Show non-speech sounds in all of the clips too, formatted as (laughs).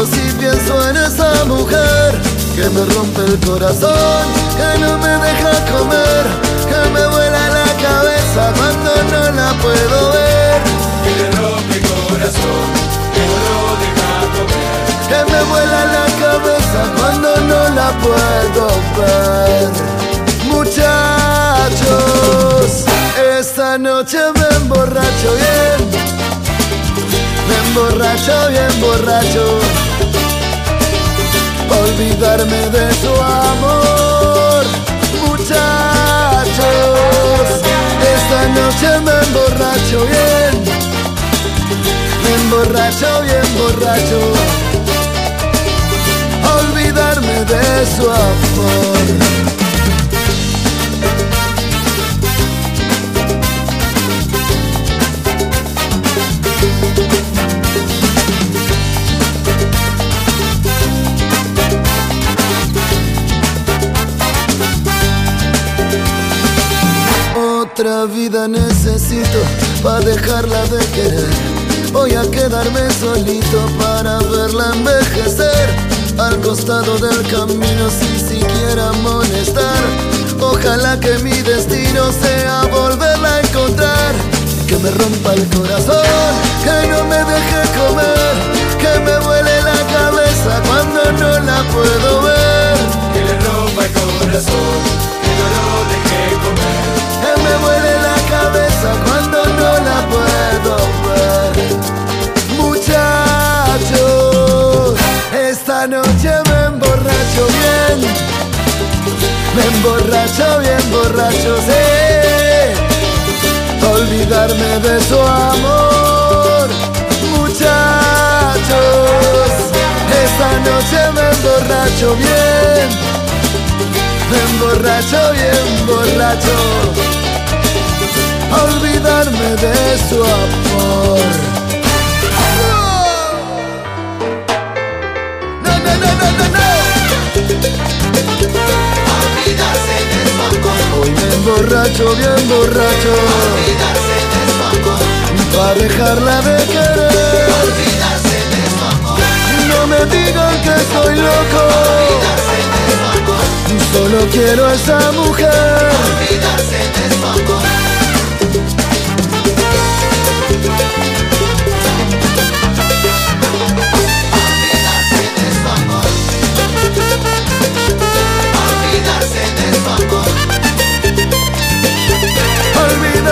si pienso en esa mujer que me rompe el corazón, que no me deja comer, que me vuela la cabeza cuando no la puedo ver. Que le rompe el corazón, que no lo deja comer. Que me vuela la cabeza cuando no la puedo ver. Muchachos, esta noche me emborracho bien. Me emborracho bien borracho. Olvidarme de su amor. Muchachos, esta noche me emborracho bien. Me emborracho bien borracho. Olvidarme de su amor. Otra vida necesito para dejarla de querer. Voy a quedarme solito para verla envejecer. Al costado del camino sin siquiera molestar. Ojalá que mi destino sea volverla a encontrar. Que me rompa el corazón, que no me deje comer, que me vuele la cabeza cuando no la puedo ver. Que le rompa el corazón, que no lo deje comer. Me vuele la cabeza cuando no la puedo ver. Muchachos, esta noche me emborracho bien. Me emborracho bien borracho. Pa' olvidarme de su amor. Muchachos, esta noche me emborracho bien. Me emborracho bien borracho olvidarme de su amor. No, no, no, no, no, no. Olvidarse de su amor, Hoy me emborracho bien borracho olvidarse de su amor, para dejarla de querer. olvidarse de su amor, No me digan que estoy loco, olvidarse de su amor, solo quiero a esa mujer. olvidarse de su amor. De.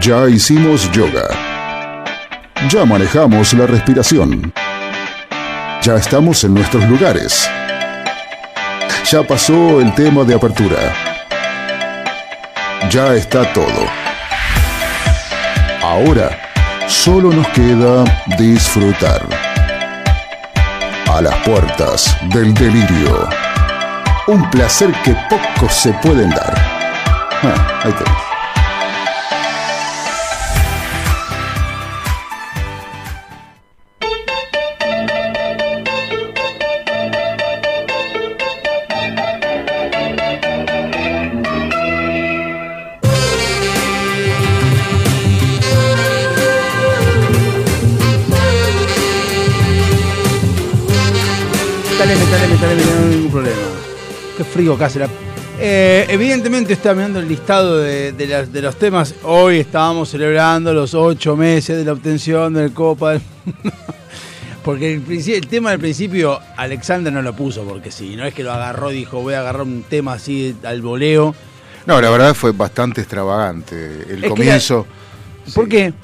Ya hicimos yoga. Ya manejamos la respiración. Ya estamos en nuestros lugares. Ya pasó el tema de apertura. Ya está todo. Ahora solo nos queda disfrutar. A las puertas del delirio. Un placer que pocos se pueden dar. Ah, ahí. La. Eh, evidentemente está mirando el listado de, de las- de los temas. Hoy estábamos celebrando los ocho meses de la obtención del Copa del. (laughs) Porque el, tema del principio, Alexander no lo puso porque sí. No es que lo agarró y dijo, voy a agarrar un tema así al voleo. No, la verdad fue bastante extravagante. El comienzo. ¿Por sí, qué?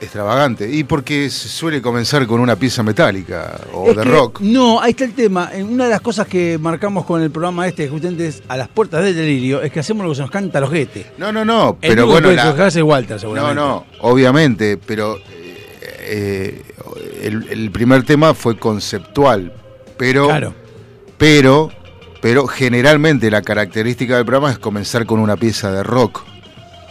Extravagante. Y porque suele comenzar con una pieza metálica o Es de que- rock. No, ahí está el tema. Una de las cosas que marcamos con el programa este, justamente es a las puertas del delirio, es que hacemos lo que se nos canta a los guetes. No, no, no. El Pero bueno, la- Walter, no, seguramente. no, obviamente. Pero eh, eh, el, el primer tema fue conceptual. Pero, Claro. pero, pero generalmente la característica del programa es comenzar con una pieza de rock.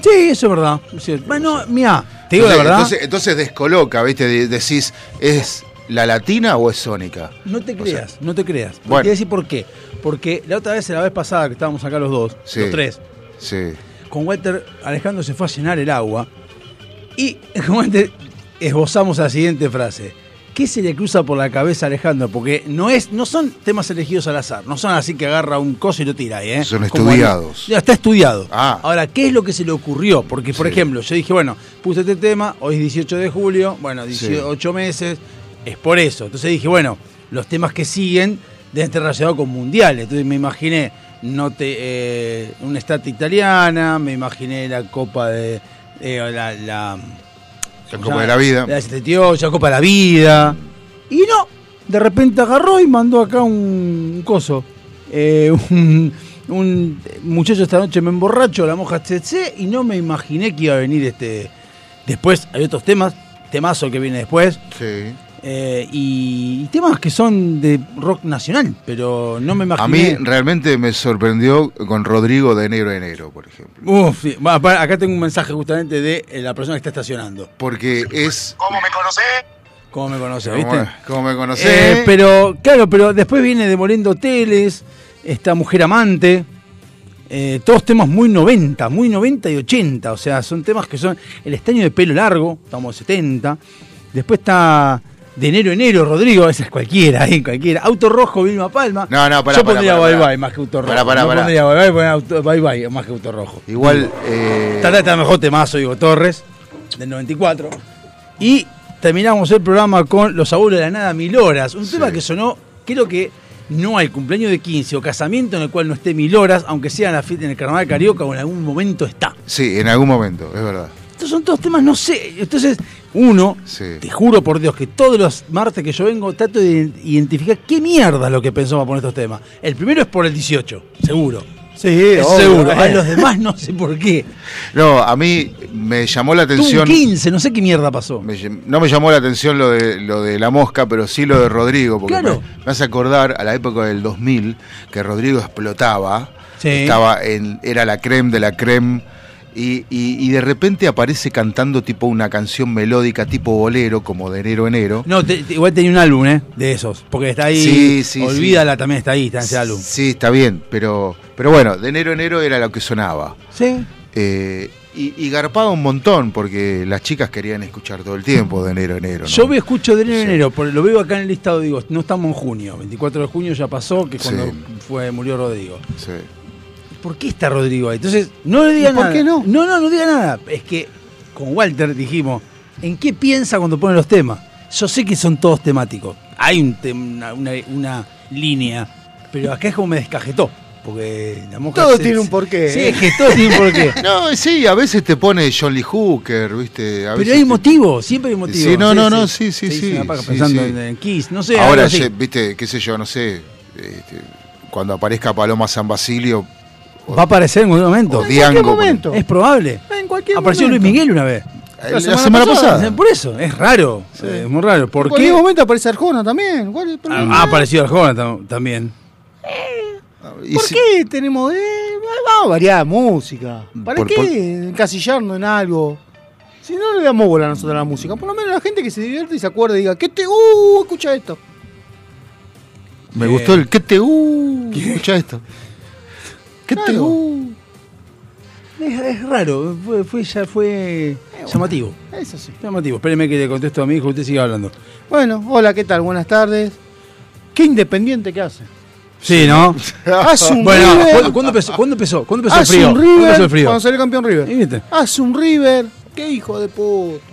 Sí, eso es verdad. es. Bueno, mira, te digo la Entonces- verdad. Entonces, entonces descoloca, ¿viste? De- Decís, ¿es la latina o es sónica? No te O sea, creas, no te creas. Te Bueno. voy a decir por qué. Porque la otra vez, la vez pasada que estábamos acá los dos, Sí. los tres, Sí. con Walter Alejandro se fue a llenar el agua y (laughs) con Walter esbozamos la siguiente frase. ¿Qué se le cruza por la cabeza a Alejandro? Porque no es, no son temas elegidos al azar, no son así que agarra un coso y lo tira ahí, ¿eh? Son estudiados. ya está estudiado. Ah. Ahora, ¿qué es lo que se le ocurrió? Porque, por Sí. ejemplo, yo dije, bueno, puse este tema, hoy es 18 de julio, bueno, 18 meses, es por eso. Entonces dije, bueno, los temas que siguen deben estar relacionados con mundiales. Entonces me imaginé no te, eh, una estat italiana, me imaginé la Copa de. eh, la, la, La Copa de la Vida. La 78, la Copa de la Vida. Y no, de repente agarró y mandó acá un, un coso. Eh, (laughs) un, un muchacho esta noche me emborracho, la moja tsetse, y no me imaginé que iba a venir este. Después hay otros temas, temazo que viene después. Sí. Eh, y, y temas que son de rock nacional, pero no me A mí realmente me sorprendió con Rodrigo de enero a enero, por ejemplo. Uf, sí. Acá tengo un mensaje justamente de eh, la persona que está estacionando. Porque es. ¿Cómo me conocés? ¿Cómo me conoce, ¿Cómo, viste? cómo me conocés? Eh, pero, claro, pero después viene Demoliendo Hoteles, esta Mujer Amante, eh, todos temas muy 90, muy 90 y 80, o sea, son temas que son el estaño de pelo largo, estamos en 70, después está de enero a enero, Rodrigo, esa es cualquiera, eh, cualquiera, Auto Rojo, Vilma Palma, No, no, pará, yo pondría Bye. Bye más que Auto Rojo, Pará, pará, no pará. pondría Bye Bye, pondría Auto- Bye Bye más que Auto Rojo. Igual. eh, Está, está mejor temazo, digo, Torres, del 94. Y terminamos el programa con Los Abuelos de la Nada, Mil Horas. Un tema que sonó, creo que no hay cumpleaños de 15 o casamiento en el cual no esté Mil Horas, aunque sea en la en el Carnaval Carioca o en algún momento está. sí, en algún momento, es verdad. Estos son todos temas, no sé. Entonces, uno, Sí. te juro por Dios que todos los martes que yo vengo trato de identificar qué mierda es lo que pensó para poner estos temas. El primero es por el 18, seguro. Sí, obvio, seguro. eh. A los demás no sé por qué. No, a mí me llamó la Tuvo un atención. 15, no sé qué mierda pasó. me no me llamó la atención lo de, lo de la mosca, pero sí lo de Rodrigo, porque Claro. me, me hace acordar a la época del 2000 que Rodrigo explotaba, Sí. estaba en, era la creme de la creme, y, y- y de repente aparece cantando tipo una canción melódica tipo bolero, como de enero a enero. No, te- te- igual tenía un álbum, ¿eh? De esos. Porque está ahí. Sí, sí, Olvídala también está ahí, está en ese álbum. Sí, está bien, pero, pero bueno, de enero a enero era lo que sonaba. Sí. Eh, y, y garpaba un montón, porque las chicas querían escuchar todo el tiempo de enero a enero. ¿no? Yo me escucho de enero a Sí. enero, porque lo veo acá en el listado, digo, no estamos en junio. 24 de junio ya pasó, que es cuando Sí. fue, murió Rodrigo. Sí. ¿Por qué está Rodrigo ahí? Entonces, no le diga ¿Y por nada. qué no? No, no, no diga nada. Es que con Walter dijimos, ¿en qué piensa cuando pone los temas? Yo sé que son todos temáticos. Hay un tem- una, una- una línea, pero acá es como me descajetó. Porque la Todo se- tiene un porqué, Sí, es que todo tiene un porqué. (laughs) No, sí, a veces te pone John Lee Hooker, ¿viste? A Pero hay te- motivo, siempre hay motivo. Sí, no, no, no, sí, sí, sí, pensando en, en Kiss, no sé. Ahora, ¿viste? ¿Qué sé yo? No sé. este, cuando aparezca Paloma San Basilio. Va a aparecer en algún momento. En Diango. cualquier momento. Es probable. En cualquier Apareció Luis. Miguel una vez. Eh, La La semana semana, pasada. pasada. Por eso, es raro. eh, Es muy raro. ¿Por En cualquier qué? momento aparece Arjona también. ¿Cuál es el problema? Ha aparecido Arjona tam- también. Y ¿Por si- qué tenemos.? Eh, vamos a variar música. ¿Para Por- qué por- encasillarnos en algo? Si no le damos bola a nosotros a la música, por lo menos la gente que se divierte y se acuerde y diga, ¿qué te. ¡Uh! Escucha esto. Me Eh, gustó el ¿Qué te uh? Escucha esto. ¿Qué te Claro. uh? Es, es raro. Fue, fue, ya fue llamativo. Eso sí. Llamativo. Espéreme que le contesto a mi hijo. Usted sigue hablando. Bueno, hola, ¿qué tal? Buenas tardes. Qué independiente que hace. Sí, ¿no? (laughs) Hace un Bueno, River. ¿cuándo, cuándo empezó, ¿cuándo empezó? ¿Cuándo empezó el Hace frío? un ¿Cuándo empezó River. el frío? Cuando salió campeón River. ¿Y viste? Hace un River. Qué hijo de puta.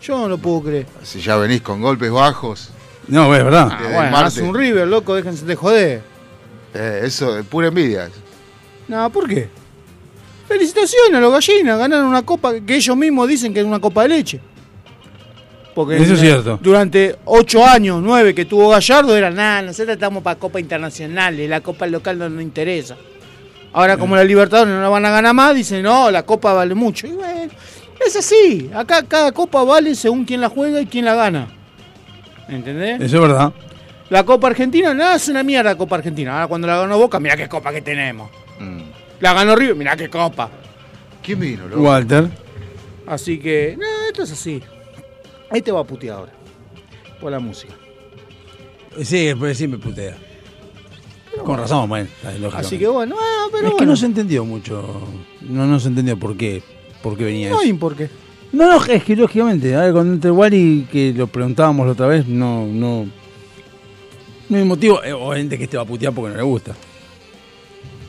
Yo no lo puedo creer. Si ya venís con golpes bajos. No, es verdad. Ah, bueno, hace un River, loco, déjense de joder. Eh, eso es pura envidia. No, ¿por qué? Felicitaciones a los gallinas, ganaron una copa que ellos mismos dicen que es una copa de leche. Porque Eso es cierto. Durante ocho años, nueve que tuvo Gallardo, era nada, nosotros estamos para copa internacionales, la copa local no nos interesa. Ahora, como la Libertadores no la van a ganar más, dicen, no, la copa vale mucho. Y bueno, es así. Acá cada copa vale según quién la juega y quién la gana. ¿Entendés? Eso es verdad. La Copa Argentina, nada, es una mierda la Copa Argentina. Ahora cuando la ganó Boca, mira qué copa que tenemos. Mm. La ganó River, mirá qué copa. ¿Quién vino, loco? Walter. Así que, no, esto es así. Ahí te va a putear ahora. Por la música. Sí, después sí me putea. Con razón, bueno. Así que bueno, ah, pero es que bueno. no se entendió mucho. No, no se entendió por qué. Por qué venía No eso. hay por qué. No, no, es que lógicamente, a ver, cuando entre Wally, que lo preguntábamos la otra vez, no, no. No hay motivo, eh, obviamente que este va a putear porque no le gusta.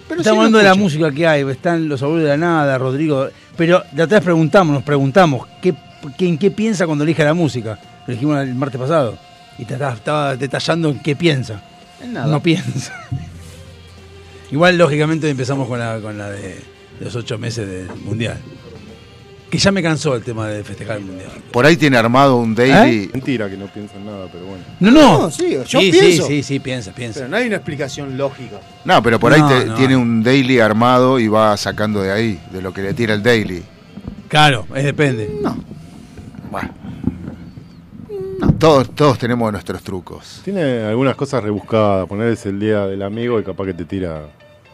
Pero Estamos hablando de la música que hay, están los abuelos de la nada, Rodrigo. Pero otra vez preguntamos, nos preguntamos, ¿qué, qué- ¿en qué piensa cuando elige la música? Lo dijimos el martes pasado. Y te estaba, estaba detallando en qué piensa. En nada. No piensa. Igual, lógicamente, empezamos con la, con la de los ocho meses del mundial. Que ya me cansó el tema de festejar el mundial. Por ahí tiene armado un daily. Mentira que no piensan nada, pero bueno. No, no. No, sí, yo sí, pienso. Sí, sí, sí, piensa, piensa. Pero no hay una explicación lógica. No, pero por ahí No, te- no. tiene un daily armado y va sacando de ahí, de lo que le tira el daily. Claro, es depende. No. Bueno. Todos, todos tenemos nuestros trucos. Tiene algunas cosas rebuscadas. Ponerles el día del amigo y capaz que te tira.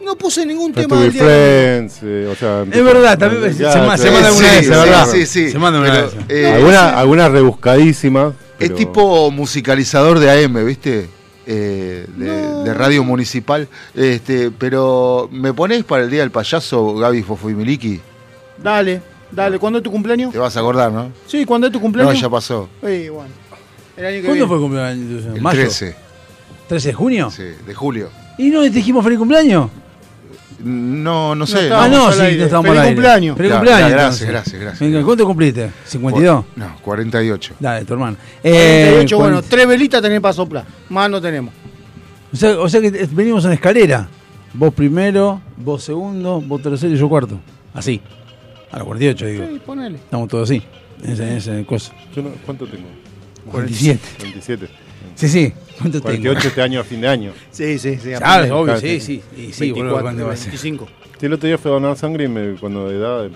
No puse ningún tema del día. de- eh, o sea, Es verdad, también se, Ya, se ma- sí, se manda alguna sí, vez, sí, ¿verdad? sí, sí. Se manda una Pero, vez. eh, Alguna, algunas rebuscadísimas. Es pero- tipo musicalizador de AM, ¿viste? Eh, de, de radio municipal. Este, pero ¿me ponés para el día del payaso Gaby Fofo y Miliki? Dale, dale. ¿Cuándo es tu cumpleaños? Te vas a acordar, ¿no? Sí, ¿cuándo es tu No, cumpleaños? ya pasó. Sí, bueno. El año que ¿Cuándo viene. fue el cumpleaños? El ¿Mayo? 13 ¿13 de junio? sí, de julio. ¿Y no te dijimos feliz cumpleaños? No, no sé. estaba. ah, no, sí, aire. no estamos Feliz al aire. cumpleaños. Feliz Ya, cumpleaños. ya, gracias, gracias, gracias. ¿Cuánto cumpliste? ¿52? No, 48. Dale, tu hermano. 48, Eh, bueno, cuan- tres velitas tenés para soplar. Más no tenemos. O sea, o sea que venimos en escalera. Vos primero, vos segundo, vos tercero y yo cuarto. Así. A los 48, digo. Sí, ponele. Estamos todos así. En ese, en ese cosa. Yo no- ¿Cuánto tengo? 47. 27. Sí, sí. ¿Cuánto 48 tengo? este año a fin de año. (laughs) Sí, sí, sí. Ah, obvio, Claro, sí, sí. sí. Y sí, boludo, 24, ¿cuándo va a ser? 25. Sí, el otro día fui a donar sangre y me, cuando de edad. eh,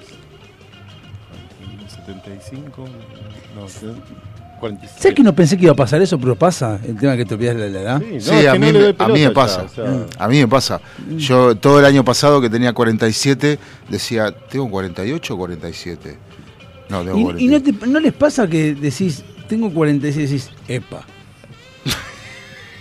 75. No, 46. ¿Sabes que no pensé que iba a pasar eso, pero pasa? El tema que te olvidas de la edad. Sí, no, Sí, es a mí, no me- a mí me pasa. ya, o sea, A mí me pasa. Yo todo el año pasado que tenía 47 decía, ¿tengo 48 o 47? No, tengo ¿Y, y 47. no, te- no les pasa que decís, tengo 46 y decís, epa?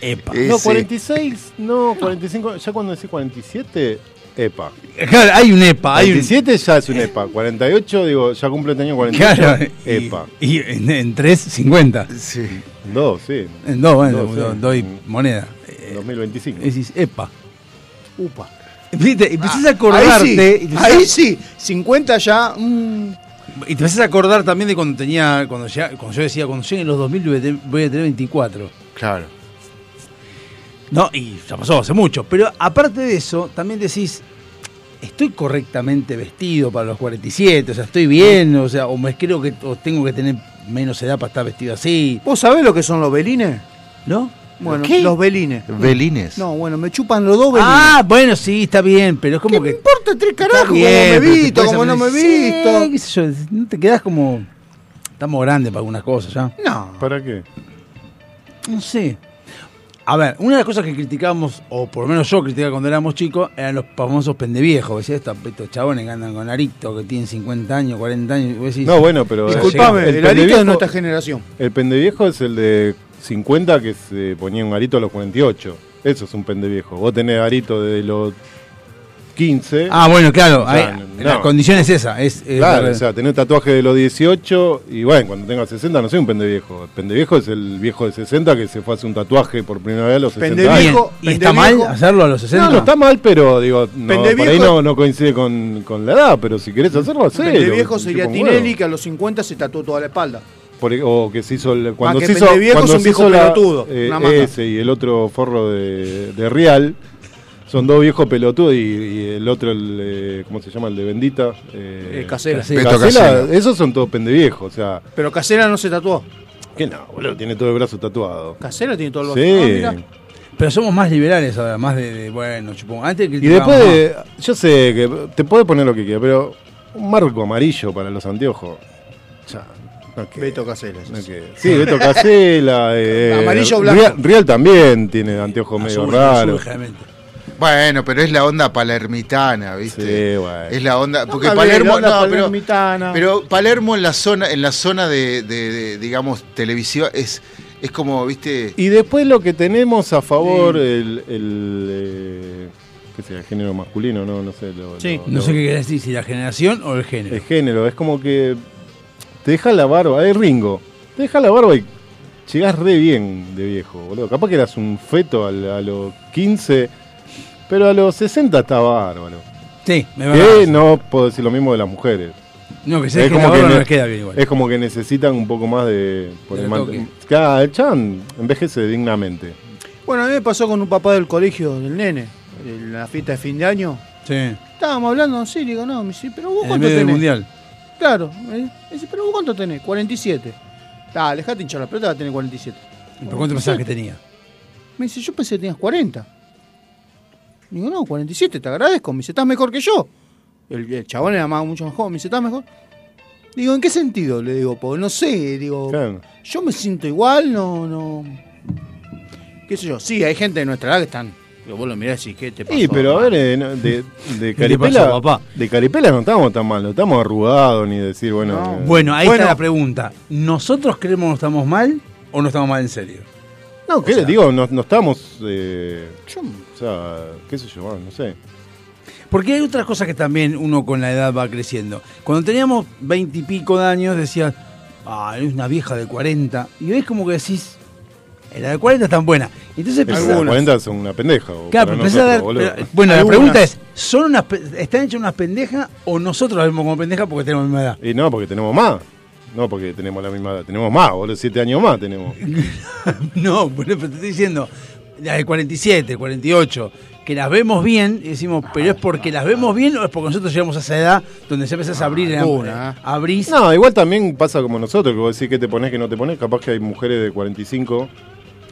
Epa. No, sí. 46, no, 45, ya cuando decís 47, EPA. Claro, hay un epa, hay un... 47 ya es un EPA, 48, digo, ya cumple este año 48, Claro, y, EPA. y en, en 3, 50. Sí. Dos, sí, En 2, bueno, Dos, sí. doy moneda. Eh, 2025. decís, epa. Upa. ¿Viste? Y empezás a Ahí acordarte. sí, y, te ahí sí. 50 ya. mm, y te empezás a acordar también de cuando tenía. Cuando, ya, cuando yo decía, cuando lleguen los 2000 voy a tener- voy a tener 24. Claro. No, y ya pasó hace mucho. Pero aparte de eso, también decís, estoy correctamente vestido para los 47, o sea, estoy bien, o sea, o me creo que o tengo que tener menos edad para estar vestido así, ¿Vos sabés lo que son los belines? ¿no? Bueno, ¿Qué? los belines. Belines. No, bueno, me chupan los dos belines. Ah, bueno, sí, está bien, pero es ¿Qué como me que. importa tres carajos? Como me visto, como no me he visto. Sí, qué sé yo, no te quedás como. Estamos grandes para algunas cosas ya. No. ¿Para qué? No sé. A ver, una de las cosas que criticábamos, o por lo menos yo criticaba cuando éramos chicos, eran los famosos pendeviejos. Decía, estos, estos chabones que andan con arito, que tienen 50 años, 40 años. y vos decís, No, bueno, pero... Disculpame, el el, arito de pendeviejo- nuestra generación. El pendeviejo es el de 50 que se ponía un arito a los 48. Eso es un pendeviejo. Vos tenés arito desde los 15. Ah, bueno, claro. O sea, hay- no. La condición es esa. Es, es Claro, la- o sea, tenés tatuaje de los 18 y bueno, cuando tengas 60 no soy un pendeviejo. El pendeviejo es el viejo de 60 que se fue a hacer un tatuaje por primera vez a los 60 Pendeviejo. años. ¿Y está pendeviejo. mal hacerlo a los 60? No, no está mal, pero digo, no, por Pendeviejo- ahí no, no coincide con, con la edad, pero si querés hacerlo, hacelo. El viejo sería Tinelli, huevo. que a los 50 se tatuó toda la espalda. Por- o que se hizo el- cuando que se hizo pendeviejo cuando es un se viejo hizo la- pelotudo, eh, ese y el otro forro de, de Real son dos viejos pelotudos y, y el otro el eh, ¿cómo se llama? el de Bendita eh, Eh, casera. Beto Casela, Casela. esos son todos pendeviejos, o sea, Pero Casera no se tatuó. que no, boludo, tiene todo el brazo tatuado. Casera tiene todo el Sí. Ah, mirá. Pero somos más liberales ahora, más de, de, bueno, chupón. Antes Y después de, yo sé que te puedes poner lo que quieras, pero un marco amarillo para los anteojos. Ya, no queda. Beto Casera. No. Sí, Beto Casela. (laughs) eh, Amarillo blanco. Real, Real también tiene anteojos medio raros. Bueno, pero es la onda palermitana, ¿viste? Sí, bueno. Es la onda. Porque No, Palermo. onda No, pero, palermitana. pero Palermo en la zona, en la zona de, de- de, digamos, televisiva, es, es como, ¿viste? Y después lo que tenemos a favor, el, el eh, ¿qué sea? El género masculino, no, no sé. Lo, Sí. lo- No lo- sé qué querés decir, si la generación o el género. El género, es como que te deja la barba, es Ringo, te deja la barba y llegás re bien de viejo, boludo. Capaz que eras un feto a, los 15, pero a los 60 está bárbaro. Sí, me va Que no puedo decir lo mismo de las mujeres. No, que sé Es que como la que no les queda bien igual. Es como que necesitan un poco más de... por De el. Claro, el chan envejece dignamente. Bueno, a mí me pasó con un papá del colegio del nene, en la fiesta de fin de año. Sí. Estábamos hablando, sí, digo, no, me dice, pero vos cuánto medio del tenés. mundial. Claro, me dice, pero vos cuánto tenés, 47. Dale, dejate hinchar la pelota, va a tener 47. ¿Pero cuánto pensabas que tenía? Me dice, yo pensé que tenías 40. Digo, no, 47, te agradezco. Me dice, estás mejor que yo. El, el chabón era más, mucho más joven. Me dice, ¿estás mejor? Digo, ¿en qué sentido? Le digo, porque no sé, digo, Claro. yo me siento igual, no, no. ¿Qué sé yo? Sí, hay gente de nuestra edad que están. Digo, vos lo mirás y ¿qué te pasa? Sí, pero a ver, eh, de, de ¿Qué le pasó, Caripela, papá? de Caripela no estamos tan mal, no estamos arrugados ni decir, bueno... No. eh, Bueno, ahí Bueno. está la pregunta. ¿Nosotros creemos que no estamos mal o no estamos mal en serio? No, ¿qué O sea- digo? No, no estamos. eh, Yo- o sea, qué sé yo, no sé. Porque hay otras cosas que también uno con la edad va creciendo. Cuando teníamos veintipico de años decías, ah, es una vieja de 40. Y hoy es como que decís, "Eh, la de 40 es tan buena. Entonces empezás- las 40 son una pendeja. o Claro, a nosotros, pero- bueno, la pregunta es, ¿son unas, ¿están hechas unas pendejas o nosotros las vemos como pendejas porque tenemos la misma edad? Y no, porque tenemos más. No, porque tenemos la misma edad. Tenemos más, boludo. Siete años más tenemos. (laughs) no, pero te estoy diciendo, las de 47, 48, que las vemos bien, y decimos, pero es porque las vemos bien o es porque nosotros llegamos a esa edad donde ya empezás a abrir, alguna, ¿eh? abrís. No, igual también pasa como nosotros, que vos decís que te pones, que no te pones. Capaz que hay mujeres de 45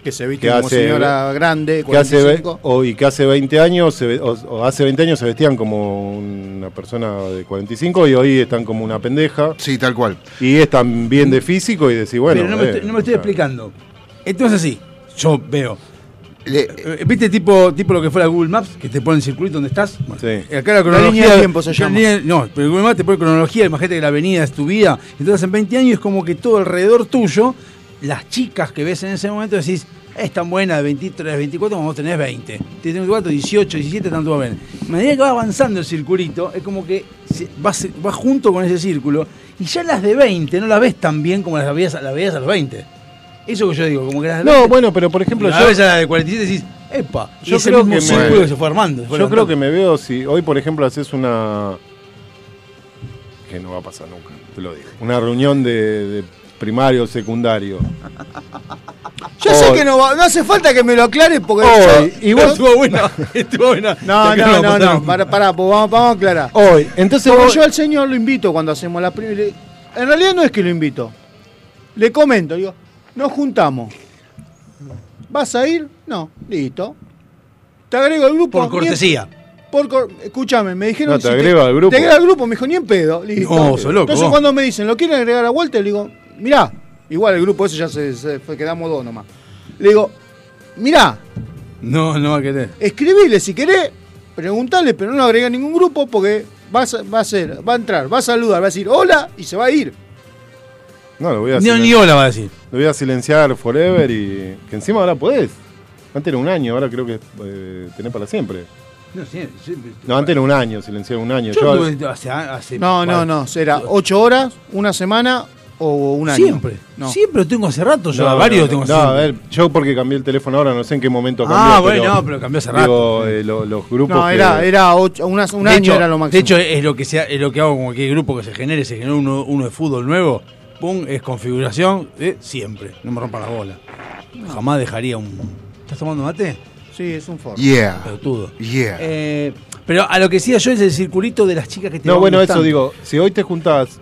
que se viste que como hace- señora grande, que hace, 45. o, y que hace 20 años se ve- o, o hace 20 años se vestían como una persona de 45 y hoy están como una pendeja Sí, tal cual. y están bien de físico y decís, bueno. pero no me, eh, estoy, no me estoy o sea, explicando. Entonces sí, yo veo. Le- Eh, ¿Viste tipo, tipo lo que fuera Google Maps? Que te pone el circuito donde estás. Bueno, Sí. Acá la cronología. línea de tiempo se la llama. línea- no, pero Google Maps te pone cronología. Imagínate que la avenida es tu vida. Entonces en 20 años es como que todo alrededor tuyo, las chicas que ves en ese momento decís, es tan buena de 23, 24 como vos tenés 20. Tienes 24, 18, 17, tanto va bien. A medida que va avanzando el circulito, es como que vas, vas junto con ese círculo y ya las de 20 no las ves tan bien como las veías, las veías a los 20. Eso que yo digo, como que las de No, 20 bueno, pero por ejemplo, a yo, veces a la de 47 decís, epa, Yo ese creo mismo que me- círculo que se fue armando. se fue yo creo levantando. que me veo si hoy, por ejemplo, haces una. que no va a pasar nunca, te lo digo. Una reunión de, de primario, secundario. (laughs) Yo sé que no va, no hace falta que me lo aclares porque Hoy, yo- (laughs) y vos- estuvo buena, (laughs) estuvo buena. No, no, no, no, para, para, pues vamos, vamos a aclarar. Hoy, entonces vos- yo al señor lo invito cuando hacemos la primera. En realidad no es que lo invito. Le comento, digo, nos juntamos. ¿Vas a ir? No, listo. Te agrego al grupo. Por cortesía. Por cor- Escúchame, me dijeron. No, te si agrego al grupo. Te agrego al grupo, me dijo, ni en pedo. Listo. No, loco, Entonces vos. cuando me dicen, ¿lo quieren agregar a vuelta? Le digo, mirá, igual el grupo ese ya se, se fue, quedamos dos nomás. Le digo, mirá, No, no va a querer. escribile si querés, preguntale, pero no lo agregue a ningún grupo porque va a, ser- va a ser, va a entrar, va a saludar, va a decir hola y se va a ir. No, lo voy, a Ni, silen- ni hola va a decir. lo voy a silenciar forever y. que encima ahora podés. Antes era un año, ahora creo que eh, tenés para siempre. No, sí, sí, No, antes era un año, silenciar un año. Yo Yo- tuve hace, hace- No, no, no, será ocho horas, una semana o un año. Siempre. No. Siempre lo tengo hace rato. Yo No, a varios no, tengo hace no, a ver, yo porque cambié el teléfono ahora, no sé en qué momento cambió. Ah, bueno, no, pero cambió hace rato. Digo, eh, lo- los grupos. No, que- era, era ocho, un De año hecho- era lo máximo. De hecho, es lo que sea, es lo que hago con cualquier grupo que se genere, se genera uno, uno de fútbol nuevo, pum, es configuración de siempre. No me rompa la bola. Jamás dejaría un. ¿Estás tomando mate? sí, es un forro. Yeah. Pelotudo. Yeah. Eh, pero a lo que decía yo es el circulito de las chicas que te No, van bueno, gustando. eso digo, si hoy te juntás,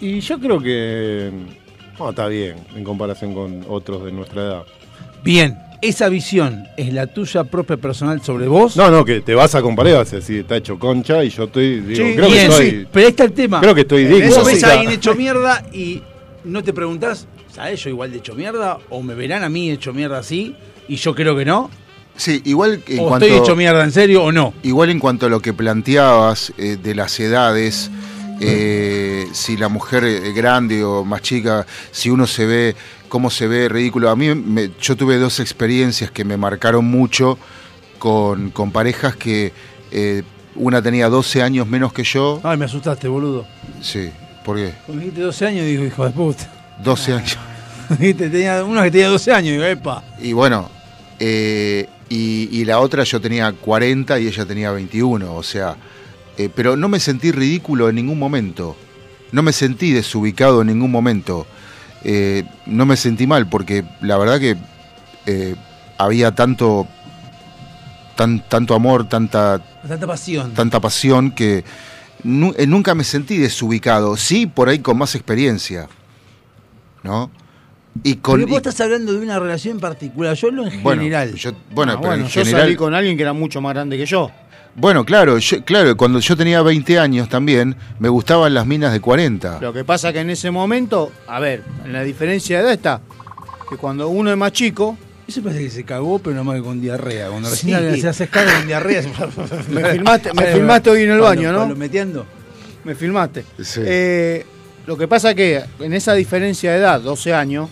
y yo creo que. No, está bien en comparación con otros de nuestra edad. Bien, esa visión es la tuya propia personal sobre vos. No, no, que te vas a comparar, vas a decir, está hecho concha, y yo estoy. Digo, Sí, creo que estoy. sí, pero ahí está el tema. Creo que estoy digno. Vos eso ves a alguien hecho mierda y no te preguntás, ¿sabes yo igual de hecho mierda? ¿O me verán a mí hecho mierda así? Y yo creo que no. Sí, igual en o cuanto, estoy hecho mierda en serio o no. igual en cuanto a lo que planteabas eh, de las edades, eh, si la mujer es grande o más chica, si uno se ve, cómo se ve ridículo. A mí, me- yo tuve dos experiencias que me marcaron mucho con, con parejas que eh, una tenía 12 años menos que yo. Ay, me asustaste, boludo. Sí, ¿por qué? Cuando dijiste 12 años, digo, hijo de puta. 12 años. (laughs) Tenía, uno que tenía 12 años, digo, epa. Y bueno, eh, y, y la otra yo tenía 40 y ella tenía 21, o sea, eh, pero no me sentí ridículo en ningún momento, no me sentí desubicado en ningún momento, Eh, no me sentí mal porque la verdad que eh, había tanto, tan, tanto amor, tanta, Tanta pasión. tanta pasión que nu- eh, nunca me sentí desubicado, sí por ahí con más experiencia, ¿no? Y con... Pero vos y- estás hablando de una relación en particular, yo hablo en bueno, general. yo- bueno, Ah, pero bueno, en yo general... salí con alguien que era mucho más grande que yo. Bueno, claro, yo- claro, cuando yo tenía 20 años también, me gustaban las minas de 40. Lo que pasa que en ese momento, a ver, en la diferencia de edad está que cuando uno es más chico, Eso parece que se cagó, pero no más que con diarrea. Cuando Sí. recién se hace cagar con diarrea. (laughs) Me filmaste- me (laughs) filmaste hoy en el baño, ¿no? Metiendo. me filmaste. Sí. Eh, lo que pasa que en esa diferencia de edad, 12 años,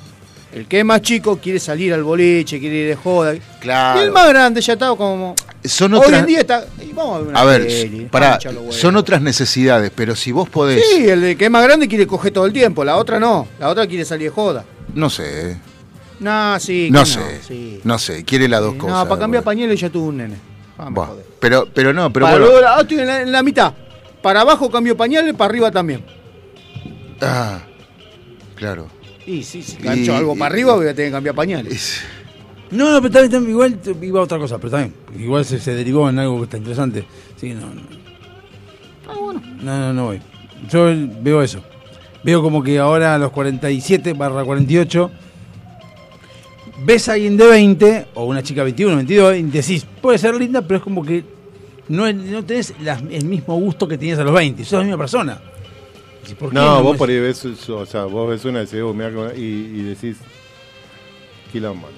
el que es más chico quiere salir al boliche, quiere ir de joda. Claro. Y el más grande ya está como... Son Hoy otras, en día está... y vamos a ver una a ver, peli, pará, vamos a echar los huevos. son otras necesidades, pero si vos podés, Sí, el de que es más grande quiere coger todo el tiempo, la otra no, la otra quiere salir de joda. no sé, No, sí, no sé, sí. no sé, quiere las dos Sí, cosas. No, para cambiar pañales ya tuvo un nene. Jodés. pero, pero no, pero para bueno, luego, ah, estoy en la, en la mitad. Para abajo cambio pañales, para arriba también. ah, claro. Y sí, si algo y- para arriba voy a tener que cambiar pañales. Es- No, no, pero también, también, igual te- iba a otra cosa, pero también. Igual se, se derivó en algo que está interesante. Sí, no, no. Ah, bueno. No, no, no voy. Yo veo eso. Veo como que ahora a los 47 barra 48 ves a alguien de 20 o una chica 21, 22 y decís, puede ser linda, pero es como que no, no tenés el mismo gusto que tenías a los 20. Sos la misma persona. ¿Por qué No, vos por ahí ves, o sea, vos ves una y decís, "Oh, que- y, y decís, quilombo.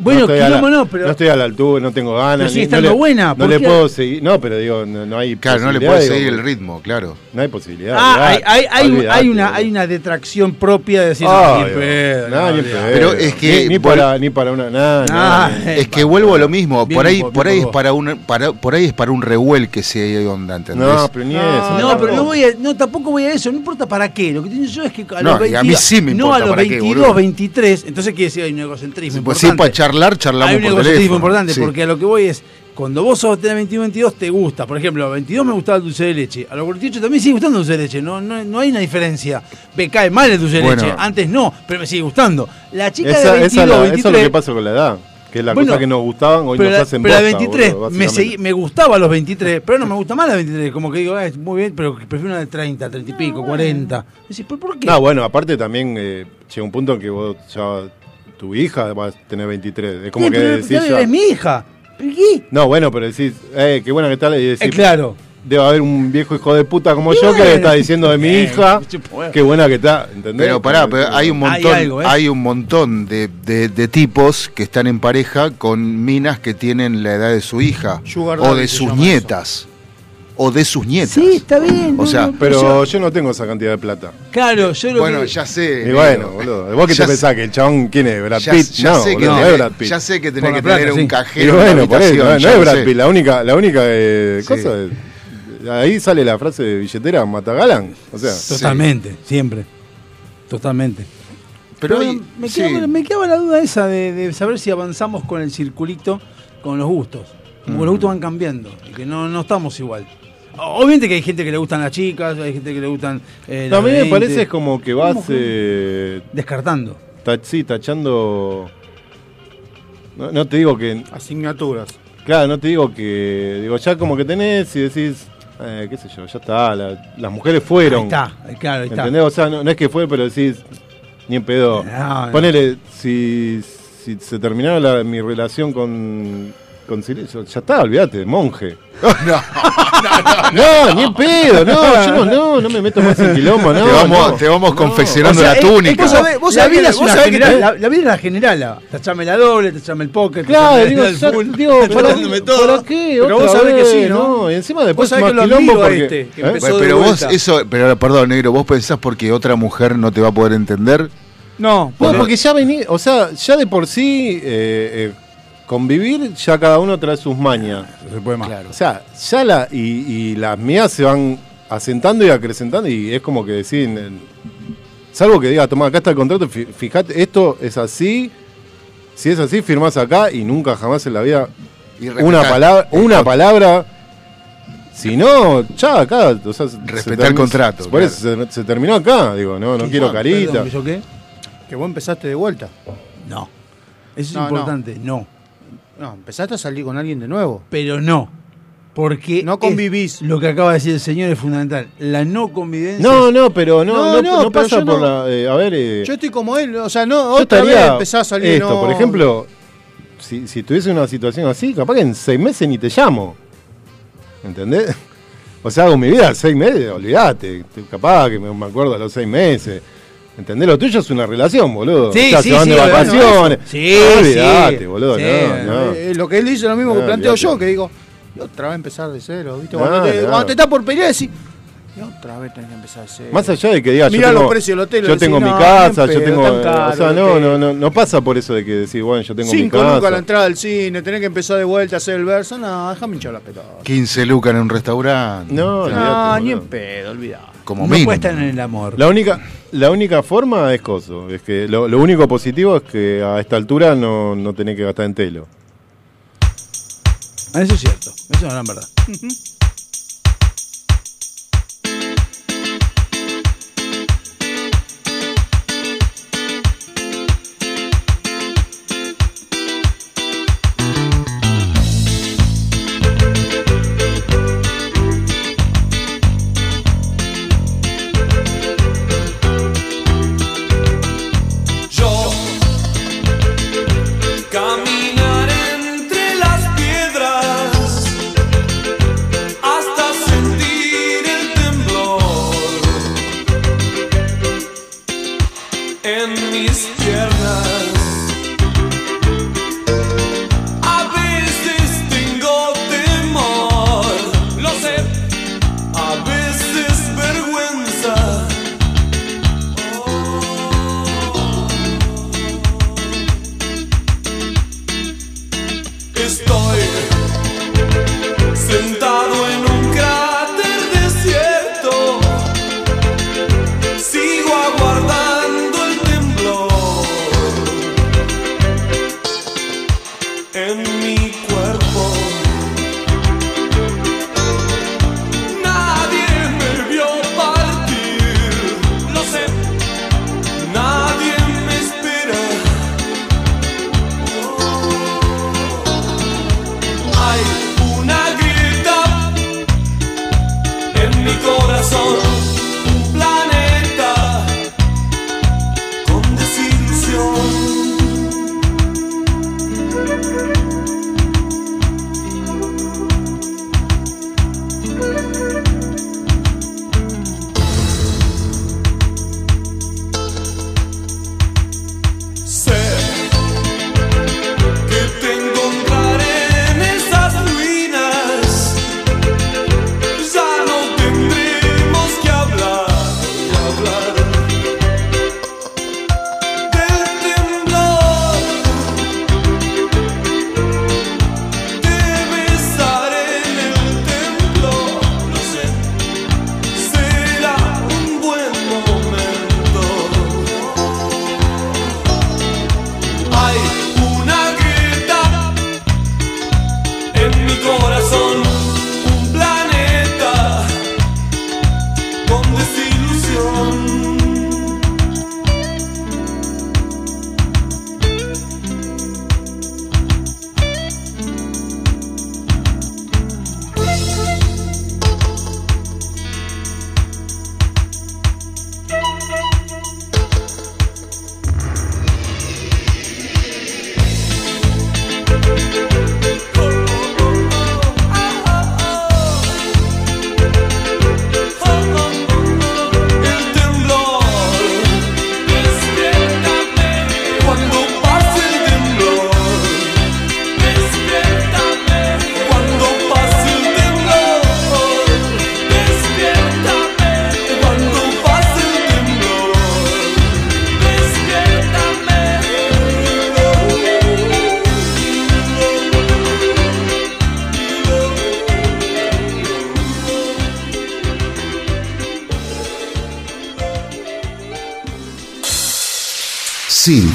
Bueno, estoy la- quilombo no, pero... no estoy a la altura, no tengo ganas. Pero sigue estando no le, buena, No ¿por le puedo seguir. No, pero digo, no, no hay. claro, no le puedes seguir el ritmo, claro. No hay posibilidad. Ah, hay, hay, hay, un- olvidate, hay una, hay una detracción propia de decir, no, ni pedo, No, no, ni en olvidate". pedo. Pero es que Ni, para, ni para una. Nada, Ah, nada. Es que vuelvo a lo mismo, Bien por ahí, por- ahí es para un, para, por ahí es para un revuelque si hay onda, ¿entendés? No, pero ni No, eso. No, pero no tampoco. voy a, no, tampoco voy a eso, no importa para qué. Lo que tengo yo es que a No, los y a mí sí me no importa a los para qué, 22, boludo. 23, entonces quiere decir hay un egocentrismo pues sí, para charlar, charlamos hay un por teléfono. importante, Sí. porque a lo que voy es, cuando vos sos tenés 21, 22, te gusta. Por ejemplo, a los 22 me gustaba el dulce de leche. A los 48 también sigue gustando el dulce de leche. No, no, no hay una diferencia. Me cae mal el dulce de Bueno. leche. Antes no, pero me sigue gustando. La chica Esa, de 22, esa es la- eso 23... es lo que pasa con la edad. Que es la Bueno, cosa que nos gustaban, hoy pero nos la, hacen pero bosta, 23 boludo, me, seguí- me gustaba a los 23, pero no me gusta más la 23. Como que digo, ah, es muy bien, pero prefiero una de 30, 30 y pico, 40. Decís, ¿pero por qué? No, bueno, aparte también eh, llega un punto en que vos ya. Tu hija va a tener 23. Es como Sí, que pero decís. ya ya- es mi hija. No, bueno, pero decís, eh, qué buena que tal. Y decís, Eh, claro. debe haber un viejo hijo de puta como yo que le está diciendo de mi Eh, hija. Qué buena que está. ¿entendés? Pero pará, pero hay un Hay montón, algo, ¿eh? hay un montón de, de- de tipos que están en pareja con minas que tienen la edad de su hija Sugar o de sus nietas o de sus nietas. Sí, está bien. O sea, no, Pero yo- yo no tengo esa cantidad de plata. claro, yo lo Bueno, que- ya sé. Y bueno, boludo. ¿Vos qué Ya te pensás? ¿Que el chabón quién es? ¿Brad Ya, Pitt? ya no, sé que no es Brad Pitt. ya sé que tenés que plata, tener sí. un Y cajero bueno, en la por eso, no, es Brad. Pitt. La única, la única eh, Sí. cosa es- Ahí sale la frase de billetera Matagalán. O sea, Totalmente, siempre. Totalmente. Pero Pero hay- me, quedaba, me quedaba la duda esa de, de saber si avanzamos con el circulito con los gustos. Como los gustos van cambiando y que no, no estamos igual. Obviamente que hay gente que le gustan las chicas, hay gente que le gustan. eh, no, a mí me 20, parece es como que vas eh, Descartando. ta- sí, tachando. No, no te digo que. Asignaturas. Claro, no te digo que. Digo, ya como que tenés y decís. eh, qué sé yo, ya está. la- las mujeres fueron. Ahí está, ahí, claro, ahí está. ¿Entendés? O sea, no, no es que fue, pero decís. Ni en pedo. No, no. Ponele, si, si se terminara la- mi relación con, con silencio. Ya está, olvídate, monje. (laughs) no, No, ni en pedo, no, yo no, no, no me meto más en quilombo, no. te vamos, no. te vamos confeccionando O sea, la es- es túnica. vos sabés- vos La sabés vida que- vos sabés la, la vida es la general. la- Tachame la doble, tachame el poker, Claro, digo, el full, digo, ¿para, todo. ¿para qué? Pero vos sabés que sí, ¿no? Y encima después sabés más que lo quilombo porque... este, que ¿eh? empezó- de pero vos, eso, pero perdón, negro, vos pensás porque otra mujer no te va a poder entender. No, No, porque ya vení, o sea, ya de por sí eh, eh, convivir, ya cada uno trae sus mañas. No se puede más. O sea, ya la, y, y las mías se van asentando y acrecentando y es como que decir, eh, salvo que diga, toma, acá está el contrato, fíjate, esto es así, si es así, firmás acá y nunca jamás en la vida Y una palabra, una palabra. Si no, ya acá, o sea, se- Respetar se el contrato, Por eso se, se terminó acá, digo, no, no quiero carita. Perdón, ¿Yo qué? que vos empezaste de vuelta. No. Eso es no. importante. No. No, empezaste a salir con alguien de nuevo. Pero no. Porque No es- convivís. lo que acaba de decir el señor es fundamental. La no convivencia. No, no, pero no, No, no, no, no pero pasa por no- la. eh, a ver, eh, Yo estoy como él, o sea, no, yo otra vez estaría empezás a salir. Esto, no. por ejemplo, si, si tuviese una situación así, capaz que en seis meses ni te llamo. ¿Entendés? (laughs) O sea, hago mi vida seis meses, olvídate. Capaz que me, me acuerdo a los seis meses. ¿Entendés? Lo tuyo es una relación, boludo. Sí, o sea, sí, se van sí, de bueno, vacaciones. eso. Sí, sí. boludo. Sí, no, no. Eh, lo que él dice es lo mismo No, que planteo olvídate. yo, que digo, otra vez empezar de cero, ¿viste? No, Cuando, te, no. cuando te estás por pelear, decís, y otra vez tenés que empezar de cero. Más allá de que diga, Mirá yo tengo, los precios del hotel, yo decís, tengo mi casa, yo en tengo. caro o sea, no, no, no, no pasa por eso de que decir, bueno, yo tengo Cinco mi casa. lucas la entrada al cine, tenés que empezar de vuelta a hacer el verso. No, déjame hinchar la pelota. 15 lucas en un restaurante. No, No, ni en pedo, olvidá. Como no estar en el amor. La única, la única forma es coso. Es que lo, lo único positivo es que a esta altura no, no tenés que gastar en telo. Eso es cierto. Eso es una gran verdad.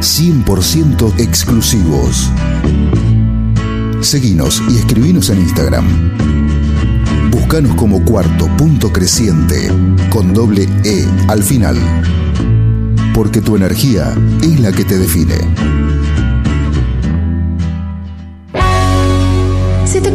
100% exclusivos. Seguinos y escribinos en Instagram. Buscanos como cuarto punto creciente con doble E al final. Porque tu energía es la que te define.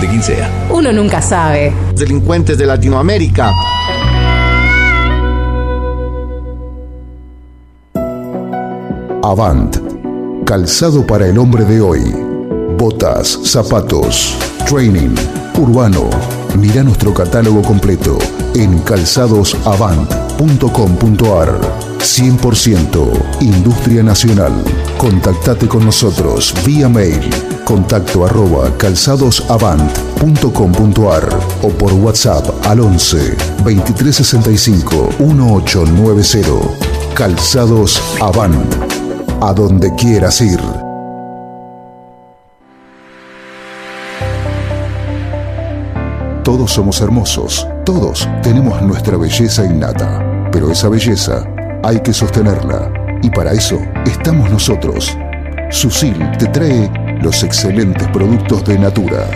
de quien sea. Uno nunca sabe. delincuentes de Latinoamérica. Avant. Calzado para el hombre de hoy. Botas, zapatos, training, urbano. Mira nuestro catálogo completo en calzadosavant.com.ar. 100% Industria Nacional. Contactate con nosotros vía mail contacto arroba calzadosavant.com.ar o por WhatsApp al 11 2365 1890. Calzados Avant. A donde quieras ir. Todos somos hermosos, todos tenemos nuestra belleza innata, pero esa belleza hay que sostenerla y para eso estamos nosotros. Susil te trae los excelentes productos de Natura.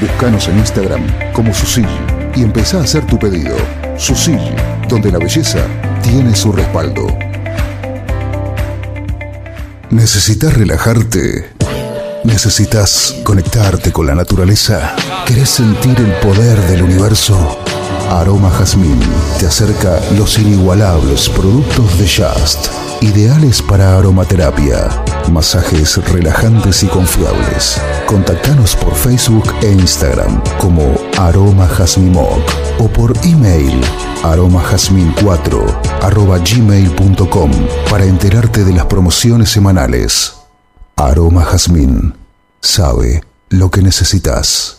Búscanos en Instagram como Susil y empezá a hacer tu pedido. Susil, donde la belleza tiene su respaldo. ¿Necesitas relajarte? ¿Necesitas conectarte con la naturaleza? ¿Querés sentir el poder del universo? Aroma Jazmín te acerca los inigualables productos de Just, ideales para aromaterapia, masajes relajantes y confiables. Contactanos por Facebook e Instagram como Aroma Jazmín Moc o por email aromajazmin4 arroba gmail.com para enterarte de las promociones semanales. Aroma Jazmín sabe lo que necesitas.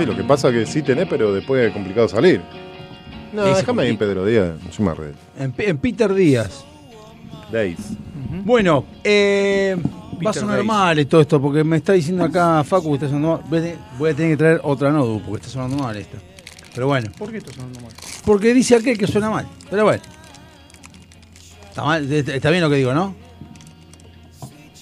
Sí, lo que pasa es que sí tenés, pero después es complicado salir. No, Ese déjame ahí en. Pedro Díaz, yo me red. En, en Peter Díaz. Days. Bueno, eh, va a sonar mal todo esto, porque me está diciendo acá Facu que está sonando mal. Voy a, tener, que traer otra notebook, porque está sonando mal esta. Pero bueno, ¿Por qué está sonando mal? porque dice aquel que suena mal. Pero bueno. Está, mal, está bien lo que digo, ¿no?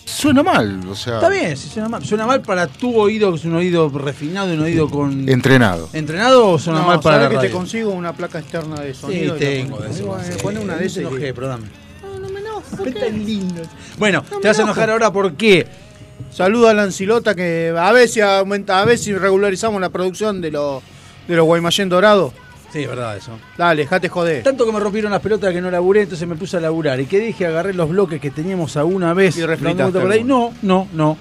Suena mal, o sea. Está bien, si suena mal. ¿Suena mal para tu oído, que es un oído refinado, un oído con. Entrenado. ¿Entrenado o suena No, mal para ¿sabés la que radio? te consigo una placa externa de Sí, sonido? y tengo sí. Pone una de No esas. y- enojé, pero dame. No, no me enojo. Lindo. Bueno, No te vas a enojar ahora porque Saluda a Lancilota que a ver si aumenta, a ver si regularizamos la producción de los de los Guaymallén dorados. Sí, es verdad eso. Dale, dejate joder. Tanto que me rompieron las pelotas que no laburé, entonces me puse a laburar. ¿Y qué dije? Agarré los bloques que teníamos alguna vez. Y por ahí. No, no, no.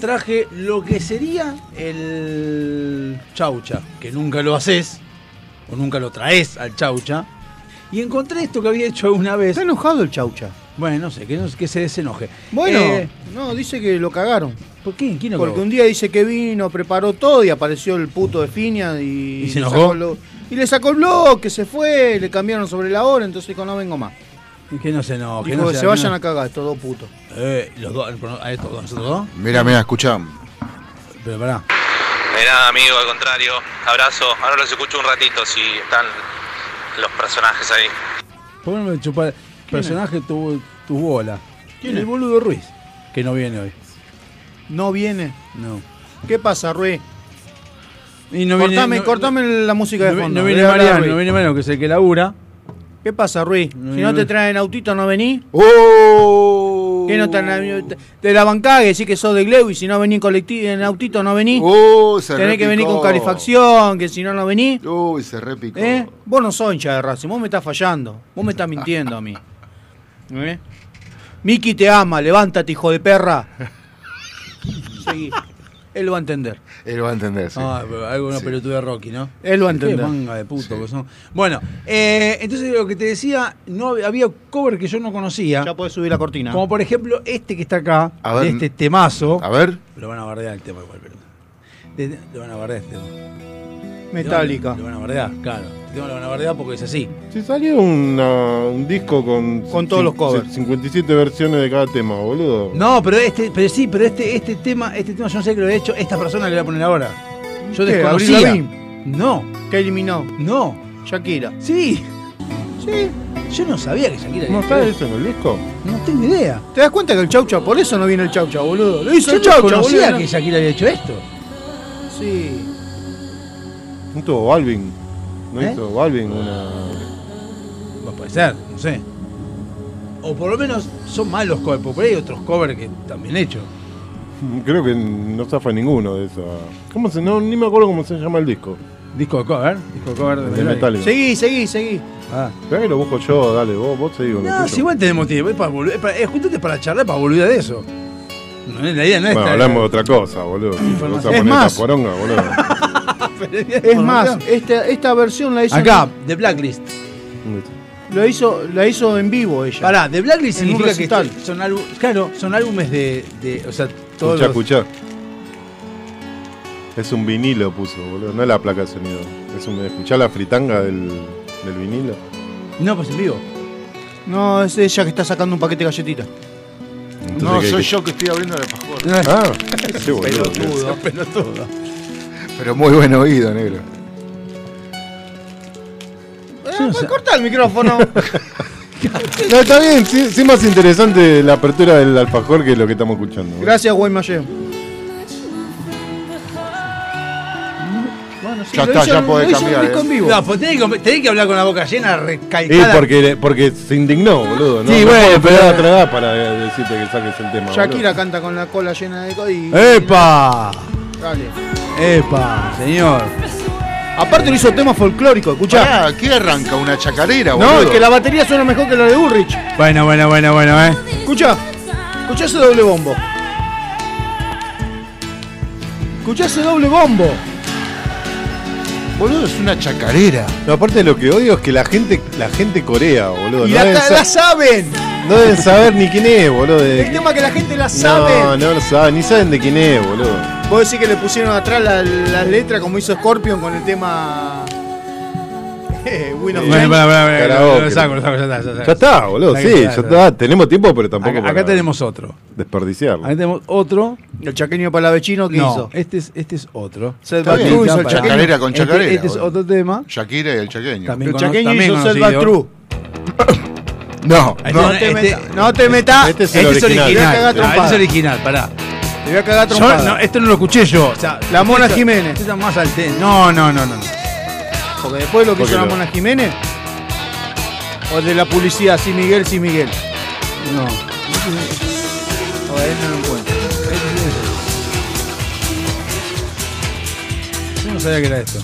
Traje lo que sería el chaucha, que nunca lo haces, o nunca lo traes al chaucha. Y encontré esto que había hecho alguna vez. Está enojado el chaucha. Bueno, no sé, que, no- que se desenoje. Bueno, Eh, no, dice que lo cagaron. ¿Por qué? ¿Quién lo Porque cagó? un día dice que vino, preparó todo y apareció el puto de Finia y, ¿Y se enojó? sacó lo- y le sacó el bloque, se fue, le cambiaron sobre la hora, entonces dijo no vengo más. Y que no se. Dijo no que se que vayan no- a cagar, estos dos putos. Eh, los dos, a estos dos, nosotros dos. Mira, mira, escuchá. Pero pará. De nada, amigo, al contrario. Abrazo. Ahora los escucho un ratito si están los personajes ahí. ¿Por qué no me chupa el personaje tu, tu bola? el boludo Ruiz, que no viene hoy. No viene. No. ¿Qué pasa, Rui? Y no cortame, viene, no- cortame la música de fondo. no viene Mariano, no viene Mariano, que es el que labura. ¿Qué pasa, Rui? Si no te traen autito, ¿no venís? ¡Oh! ¿Qué no te, te, la bancás, que decís que sos de Gleu y si no venís en, colectivo, en autito, ¿no venís? ¡Oh! Se Tenés que venir con calefacción, que si no, no venís. Uy, se repicó. ¿Eh? Vos no sos hincha de Racing, vos me estás fallando. Vos me estás mintiendo a mí. ¿Eh? Miki te ama, levántate, hijo de perra. (laughs) Seguí. Él lo va a entender. Él va a entender, sí. Ah, pero algo una Sí. pelotuda de Rocky, ¿no? Él va a Qué entender. manga de puto que son. Bueno, eh, entonces lo que te decía, no hab- había cover que yo no conocía. Ya podés subir la cortina. Como por ejemplo este que está acá, A ver. de este temazo. A ver. Lo van a bardear el tema igual, pero. de- Lo van a bardear este tema. Metálica. Lo van a bardear, claro. Lo van a bardear porque es así. Si salió una- un disco con, Con todos los covers. 57 versiones de cada tema, boludo. No, pero este, pero sí, pero este, este tema, este tema yo no sé que lo he hecho, esta persona que lo voy a poner ahora. Yo ¿Qué? desconocía. ¿Avril Lavigne? No, ¿Qué eliminó? no. Shakira. Sí. Sí. Yo no sabía que Shakira ¿No había está hecho eso en el disco? No tengo idea. ¿Te das cuenta que el Chaucha, por eso no viene el Chaucha, boludo? Lo hizo Yo el Chaucha, conocía boludo. que Shakira había hecho esto. Sí. ¿No tuvo Balvin? ¿No ¿Eh? hizo Balvin una...? Bueno, puede ser, no sé. O por lo menos son malos covers, porque hay otros covers que también he hecho. (laughs) Creo que no zafa ninguno de esos. ¿Cómo se...? No, ni me acuerdo cómo se llama el disco. Disco de cover, disco de cover de De Metallica. Seguí, seguí, seguí. Ah. Que lo busco yo, dale, vos, vos seguís con No, si igual tenemos tiempo, es para volver, es para, es justamente para charlar, para volver de eso. No, la idea no es Bueno, hablamos de otra cosa, boludo. Vos a Es poner más. esta poronga, boludo. (laughs) Es más, esta, esta versión la hizo. Acá, The Blacklist. Lo hizo, la hizo en vivo ella. Pará, The Blacklist En significa que son álbumes, claro, son álbumes de, de o sea, todos Escuchá, los- escuchá. Es un vinilo puso, boludo. No es la placa de sonido. Es un, escuchá la fritanga del, del vinilo. No, pues en vivo. No, es ella que está sacando un paquete de galletitas. Entonces, No, ¿qué- soy yo que estoy abriendo el alfajor. Ah, qué boludo. Pelotudo, pelotudo. Pero muy buen oído, negro. Eh, corta el micrófono. (laughs) No, está bien, sí, sí más interesante la apertura del alfajor que lo que estamos escuchando. Gracias, Guaymallé. Bueno, sí, Ya está, hizo- ya podés cambiar, eh. No, pues tenés que, tenés que hablar con la boca llena, Y recalcada. porque, porque se indignó, boludo. ¿no? Sí, No bueno, pero- a tragar para decirte que saques el tema. Shakira canta con la cola llena de y ¡Epa! Dale. ¡Epa, señor! Aparte lo hizo tema folclórico, escuchá. Pará, ¿qué arranca? ¿Una chacarera, boludo? No, es que la batería suena mejor que la de Ulrich. Bueno, bueno, bueno, bueno, eh. Escuchá, escuchá ese doble bombo. Escuchá ese doble bombo. Boludo, es una chacarera. No, aparte lo que odio es que la gente, la gente corea, boludo. Y no, la, deben la sa- saben. no deben saber ni quién es, boludo. El tema que la gente la sabe. no, no lo saben, ni saben de quién es, boludo. Vos decís que le pusieron atrás las la letras como hizo Scorpion con el tema. (laughs) Bueno, lo saco, lo saco, ya está, ya está. Ya está, boludo, sí, ya está. Tenemos tiempo, pero tampoco Acá, tenemos otro. desperdiciarlo. Acá tenemos otro. El chaqueño palavecino que No, hizo. este es, este es otro. Hizo el chaqueño. Chacarera con Este- chacarera. Este, es otro tema. Shakira y el chaqueño. También El chaqueño hizo. Batrú. No, Este no. No te este- metas. No te metas. Este es original. Este es original, pará. Te voy a cagar trompada. esto no lo escuché yo. La Mona Jiménez. más al No, no, no, no. Porque después lo que hizo la Mona Jiménez, o de la publicidad, sí Miguel, sí Miguel. No. A ver, no lo encuentro. Yo no sabía que era esto.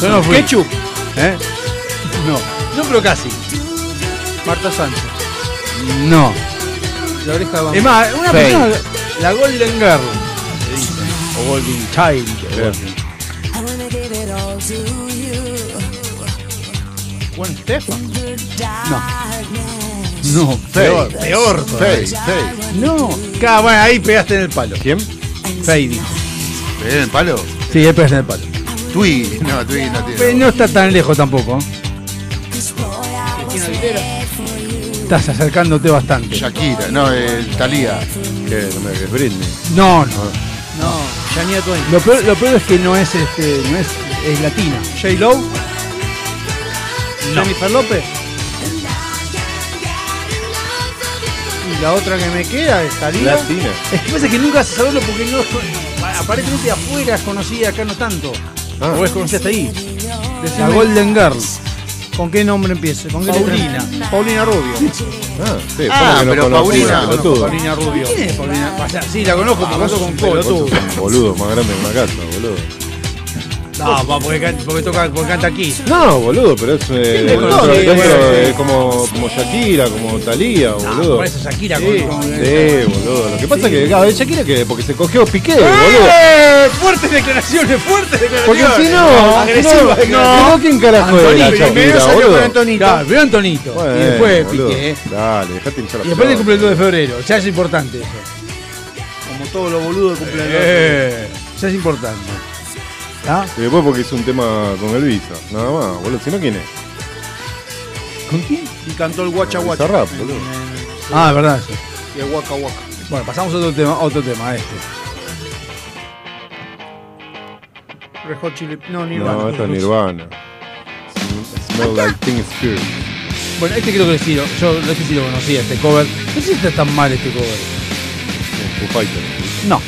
Son los ketchup. ¿Eh? No. No, pero casi. Marta Sánchez. No. La oreja de bambú. Es más, una persona, la Golden Girl, se dice. O Golden Child. o Golden- Gwen Stefan. No. No, peor. Peor. Todavía. Fey. No. Claro, bueno, ahí pegaste en el palo. ¿Quién? Dijo. ¿Pegué en el palo? Sí, ahí pegaste en el palo. Twiggy. No, Twiggy no Pero tiene. no está tan lejos tampoco. Estás acercándote bastante. Shakira, no, el Talía. ¿Qué? No me que es Britney. No, no. No, Shania Twain. Lo peor, lo peor es que no es este, no es, es latina. J. Lowe. Jennifer López. Y la otra que me queda es Talía. Latina. Es que pasa que nunca vas a saberlo porque no aparentemente afuera es conocida, acá no tanto. Ah. Conocida hasta ahí. La Golden Girl. ¿Con qué nombre empieza? ¿Con qué Paulina. Paulina Rubio. Ah, sí, Ah, ¿cómo que no pero Paulina. Paulina Rubio. ¿Quién es Paulina? O sea, sí, la conozco porque canto con Colo. Vos un boludo más grande que una casa, boludo. No, porque, can- porque, toca, porque canta aquí. No, boludo, pero es, eh, dentro, eh, como, como Shakira, como Talía, boludo. Por eso Shakira Sí, con- con- sí, boludo. Lo que pasa es que, claro, es Shakira que porque se cogió Piqué, boludo. ¡Eh! Fuertes declaraciones, fuertes declaraciones. Porque si no, agresiva. no, no, ¿quién carajo Antonito, primero salió boludo? con Antonito. Claro, primero Antonito. Bueno, y después boludo. Piqué. Dale, dejate hinchar la Y después le cumple el 2 de febrero. Ya es importante eso. Como todos los boludos de cumpleaños. Eh, ya es importante. ¿Ah? Y después porque hizo un tema con Elvisa, nada más, boludo. Si no, ¿quién es? ¿Con quién? Y cantó el Guacha Guacha. Bizarrap, boludo. Ah, es verdad. sí. Y el Waka Waka. Bueno, pasamos a otro tema, otro tema, este. Red Hot Chili... No, Nirvana. No, esto es Nirvana. Smell like Teen Spirit. Bueno, este creo que sí, lo- yo no sé si lo conocía, este cover. No sé si está tan mal este cover. Foo Fighters. No.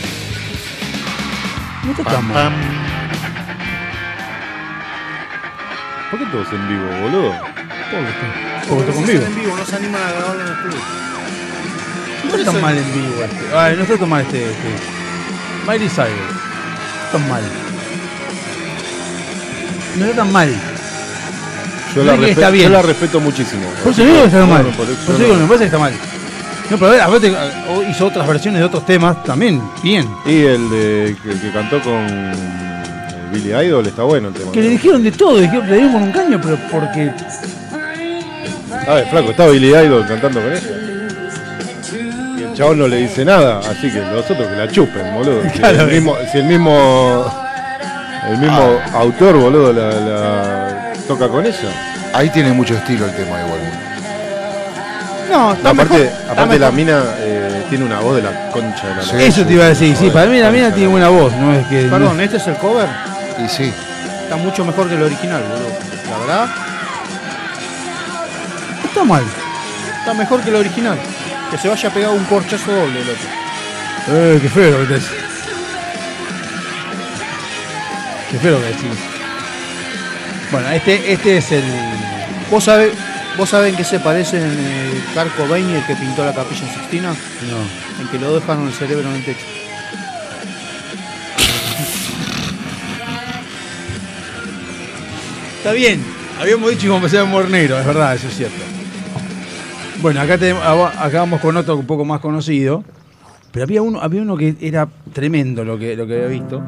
No está tan mal. ¿Por qué todos en vivo, boludo? Porque está conmigo. En vivo, no se animan a grabarlo en el estudio. No está tan mal en vivo este. Ay, no está tan mal este. este. Miley Cyrus. No está tan mal. No está tan mal. Yo la, es que respe- está bien. yo la respeto muchísimo. Por eso digo que está mal. No, Por eso digo me parece que está mal. No, pero a ver, aparte hizo otras versiones de otros temas también, bien. Y el de que, que cantó con Billy Idol está bueno el tema. Que le dijeron de todo, dijeron, le dieron con un caño, pero porque. A ver, flaco, está Billy Idol cantando con ella. Y el chabón no le dice nada, así que los otros que la chupen, boludo. Si el mismo, si el mismo, el mismo autor, boludo, la, la toca con ella. Ahí tiene mucho estilo el tema igual. No, está aparte, mejor. está aparte la mejor. mina eh, tiene una voz de la concha de la lora. Eso te iba a decir, sí, para mí la mina tiene buena voz, no es que. Perdón, ¿este es el cover? Y sí. Está mucho mejor que el original, boludo. La verdad, está mal. está mejor que el original. Que se vaya a pegar un corchazo doble el otro. Eh, qué feo lo que te decís. Qué feo lo que decís. Bueno, este, este es el. ¿Vos sabés, ¿Vos sabés en qué se parecen eh, Kurt Cobain y el que pintó la capilla en Sixtina? No. En que lo dejaron el cerebro en el techo. Está bien. Habíamos dicho que íbamos a empezar a negro, es verdad, eso es cierto. Bueno, acá, tenemos, acá vamos con otro un poco más conocido. Pero había uno, había uno que era tremendo lo que, lo que había visto.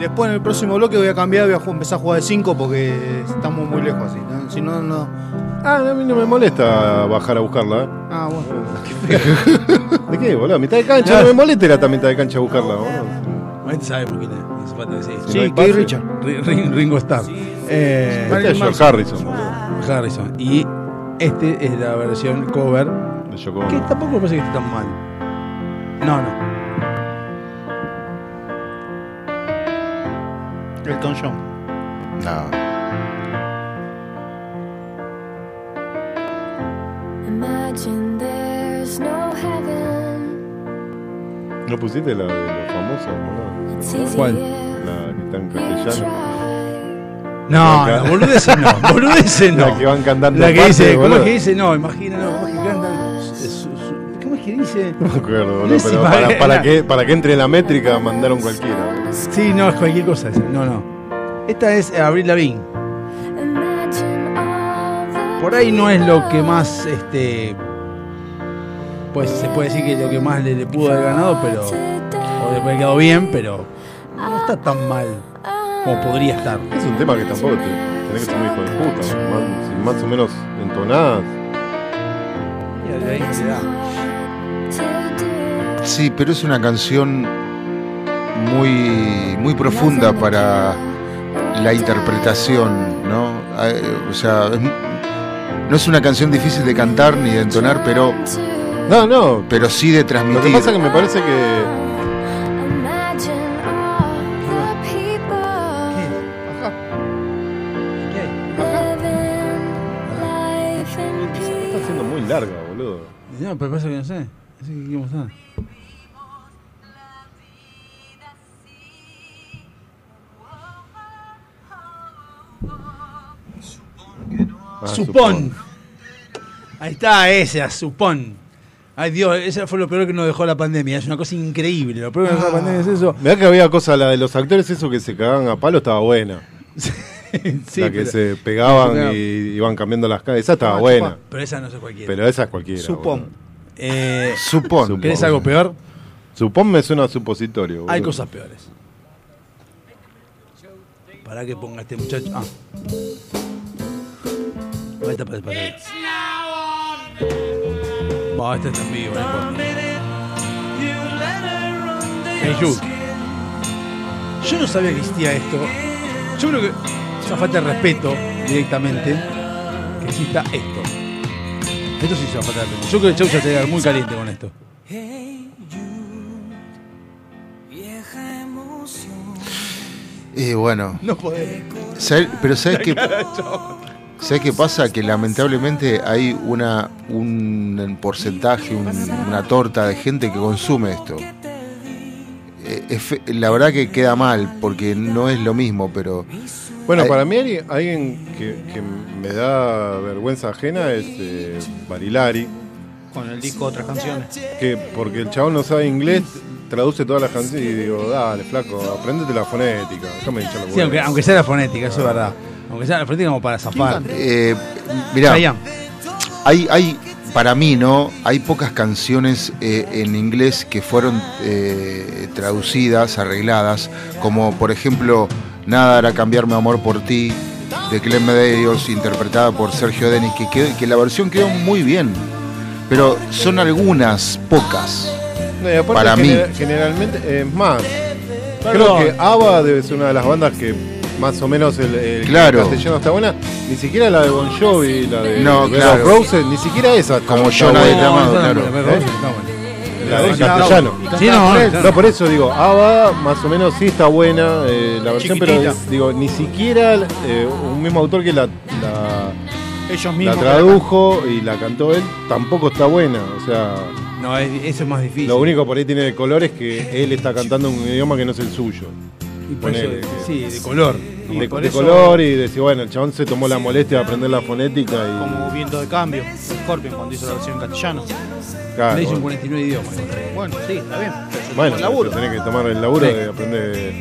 Después en el próximo bloque voy a cambiar y voy a empezar a jugar de 5 porque estamos muy lejos así. ¿no? Si no, no. Ah, a mí no me molesta bajar a buscarla, ¿eh? Ah, bueno. (laughs) ¿De qué, boludo? Mitad de cancha, no me molesta ir hasta mitad de cancha a buscarla, boludo. Ahorita sabemos quién es. no hace falta decir. Si no hay Sí. Richard. Ri- Ri- Ringo Starr. Eh, Este es George Harrison, boludo. Harrison. Y este es la versión cover. De Yoko Que tampoco me parece que esté tan mal. No, no. Elton John. No. Imagine there's no heaven. ¿No pusiste la de los famosos, easy ¿Cuál? La que está en castellano. No, no, boludeces no, boludeces no. (laughs) La que van cantando La que dice, ¿cómo es que dice? No, imagínalo, ¿cómo es que cantan? ¿Cómo es que dice? No me acuerdo, boludo, pero para, que, para que entre en la métrica mandaron cualquiera. Sí, no, es cualquier cosa esa. No, no. Esta es Abril Lavigne. Por ahí no es lo que más, este. Pues se puede decir que es lo que más le, le pudo haber ganado, pero. O le puede haber quedado bien, pero. No está tan mal como podría estar. Es un tema que tampoco te, tenés que ser muy hijo de puta. Más, si más o menos entonadas. Y ahí se da. Sí, pero es una canción muy, muy profunda para la interpretación, ¿no? Eh, O sea, es no es una canción difícil de cantar ni de entonar, pero, No, no. pero sí de Lo que transmitir. pasa es que me parece que. No, pero pasa que no sé. Así que quiero mostrar. Ah, Supón. Ahí está esa, Supón. Ay Dios, eso fue lo peor que nos dejó la pandemia. Es una cosa increíble. Lo peor que nos dejó la pandemia es eso. Mirá que había cosa, la de los actores, eso que se cagaban a palo estaba buena. (laughs) (laughs) Sí, la que pero- se pegaban y iban cambiando las caras. Esa estaba Ah, buena. chupa. Pero esa no es cualquiera. Pero esa es cualquiera. Supón. Eh, Supón. ¿Querés algo peor? Supón me suena a supositorio. Hay boludo. cosas peores. Para que ponga este muchacho. Ah. Ahí está, para, para. Va, este está en vivo, importa. Hey Jude. Yo no sabía que existía esto. Yo creo que una falta de respeto directamente que exista esto. Esto sí es una falta de respeto. Yo creo que Chau ya te va a muy caliente con esto. Y bueno, No podés. ¿sabes- pero ¿sabes qué? ¿Sabes qué pasa? Que lamentablemente hay una, un porcentaje, un- una torta de gente que consume esto. Eh, es la verdad que queda mal, porque no es lo mismo, pero... Bueno, para mí alguien, que, que me da vergüenza ajena es eh, Barilari, Con el disco otras canciones. que porque el chabón no sabe inglés, traduce todas las canciones y digo, dale, flaco, aprendete la fonética, déjame hinchar los Sí, aunque, huevos". aunque sea la fonética, eso es verdad. Aunque sea la fonética como para zafar. Eh, mirá, hay, hay, para mí, ¿no? Hay pocas canciones eh, en inglés que fueron eh, traducidas, arregladas, como por ejemplo Nada hará cambiar mi amor por ti, de Clem Medeiros, interpretada por Sergio Denis, que, quedó- que la versión quedó muy bien, pero son algunas, pocas. No, y aparte para mí. gener- Generalmente, es más, creo que ABBA debe ser una de las bandas que más o menos el, el Claro. castellano está buena. Ni siquiera la de Bon Jovi, la de No, claro. Roses, ni siquiera esa. Como yo nadie te No, La castellano. Sí, no, por eso digo, ABBA más o menos sí está buena eh, la versión, pero digo, ni siquiera eh, un mismo autor que la, la, Ellos la mismos. tradujo y la cantó él, tampoco está buena. O sea, No, es- eso es más difícil. lo único por ahí tiene de color es que él está cantando un idioma que no es el suyo. Y por eso, sí, de color. De, de eso- color y decir, bueno, el chabón se tomó la molestia de aprender la fonética y. Como viento de cambio. Scorpion cuando hizo la versión en castellano. Claro, Le hizo en bueno. 49 idiomas. Bueno, sí, está bien. Pero Bueno, el laburo. tenés que tomar el laburo Sí. de aprender.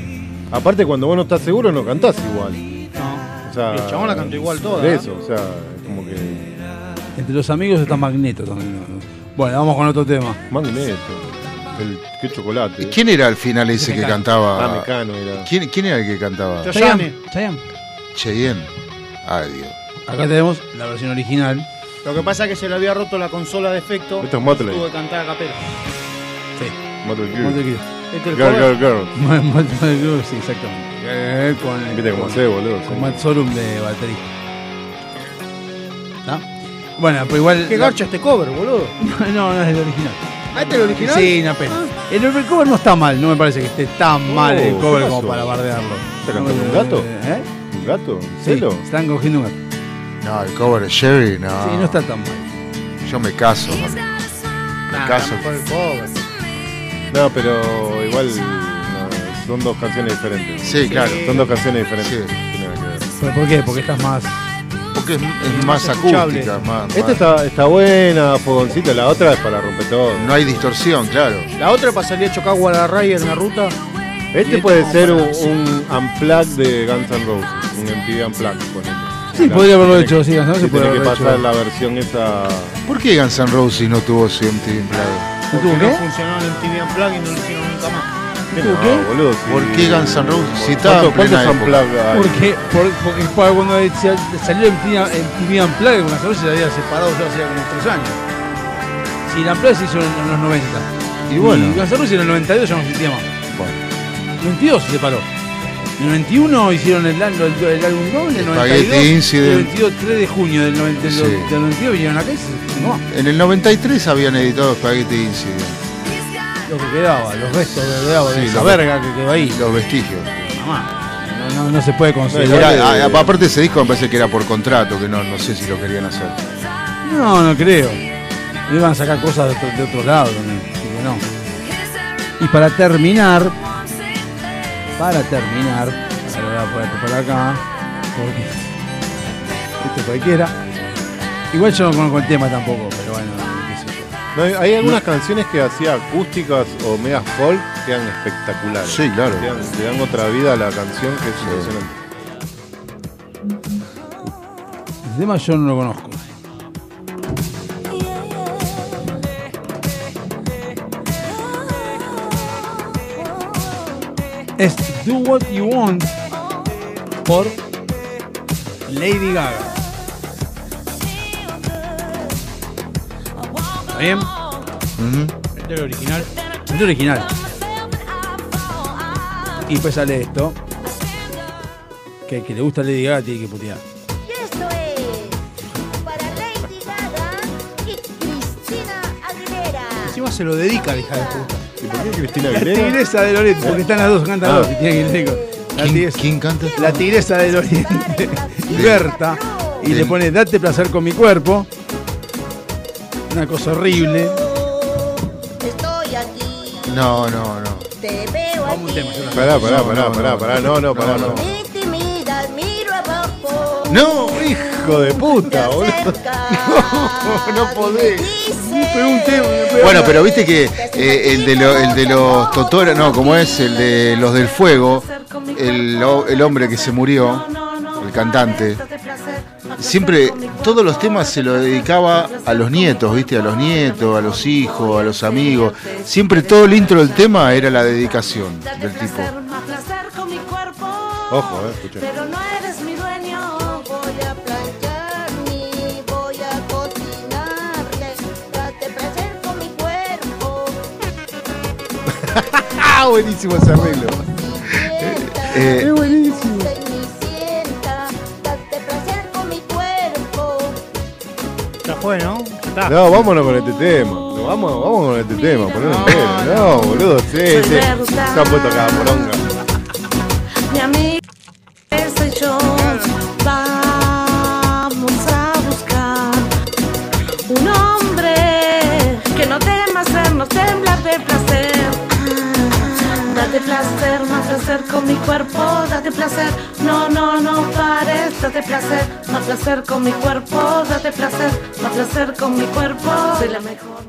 Aparte, cuando vos no estás seguro, no cantás igual. No. O sea, Y el chabón la cantó igual toda, Por ¿eh? eso, o sea, es como que. Entre los amigos está Magneto también. Bueno, vamos con otro tema. Magneto. El, qué chocolate. ¿Quién era al final ese que cantaba? Ah, Mecano era. ¿Quién, quién era el que cantaba? Chayanne. Chayanne. Cheyenne. Ay, Dios. Acá tenemos la versión original. Lo que pasa es que se le había roto la consola de efecto. Esto es Motley. Tuvo que cantar a capela. Sí. Motley Crue. Motley Crue. Este es el Girl, cover. girl, girl. (laughs) Motley Crue, sí, exactamente. Eh, Con, Viste cómo con- sé, boludo. Con sí. Matt Sorum de batería. ¿Está? Bueno, pues igual. Qué garcha este cover, boludo. (laughs) No, no es el original. ¿Ah, este es el original? Sí, una pena. El, el cover no está mal, no me parece que esté tan mal el Oh, cover ¿qué como para bardearlo. ¿Está cantando un gato? ¿Eh? ¿Un gato? Sí, están cogiendo un gato. No, el cover de Sherry, no. Sí, no está tan mal. Yo me caso. man. Nah, caso. el cover. No, pero igual no, son dos canciones diferentes. Sí, claro. Son dos canciones diferentes. Sí. No tiene nada que ver. ¿Pero por qué? Porque estás más. Que es, es más escuchable. acústica, más, Esta más- está, está buena, fogoncito, la otra es para romper todo. no hay distorsión, claro. La otra para salir a chocar Guadalajara en la ruta. Este Y puede ser un, un unplug de Guns N' Roses, un MTV unplug, ponele. Sí, La- podría haberlo tiene- hecho, sí, no se puede tiene que pasar hecho. la versión esa. ¿Por qué Guns N' Roses no tuvo su MTV Unplugged? ¿No tuvo No funcionó el TV Unplugged y no lo hicieron nunca más. ¿Qué no, qué? boludo? sí. ¿Por qué Guns N' Roses? Si estaba en ¿Cuánto- plena ¿Cuántos época. Porque, por- porque para cuando salió en TV Unplugged, con la se había separado ya hacía como tres años. Si la Unplugged se hizo en, en los 90. Y bueno. Y Guns N' Roses en el 92 ya no existía más. Bueno. En el 92 se separó. En el 91 hicieron el, el, el álbum doble, el 92. Spaghetti y el Incident. 22, 3 de junio del, 90 del- Sí. del 92 vinieron acá y se no, En el 93 habían editado Spaghetti Incident. Lo que quedaba, los restos que quedaba de Sí, esa verga que quedó ahí. Los vestigios. Mamá, no, no, no se puede Era- considerar. a- a- aparte ese disco me parece que era por contrato, que no, no sé si lo querían hacer. No, no creo. Iban a sacar cosas de, otro- de lados también, así que no. Y para terminar, para terminar, ahora voy a por acá, porque esto cualquiera. Igual yo no conozco el tema tampoco, pero bueno. No, hay, algunas canciones que hacía acústicas o mega folk que eran espectaculares. Sí, claro. Le dan, le dan otra vida a la canción que es impresionante. El tema yo no lo conozco. Es Do What You Want por Lady Gaga. Bien? Ujú. Este es el original. Este es el original. Y después sale esto. Que el que le gusta Lady Gaga tiene que putear. Y esto es para Lady Gaga y Cristina Aguilera. Encima se lo dedica, hija de puta. ¿Y por qué Cristina La tigresa del Oriente, porque están las dos, cantan Ah. dos. y que La, ¿Quién, quién canta? la tigresa del Oriente, Berta, y le pone date placer con mi cuerpo. Una cosa horrible. Estoy aquí, No, no, no. te veo Vamos un aquí. tema, yo no- Pará, pará, No, pará, no, pará, no. pará, no, no, pará, No, no. Miro abajo. No, Hijo de puta, boludo. acercas (laughs) no podés. Bueno, pero viste que eh, el, de lo- el de los Totora, no, como es el de los del fuego, el, ho- el hombre que se murió, el cantante, siempre todos los temas se lo dedicaba a los nietos, viste, a los nietos, a los hijos, a los amigos. Siempre todo el intro del tema era la dedicación del tipo. Ojo, eh, escucha. Pero no eres mi dueño. Voy a planchar ni voy a cocinarle. Date placer con mi cuerpo. (laughs) Ah, buenísimo ese arreglo. Eh, Es buenísimo. ¿No? Ya está. No, vámonos con este tema. No, vamos, vamos con este tema, ponelo entero. No, boludo, sí, sí. Se ha puesto acá, poronga. Mi amigo soy yo. Vamos a buscar un hombre que no tema hacernos temblar de placer. Date placer, más placer con mi cuerpo, date placer. No, no, no pares, date placer, más placer con mi cuerpo, date placer, más placer con mi cuerpo. Soy la mejor.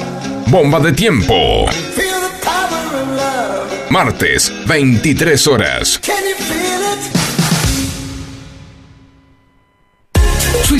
Bomba de tiempo. Martes, 23 horas.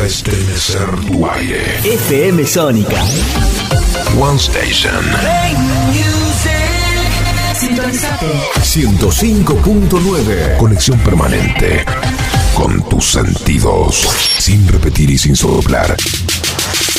A estremecer tu aire. FM Sónica. One Station. Sintonizate. 105.9. Conexión permanente. Con tus sentidos. Sin repetir y sin soplar.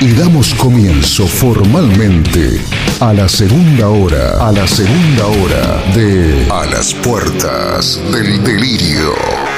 y damos comienzo formalmente a la segunda hora, a la segunda hora de A las puertas del delirio.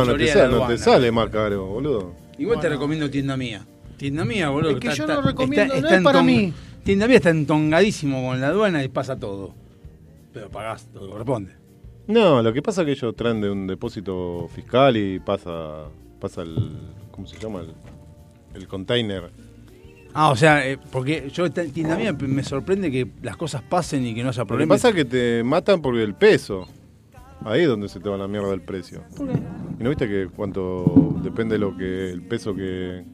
No, no te, sale, no te sale más caro, boludo. Igual te recomiendo tienda mía. Tienda mía, boludo. Es que está- yo lo recomiendo, está- no está es para mí. Tienda mía está entongadísimo con la aduana y pasa todo. Pero pagás lo que corresponde. No, lo que pasa es que ellos traen de un depósito fiscal y pasa pasa el ¿cómo se llama? El, el container. Ah, o sea, eh, porque yo tienda mía me sorprende que las cosas pasen y que no haya Lo que problemas. pasa es que te matan por el peso. Ahí es donde se te va la mierda el precio. ¿Por qué? ¿Y no viste que cuánto depende lo que el peso que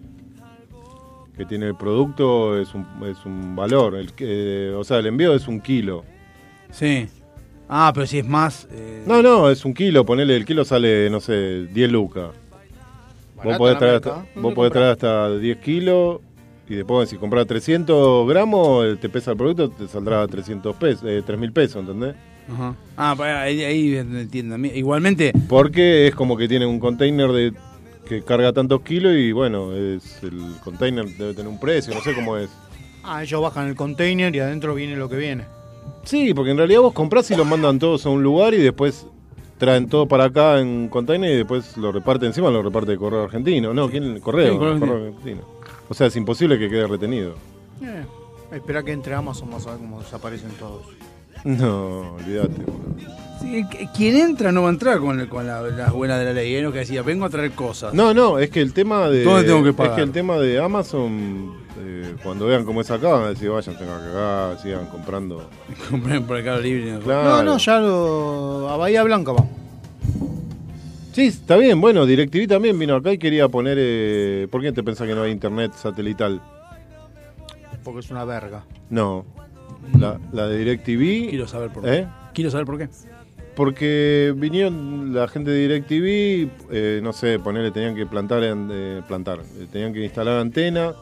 que tiene el producto es un, es un valor, el que, o sea, el envío es un kilo. Sí. Ah, pero si es más. eh, No, no, es un kilo, ponele, el kilo sale, no sé, 10 lucas. Vos Barato podés, traer hasta, ¿eh? vos ¿Dónde podés traer hasta 10 kilos y después si compras 300 gramos, eh, te pesa el producto, te saldrá 300 pesos, eh, 3 mil pesos, ¿entendés? Ajá. Ah, pues ahí, ahí en tienda mía. Igualmente. Porque es como que tiene un container de que carga tantos kilos y bueno, es el container debe tener un precio, no sé cómo es. Ah, ellos bajan el container y adentro viene lo que viene. Sí, porque en realidad vos comprás y los mandan todos a un lugar y después traen todo para acá en container y después lo reparte encima, lo reparte el correo argentino. No, ¿quién? El correo. Sí, correo el correo argentino. O sea, es imposible que quede retenido. Eh, espera que entre Amazon vas a ver cómo desaparecen todos. No, olvídate. boludo. sí, quien entra no va a entrar con, el- con la- las buenas de la ley. Es lo que decía, vengo a traer cosas. No, no, es que el tema de. ¿Dónde tengo que Es pagar? que el tema de Amazon, eh, cuando vean cómo es acá, van a decir, vayan, tengan que acá, sigan comprando. (laughs) Compren por Mercado Libre. Claro. No, no, ya lo. A Bahía Blanca va. Sí, está bien, bueno, DirecTV también vino acá y quería poner. Eh, ¿Por qué te pensás que no hay internet satelital? Porque es una verga. No. La, la de DirecTV. Quiero saber por qué. ¿Eh? Quiero saber por qué. Porque vinieron la gente de DirecTV, eh, no sé, ponerle, tenían que plantar, eh, plantar, eh, tenían que instalar antena.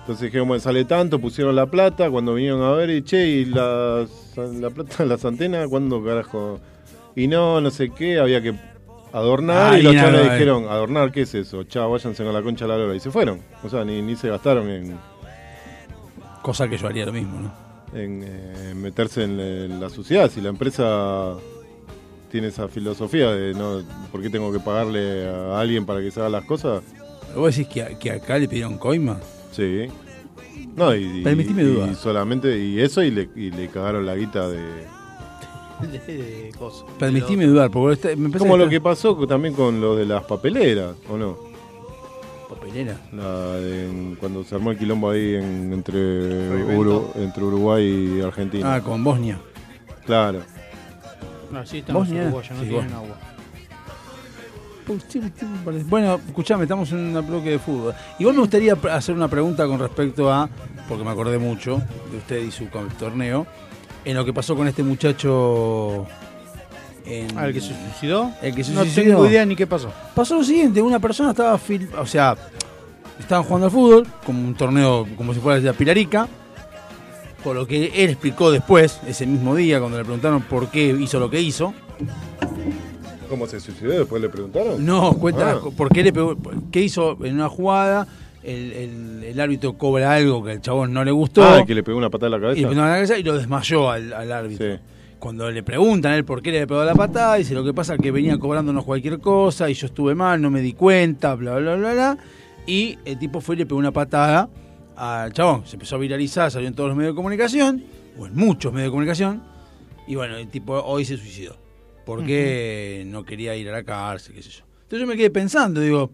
Entonces dijeron, bueno, sale tanto, pusieron la plata, cuando vinieron a ver, y che, y las, la plata las antenas, ¿cuándo carajo? Y no, no sé qué, había que adornar, Ah, y los chavales dijeron, ¿adornar qué es eso? Chao, váyanse con la concha a la lora, y se fueron. O sea, ni, ni se gastaron en, Cosa que yo haría lo mismo, ¿no? en eh, meterse en, en la sociedad. Si la empresa tiene esa filosofía de no, ¿por qué tengo que pagarle a alguien para que se haga las cosas? Pero ¿Vos decís que, que acá le pidieron coima? Sí. No, y, y- solamente, y eso y le, y le cagaron la guita de... (laughs) de cosas. Permitime dudar, porque me parece Como lo está- que pasó también con lo de las papeleras, ¿o no? ¿Papelera? La de- cuando se armó el quilombo ahí en- entre. Uru- entre Uruguay y Argentina. Ah, con Bosnia. Claro. Así están los Bosnia. uruguayos, no Sí, tienen Bosnia. agua. Sí, sí. Bueno, escuchame, estamos en un bloque de fútbol. Igual me gustaría hacer una pregunta con respecto a, porque me acordé mucho de usted y su torneo, en lo que pasó con este muchacho. En, Ah, ¿el que se suicidó? El que se No suicidó. tengo idea ni qué pasó. Pasó lo siguiente, una persona estaba fil- o sea, estaban jugando al fútbol, como un torneo, como si fuera de la Pilarica, por lo que él explicó después, ese mismo día, cuando le preguntaron por qué hizo lo que hizo. ¿Cómo se suicidó? Después le preguntaron. No, cuenta Ah. por qué le pegó, qué hizo en una jugada, el, el- el árbitro cobra algo que al chabón no le gustó. Ah, que le pegó una patada en la y, cabeza. le pegó en la cabeza y lo desmayó al, al árbitro. Cuando le preguntan a él por qué le pegó la patada, dice lo que pasa es que venía cobrándonos cualquier cosa y yo estuve mal, no me di cuenta, bla, bla, bla, bla. Y el tipo fue y le pegó una patada al chabón. Se empezó a viralizar, salió en todos los medios de comunicación, o en muchos medios de comunicación. Y bueno, el tipo hoy se suicidó. Porque no quería ir a la cárcel, qué sé yo. Entonces yo me quedé pensando, digo,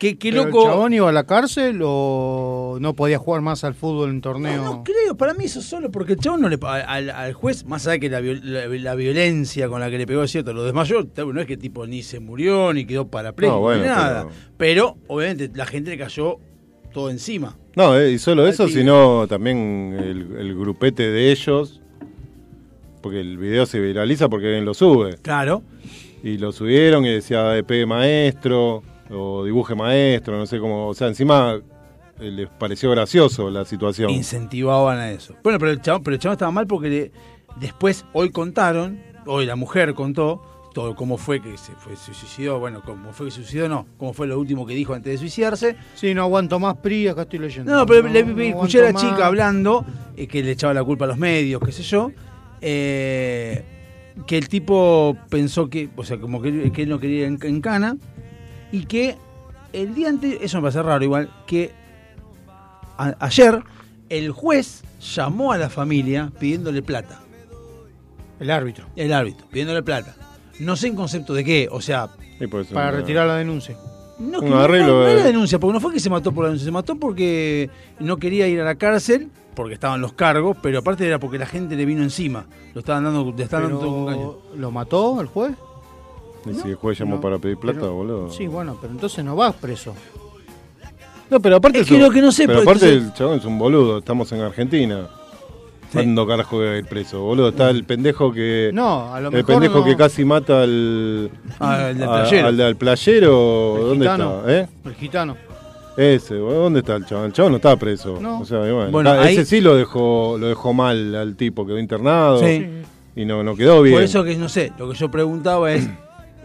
qué, qué ¿Pero loco. ¿El chabón iba a la cárcel o no podía jugar más al fútbol en torneo? No creo, para mí eso solo porque el chabón no le al, al juez, más allá de que la, la- la violencia con la que le pegó es cierto, lo desmayó, no es que tipo ni se murió, ni quedó parapléjico, No, bueno, ni nada. pero- Pero... obviamente la gente le cayó todo encima. No, eh, y solo eso, sino también el, el grupete de ellos porque el video se viraliza porque alguien lo sube. Claro. Y lo subieron y decía eh, pegue maestro o dibuje maestro, no sé cómo. O sea, encima eh, les pareció gracioso la situación. Incentivaban a eso. Bueno, pero el chabón, pero el chabón estaba mal porque le- después, hoy contaron, hoy la mujer contó todo cómo fue que se fue, se suicidó, bueno, cómo fue que se suicidó, no, cómo fue lo último que dijo antes de suicidarse. Sí, no aguanto más PRI, acá estoy leyendo. No, pero le, le- escuché a la chica hablando, eh, que le echaba la culpa a los medios, qué sé yo, eh, que el tipo pensó que, o sea, como que, que él no quería ir en, en cana, y que el día antes, eso me parece raro igual, que a- ayer el juez llamó a la familia pidiéndole plata. El árbitro. El árbitro, pidiéndole plata. No sé en concepto de qué, o sea... Para retirar la denuncia. No, que Un no- arreglo no, no de- era denuncia, porque no fue que se mató por la denuncia, se mató porque no quería ir a la cárcel, porque estaban los cargos, pero aparte era porque la gente le vino encima. Lo estaban dando, le estaban dando ¿Lo mató el juez? Y si el juez llamó no, para pedir plata, pero- boludo. Sí, bueno, pero entonces no vas preso. No, pero aparte Es que lo que no sé, Pero pues, aparte entonces- el chabón es un boludo, estamos en Argentina. ¿Cuándo carajo voy a ir preso? Boludo, está el pendejo que. No, a lo El mejor pendejo no. que casi mata al. Ah, al del a- playero. al del playero. El ¿Dónde gitano. está? ¿Eh? El gitano. Ese, boludo, ¿dónde está el chabón? El chabón no está preso. No. O sea, y bueno, Bueno, está- ahí- ese sí lo dejó, lo dejó mal al tipo, quedó internado. Sí. Y no, no quedó bien. Por eso que no sé, lo que yo preguntaba es,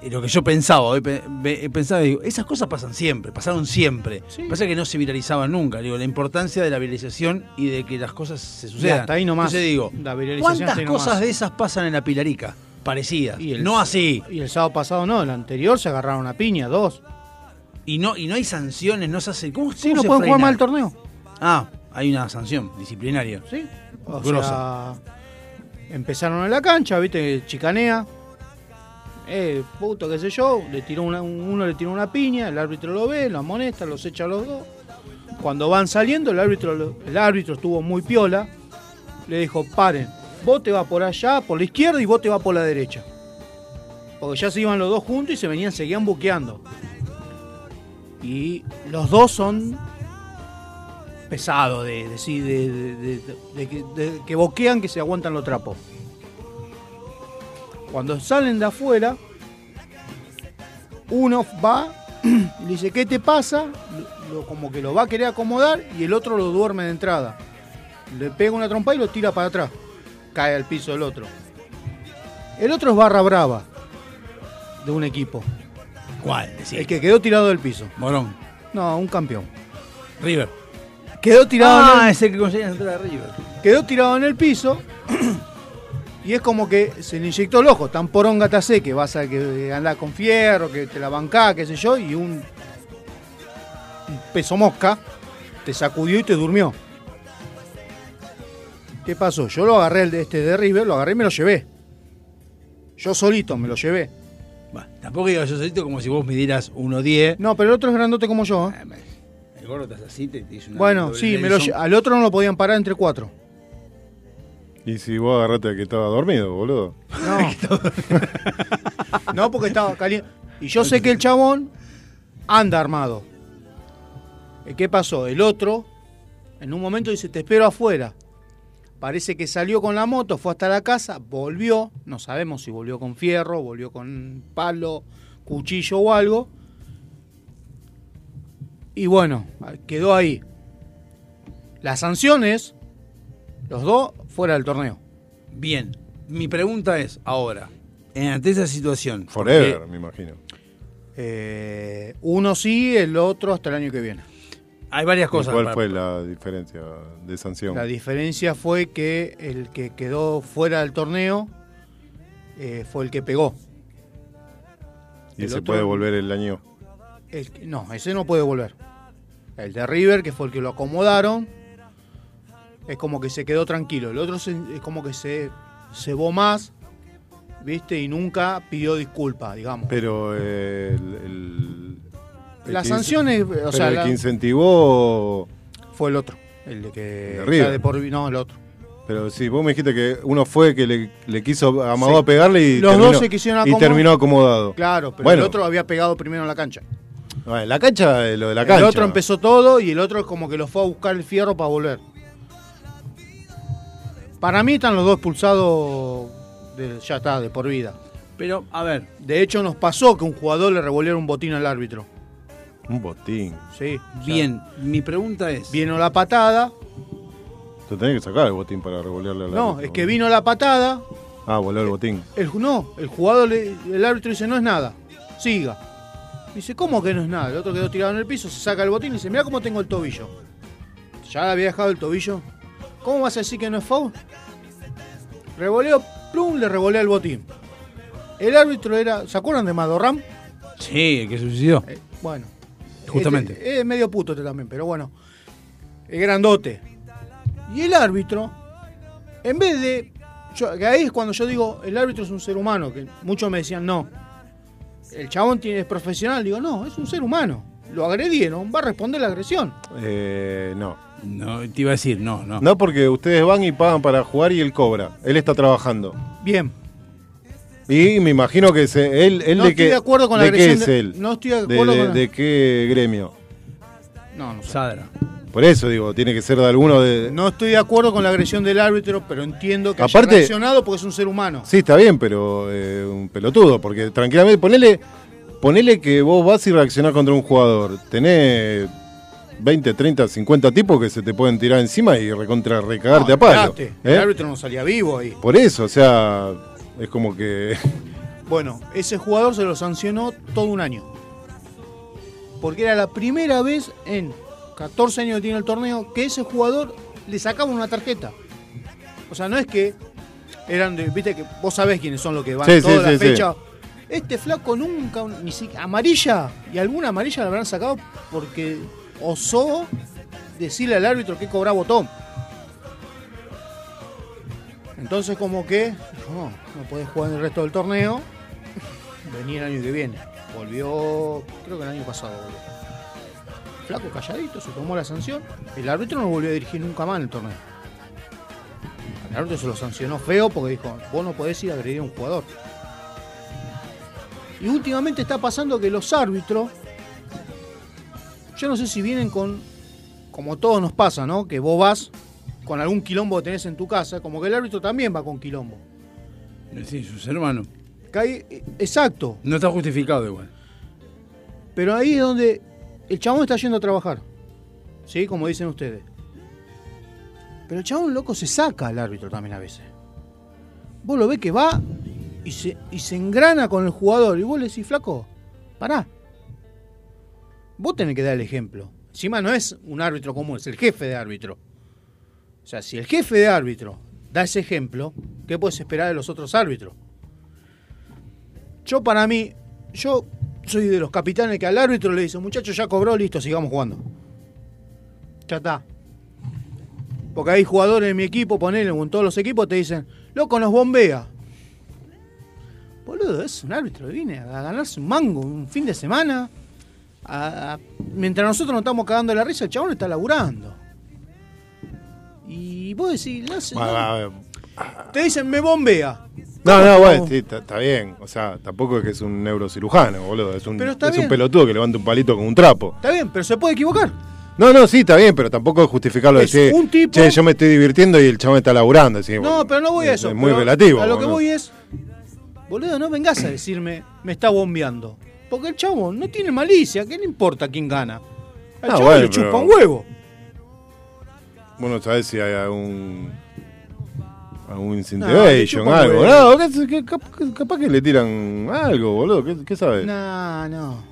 lo que yo pensaba, hoy pensaba, digo, esas cosas pasan siempre, pasaron siempre. Pasa que no se viralizaban nunca, digo, la importancia de la viralización y de que las cosas se sucedan. hasta ahí nomás. Entonces digo, La ¿cuántas ahí cosas nomás. de esas pasan en la Pilarica? Parecidas. Y el- no así. Y el sábado pasado no, el anterior se agarraron a piña, dos. Y no, y no hay sanciones, no se hace. ¿Cómo, Sí, cómo no se pueden jugar mal el torneo. Ah, hay una sanción disciplinaria. Sí. O Grosa. sea, empezaron en la cancha, viste, chicanea. Eh, puto, qué sé yo, le tiró uno le tiró una piña, el árbitro lo ve, lo amonesta, los echa a los dos. Cuando van saliendo, el árbitro, el árbitro estuvo muy piola, le dijo, paren, vos te vas por allá, por la izquierda, y vos te vas por la derecha. Porque ya se iban los dos juntos y se venían, seguían buqueando. Y los dos son pesados de, de, de que boquean que se aguantan los trapos. Cuando salen de afuera, uno va y (clears throat) le dice, ¿qué te pasa? Lo- como que lo va a querer acomodar y el otro lo duerme de entrada. Le pega una trompa y lo tira para atrás. Cae al piso el otro. El otro es barra brava de un equipo. ¿Cuál? El que quedó tirado del piso. Morón. No, un campeón. River. Quedó tirado Ah, en el... ese que conseguía entrar a River. Quedó tirado en el piso (clears throat) y es como que se le inyectó el ojo. Tan poronga te hace que vas a que andar con fierro, que te la bancás, qué sé yo, y un, un peso mosca te sacudió y te durmió. ¿Qué pasó? Yo lo agarré el de este de River, lo agarré y me lo llevé. Yo solito me lo llevé. Tampoco digo yo solito como si vos midieras 1.10. No, pero el otro es grandote como yo. ¿eh? El gordo estás así, te, te hizo una Bueno, sí, me lo al otro no lo podían parar entre cuatro. Y si vos agarraste que estaba dormido, boludo. (laughs) No, porque estaba caliente. Y yo sé que el chabón anda armado. ¿Y ¿Qué pasó? El otro, en un momento dice, te espero afuera. Parece que salió con la moto, fue hasta la casa, volvió. No sabemos si volvió con fierro, volvió con palo, cuchillo o algo. Y bueno, quedó ahí. La sanción es los dos fuera del torneo. Bien. Mi pregunta es, ahora, en- ante esa situación. Forever, porque me imagino. Eh, uno sí, el otro hasta el año que viene. Hay varias ¿Y cosas. ¿Cuál fue la diferencia de sanción? La diferencia fue que el que quedó fuera del torneo eh, fue el que pegó. y el se otro- puede volver el año. El no, ese no puede volver. El de River, que fue el que lo acomodaron, es como que se quedó tranquilo. El otro se- es como que se cebó más, ¿viste? Y nunca pidió disculpas, digamos. Pero eh, el, el- el Las sanciones, o pero sea, el la- que incentivó. Fue el otro. El de que. de ya de por- no, el otro. Pero sí, vos me dijiste que uno fue que le, le quiso amagó a pegarle y, Los terminó, dos se quisieron y acomodar. terminó acomodado. Claro, pero Bueno. el otro había pegado primero en la cancha. La cancha, eh, lo de la el cancha. otro empezó todo y el otro es como que lo fue a buscar el fierro para volver. Para mí están los dos expulsados de- ya está, de por vida. Pero, a ver. De hecho, nos pasó que un jugador le revolviera un botín al árbitro. Un botín. Sí. Bien, mi pregunta es. Vino la patada. Te tenés que sacar el botín para revolearle al No, árbitro. es que vino la patada. Ah, voló el botín. El, no, el jugador, le- el árbitro dice, no es nada. Siga. Dice, ¿cómo que no es nada? El otro quedó tirado en el piso, se saca el botín y dice, mira cómo tengo el tobillo. Ya le había dejado el tobillo. ¿Cómo vas a decir que no es foul? Revoleo, plum, le revolea el botín. El árbitro era, ¿se acuerdan de Madorram? Sí, el que sucedió. Bueno. Justamente. Este- es medio puto este también, pero bueno. Es grandote. Y el árbitro, en vez de. yo- que ahí es cuando yo digo, el árbitro es un ser humano, que muchos me decían, no. El chabón tiene, es profesional. Digo, no, es un ser humano. Lo agredieron, va a responder la agresión. Eh, no. No, te iba a decir, no, no. No, porque ustedes van y pagan para jugar y él cobra. Él está trabajando. Bien. Y me imagino que se, él, él No de estoy qué, de acuerdo con la ¿de qué agresión es de- él? no estoy de acuerdo de, con la- de qué gremio? No, no sé. Sadra. Por eso digo, tiene que ser de alguno de... No estoy de acuerdo con la agresión del árbitro, pero entiendo que haya Aparte- reaccionado porque es un ser humano. Sí, está bien, pero eh, un pelotudo, porque tranquilamente, ponele, ponele que vos vas y reaccionás contra un jugador. Tenés 20, 30, 50 tipos que se te pueden tirar encima y recontra recagarte No, a palo. olvidate, El ¿eh? árbitro no salía vivo ahí. Por eso, o sea, es como que... (laughs) Bueno, ese jugador se lo sancionó todo un año. Porque era la primera vez en 14 años que tiene el torneo que ese jugador le sacaba una tarjeta. O sea, no es que eran de, viste que vos sabés quiénes son los que van Sí, toda sí, la sí. fecha. Este flaco nunca, ni siquiera amarilla, y alguna amarilla la habrán sacado porque osó decirle al árbitro que cobraba botón. Entonces como que, dijo, no, no podés jugar en el resto del torneo, vení el año que viene. Volvió, creo que el año pasado volvió. Flaco calladito, se tomó la sanción. El árbitro no volvió a dirigir nunca más en el torneo. El árbitro se lo sancionó feo porque dijo, vos no podés ir a agredir a un jugador. Y últimamente está pasando que los árbitros, yo no sé si vienen con, como todos nos pasa, ¿no? Que vos vas con algún quilombo que tenés en tu casa, como que el árbitro también va con quilombo. Sí, su ser humano. Que ahí- eh, exacto. No está justificado igual. Pero ahí es donde el chabón está yendo a trabajar. ¿Sí? Como dicen ustedes. Pero el chabón loco se saca al árbitro también a veces. Vos lo ves que va y se, y se engrana con el jugador. Y vos le decís, flaco, pará. Vos tenés que dar el ejemplo. Encima no es un árbitro común, es el jefe de árbitro. O sea, si el jefe de árbitro da ese ejemplo, ¿qué puedes esperar de los otros árbitros? Yo para mí, yo soy de los capitanes que al árbitro le dice, muchachos, ya cobró, listo, sigamos jugando. Ya está. Porque hay jugadores en mi equipo, ponele, en todos los equipos, te dicen, loco, nos bombea. Boludo, es un árbitro, viene a ganarse un mango un fin de semana. A- a- mientras nosotros nos estamos cagando de la risa, el chabón está laburando. Y vos decís, no sé, Va, no. te dicen, me bombea. No, no, bueno, sí, está, bien. O sea, tampoco es que es un neurocirujano, boludo. Es un, es un pelotudo que levanta un palito con un trapo. Está bien, pero se puede equivocar. No, no, sí, está bien, pero tampoco es justificarlo Es decir, un tipo- che, yo me estoy divirtiendo y el chabón está laburando. así, No, pero no voy a es- eso. Es muy relativo. A lo que voy es, boludo, no vengas a decirme, me está bombeando. Porque el chavo no tiene malicia, ¿qué le importa quién gana? Al Ah, chavo bueno, le chupa pero- un huevo. Bueno, sabes si hay algún. algún le incentivation, algo. No, que- que- cap- capaz que le tiran algo, boludo. ¿Qué, qué sabes? No, no.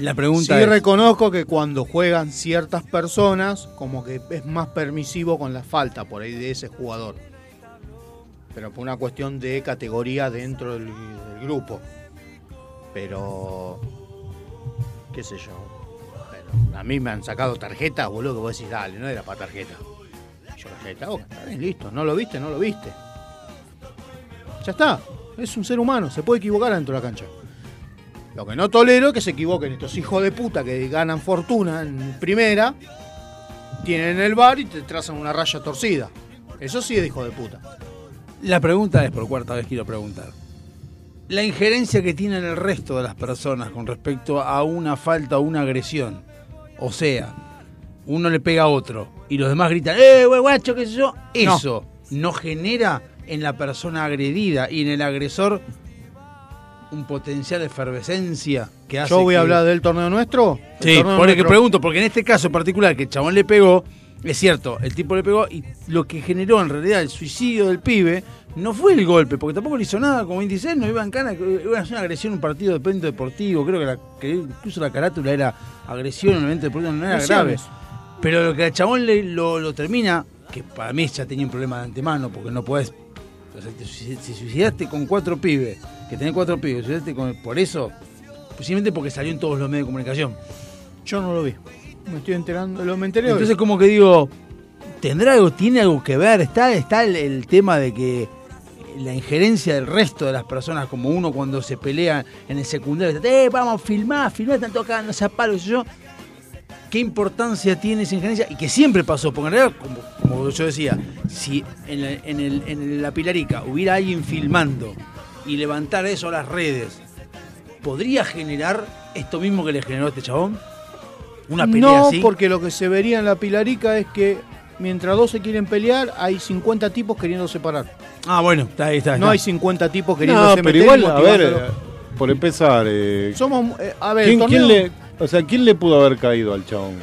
La pregunta Sí es. reconozco que cuando juegan ciertas personas, como que es más permisivo con la falta por ahí de ese jugador. Pero por una cuestión de categoría dentro del, del grupo. Pero. qué sé yo. A mí me han sacado tarjetas, boludo, que vos decís, dale, no era para tarjeta. Yo tarjeta, ok, está bien, listo. No lo viste, no lo viste. Ya está. Es un ser humano, se puede equivocar dentro de la cancha. Lo que no tolero es que se equivoquen estos hijos de puta que ganan fortuna en primera, tienen el bar y te trazan una raya torcida. Eso sí es hijo de puta. La pregunta es, por cuarta vez quiero preguntar. La injerencia que tienen el resto de las personas con respecto a una falta o una agresión. O sea, uno le pega a otro y los demás gritan, ¡eh, guacho, qué sé yo! Eso no, genera en la persona agredida y en el agresor un potencial de efervescencia que hace Yo voy a hablar del torneo nuestro. Sí, torneo por el que pregunto, porque en este caso en particular que el chabón le pegó, es cierto, el tipo le pegó y lo que generó en realidad el suicidio del pibe no fue el golpe, porque tampoco le hizo nada, como 26, no iba en cana, iba a hacer una agresión un partido de evento deportivo, creo que, la- que incluso la carátula era agresión en un evento deportivo, no era grave. Pero lo que al chabón le, lo, lo termina, que para mí ya tenía un problema de antemano, porque no podés. O sea, si suicidaste con cuatro pibes, que tenés cuatro pibes, suicidaste con, por eso, posiblemente porque salió en todos los medios de comunicación. Yo no lo vi. Me estoy enterando, lo me enteré hoy. Entonces, como que digo, ¿tendrá algo, tiene algo que ver? Está, está el, el tema de que la injerencia del resto de las personas, como uno cuando se pelea en el secundario, eh, vamos, filmar, filmar, están tocando ese palo, sé yo. ¿Qué importancia tiene esa injerencia? Y que siempre pasó, porque en realidad, como, como yo decía, si en la, en el- en la Pilarica hubiera alguien filmando y levantar eso a las redes, ¿podría generar esto mismo que le generó a este chabón? Una pelea no, así. porque lo que se vería en la pilarica es que mientras dos se quieren pelear, hay 50 tipos queriendo separar. Ah, bueno, está ahí, está. No está. hay 50 tipos queriendo No, pero meter y igual, a ver, por empezar, eh, Somos, eh, a ver, ¿quién, quién le, o sea, ¿quién le pudo haber caído al chabón?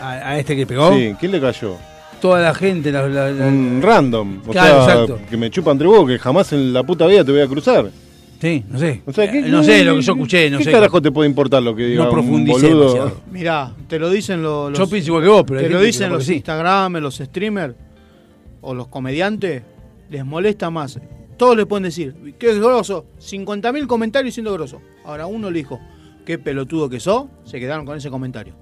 a, a este que pegó. Sí, ¿quién le cayó? Toda la gente, la, la- la- Un random. O Claro, sea, exacto. que me chupa entre vos, que jamás en la puta vida te voy a cruzar. Sí, no sé. O sea, ¿qué- no sé lo que yo escuché, no ¿qué sé. carajo te puede importar lo que diga No un profundicé boludo? Mirá, te lo dicen los. Yo pienso igual que vos, pero Te lo dicen los. Instagram, los streamers o los comediantes. Les molesta más. Todos le pueden decir, qué grosso. 50.000 comentarios siendo grosso. Ahora uno le dijo, qué pelotudo que sos. Se quedaron con ese comentario.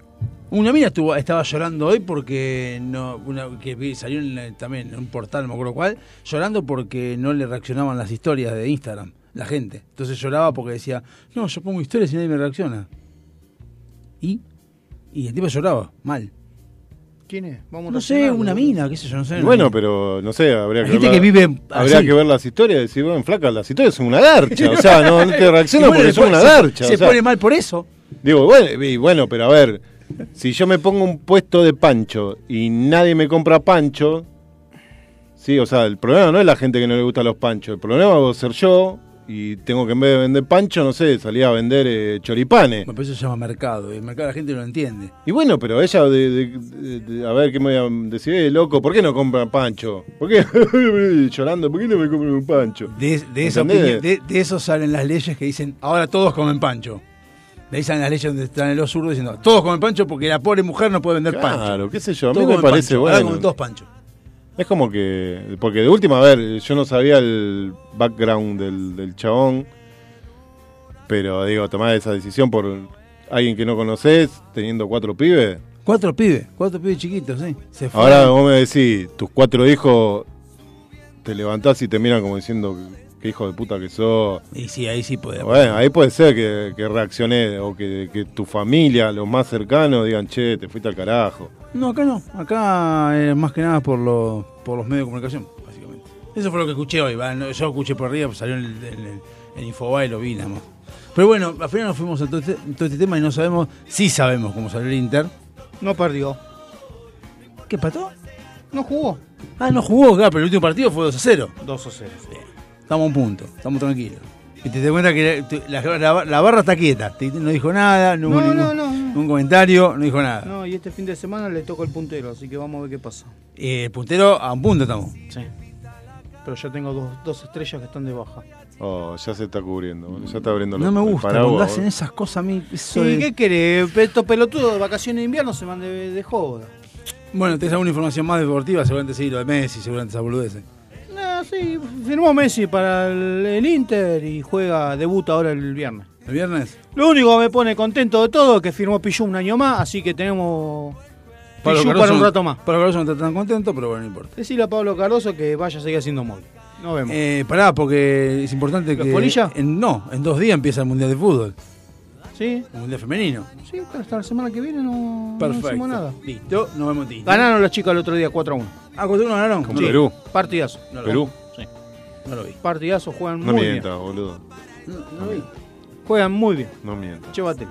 Una mina estuvo, estaba llorando hoy porque no, una, que salió en también en un portal, no me acuerdo cuál, llorando porque no le reaccionaban las historias de Instagram, la gente. Entonces lloraba porque decía, no, yo pongo historias y nadie me reacciona. ¿Y? Y el tipo lloraba, mal. ¿Quién es? Vamos No sé, una mina, qué sé yo, no sé. Bueno, pero no sé, habría que gente ver que vive habría así. que ver las historias y decir, bueno, flaca, las historias son una garcha, o sea, no, no te (laughs) reaccionan bueno, porque son una se- garcha. Se o sea. pone mal por eso. Digo, bueno, y bueno, pero a ver, si yo me pongo un puesto de pancho y nadie me compra pancho, sí, o sea, el problema no es la gente que no le gusta los panchos, el problema va a ser yo y tengo que en vez de vender pancho, no sé, salir a vender eh, choripanes. Bueno, pero eso se llama mercado, y el mercado la gente no lo entiende. Y bueno, pero ella, de, de- a ver, ¿qué me voy a decir? Eh, loco, ¿por qué no compran pancho? ¿Por qué? (laughs) Llorando, ¿por qué no me compran un pancho? De, de esa opinión- de, eso salen las leyes que dicen, ahora todos comen pancho. De ahí salen las leyes donde están los zurdos diciendo, todos comen pancho porque la pobre mujer no puede vender pancho. Claro, qué sé yo, a mí Todos me parece pancho, ahora bueno. comen todos pancho. Es como que. Porque de última, a ver, yo no sabía el background del, del chabón. Pero digo, tomar esa decisión por alguien que no conoces, teniendo cuatro pibes. Cuatro pibes, cuatro pibes chiquitos, sí. Se. Ahora vos me decís, tus cuatro hijos, te levantás y te miran como diciendo qué hijo de puta que sos. Y sí, ahí sí puede. Bueno, ahí puede ser que, que reaccioné o que, que tu familia, los más cercanos, digan, che, te fuiste al carajo. No, acá no. Acá es más que nada por, los por los medios de comunicación, básicamente. Eso fue lo que escuché hoy. Yo escuché por arriba, pues salió en el, el, Infobae y lo vi nada más. Pero bueno, al final nos fuimos a todo este, todo este tema y no sabemos, sí sabemos cómo salió el Inter. No perdió. ¿Qué pató? No jugó. Ah, no jugó, claro, pero el último partido fue 2 a 0. 2 a 0. Estamos a un punto, estamos tranquilos. Y te das cuenta que la, la- la barra está quieta. No dijo nada, no hubo No, ningún, no, comentario, no dijo nada. No, y este fin de semana le toca el puntero, así que vamos a ver qué pasa. Eh, puntero a un punto estamos. Sí. Pero ya tengo dos, dos estrellas que están de baja. Oh, ya se está cubriendo, boludo, ya está abriendo No los- me el gusta cuando hacen esas cosas a mí. Eso ¿Y de- qué querés? Estos pelotudos de vacaciones de invierno se van de, de joda. Bueno, ¿tenés alguna información más deportiva? Seguramente sí, lo de Messi, seguramente esa boludez. Sí, firmó Messi para el, el Inter y juega, debuta ahora el viernes. ¿El viernes? Lo único que me pone contento de todo es que firmó Pichu un año más, así que tenemos Pablo Pichu Cardoso para un rato más. Pablo Cardoso no está tan contento, pero bueno, no importa. Decirle a Pablo Cardoso que vaya a seguir haciendo móvil. Nos vemos. Eh, pará, porque es importante ¿Los que. polilla? En, no, en dos días empieza el Mundial de Fútbol. ¿Sí? El Mundial Femenino. Sí, pero hasta la semana que viene no, no Perfecto. hicimos nada. Listo, nos vemos Ganaron las chicas el otro día 4 a 1. Ah, ¿cuánto ganaron? Con Sí, Perú. Partidazo. No lo Perú. Sí. No lo vi. Partidazo, juegan No muy bien. mientas, boludo. No, no lo vi. Juegan muy bien. No mientas. Llévatelo.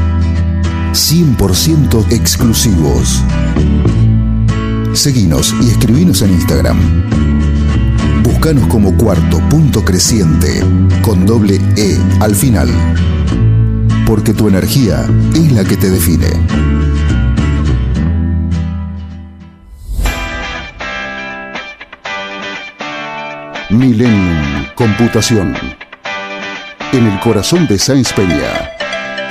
100% exclusivos. Seguinos y escribinos en Instagram. Buscanos como cuarto punto creciente con doble E al final. Porque tu energía es la que te define. Millennium Computación. En el corazón de Sáenz Peña.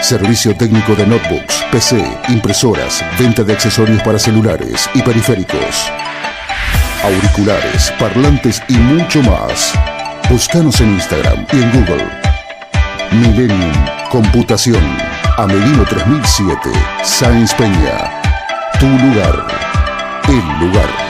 Servicio técnico de notebooks, PC, impresoras, venta de accesorios para celulares y periféricos. Auriculares, parlantes y mucho más. Búscanos en Instagram y en Google. Millennium Computación. Amelino 3007. Sáenz Peña. Tu lugar. El lugar.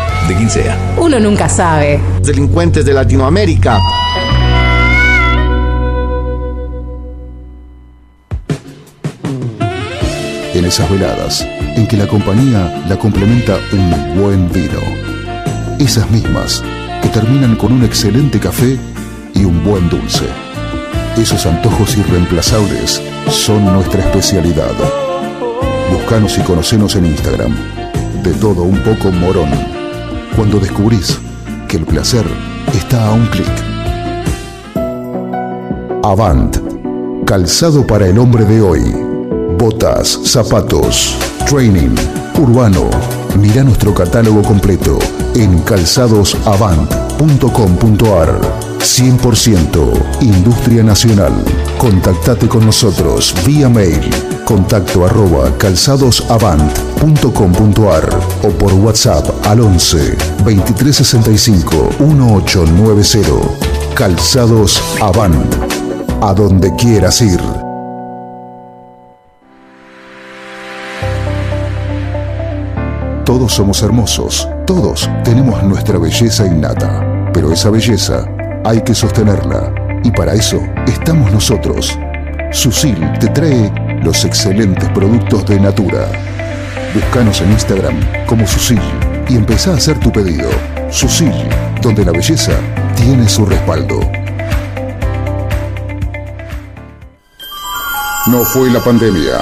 de quien sea. Uno nunca sabe. Delincuentes de Latinoamérica. En esas veladas en que la compañía la complementa un buen vino. Esas mismas que terminan con un excelente café y un buen dulce. Esos antojos irreemplazables son nuestra especialidad. Buscanos y conocenos en Instagram. De todo un poco morón. Cuando descubrís que el placer está a un clic. Avant. Calzado para el hombre de hoy. Botas, zapatos, training, urbano, Mira nuestro catálogo completo en calzadosavant.com.ar. 100% Industria Nacional. Contactate con nosotros vía mail contacto arroba calzadosavant.com.ar o por WhatsApp al 11 2365 1890. Calzados Avant. A donde quieras ir. Todos somos hermosos, todos tenemos nuestra belleza innata, pero esa belleza hay que sostenerla y para eso estamos nosotros. Susil te trae los excelentes productos de Natura. Búscanos en Instagram como Susil y empezá a hacer tu pedido. Susil, donde la belleza tiene su respaldo. No fue la pandemia.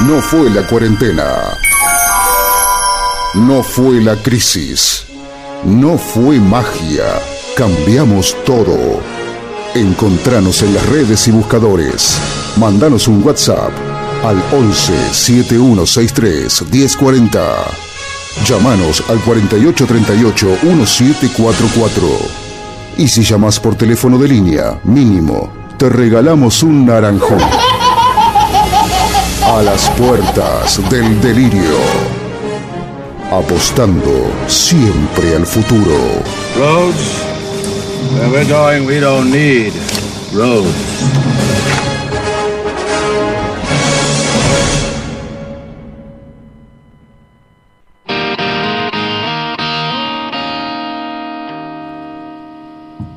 No fue la cuarentena. No fue la crisis. No fue magia. Cambiamos todo. Encontranos en las redes y buscadores. Mandanos un WhatsApp al 11 7163 1040. Llamanos al 4838 1744. Y si llamas por teléfono de línea, mínimo, te regalamos un naranjón. A las puertas del delirio. Apostando siempre al futuro. Roads, where we're going, we don't need roads.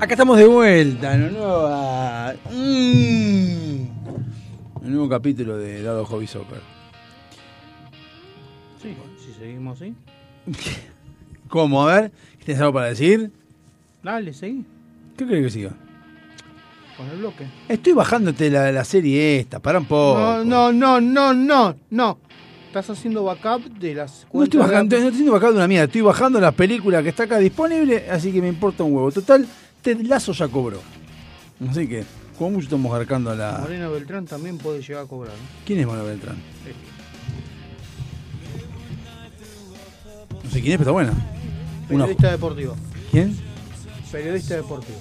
Acá estamos de vuelta en un nuevo, mm, un nuevo capítulo de Dado Hobby Soccer. Sí, si seguimos así. (laughs) ¿Cómo? A ver, ¿tienes algo para decir? Dale, seguí. ¿Qué crees que siga? Con el bloque. Estoy bajándote la, la serie esta, para un poco. No, no, no, no, no, no. Estás haciendo backup de las No estoy, de- bajando, no estoy bajando una mierda, estoy bajando la película que está acá disponible, así que me importa un huevo. Total, Ted Lazo ya cobró. Así que, como mucho estamos arcando a la. Moreno Beltrán también puede llegar a cobrar. ¿no? ¿Quién es Manuel Beltrán? No sé quién es, pero está buena. Una- Periodista deportivo. ¿Quién? Periodista deportivo.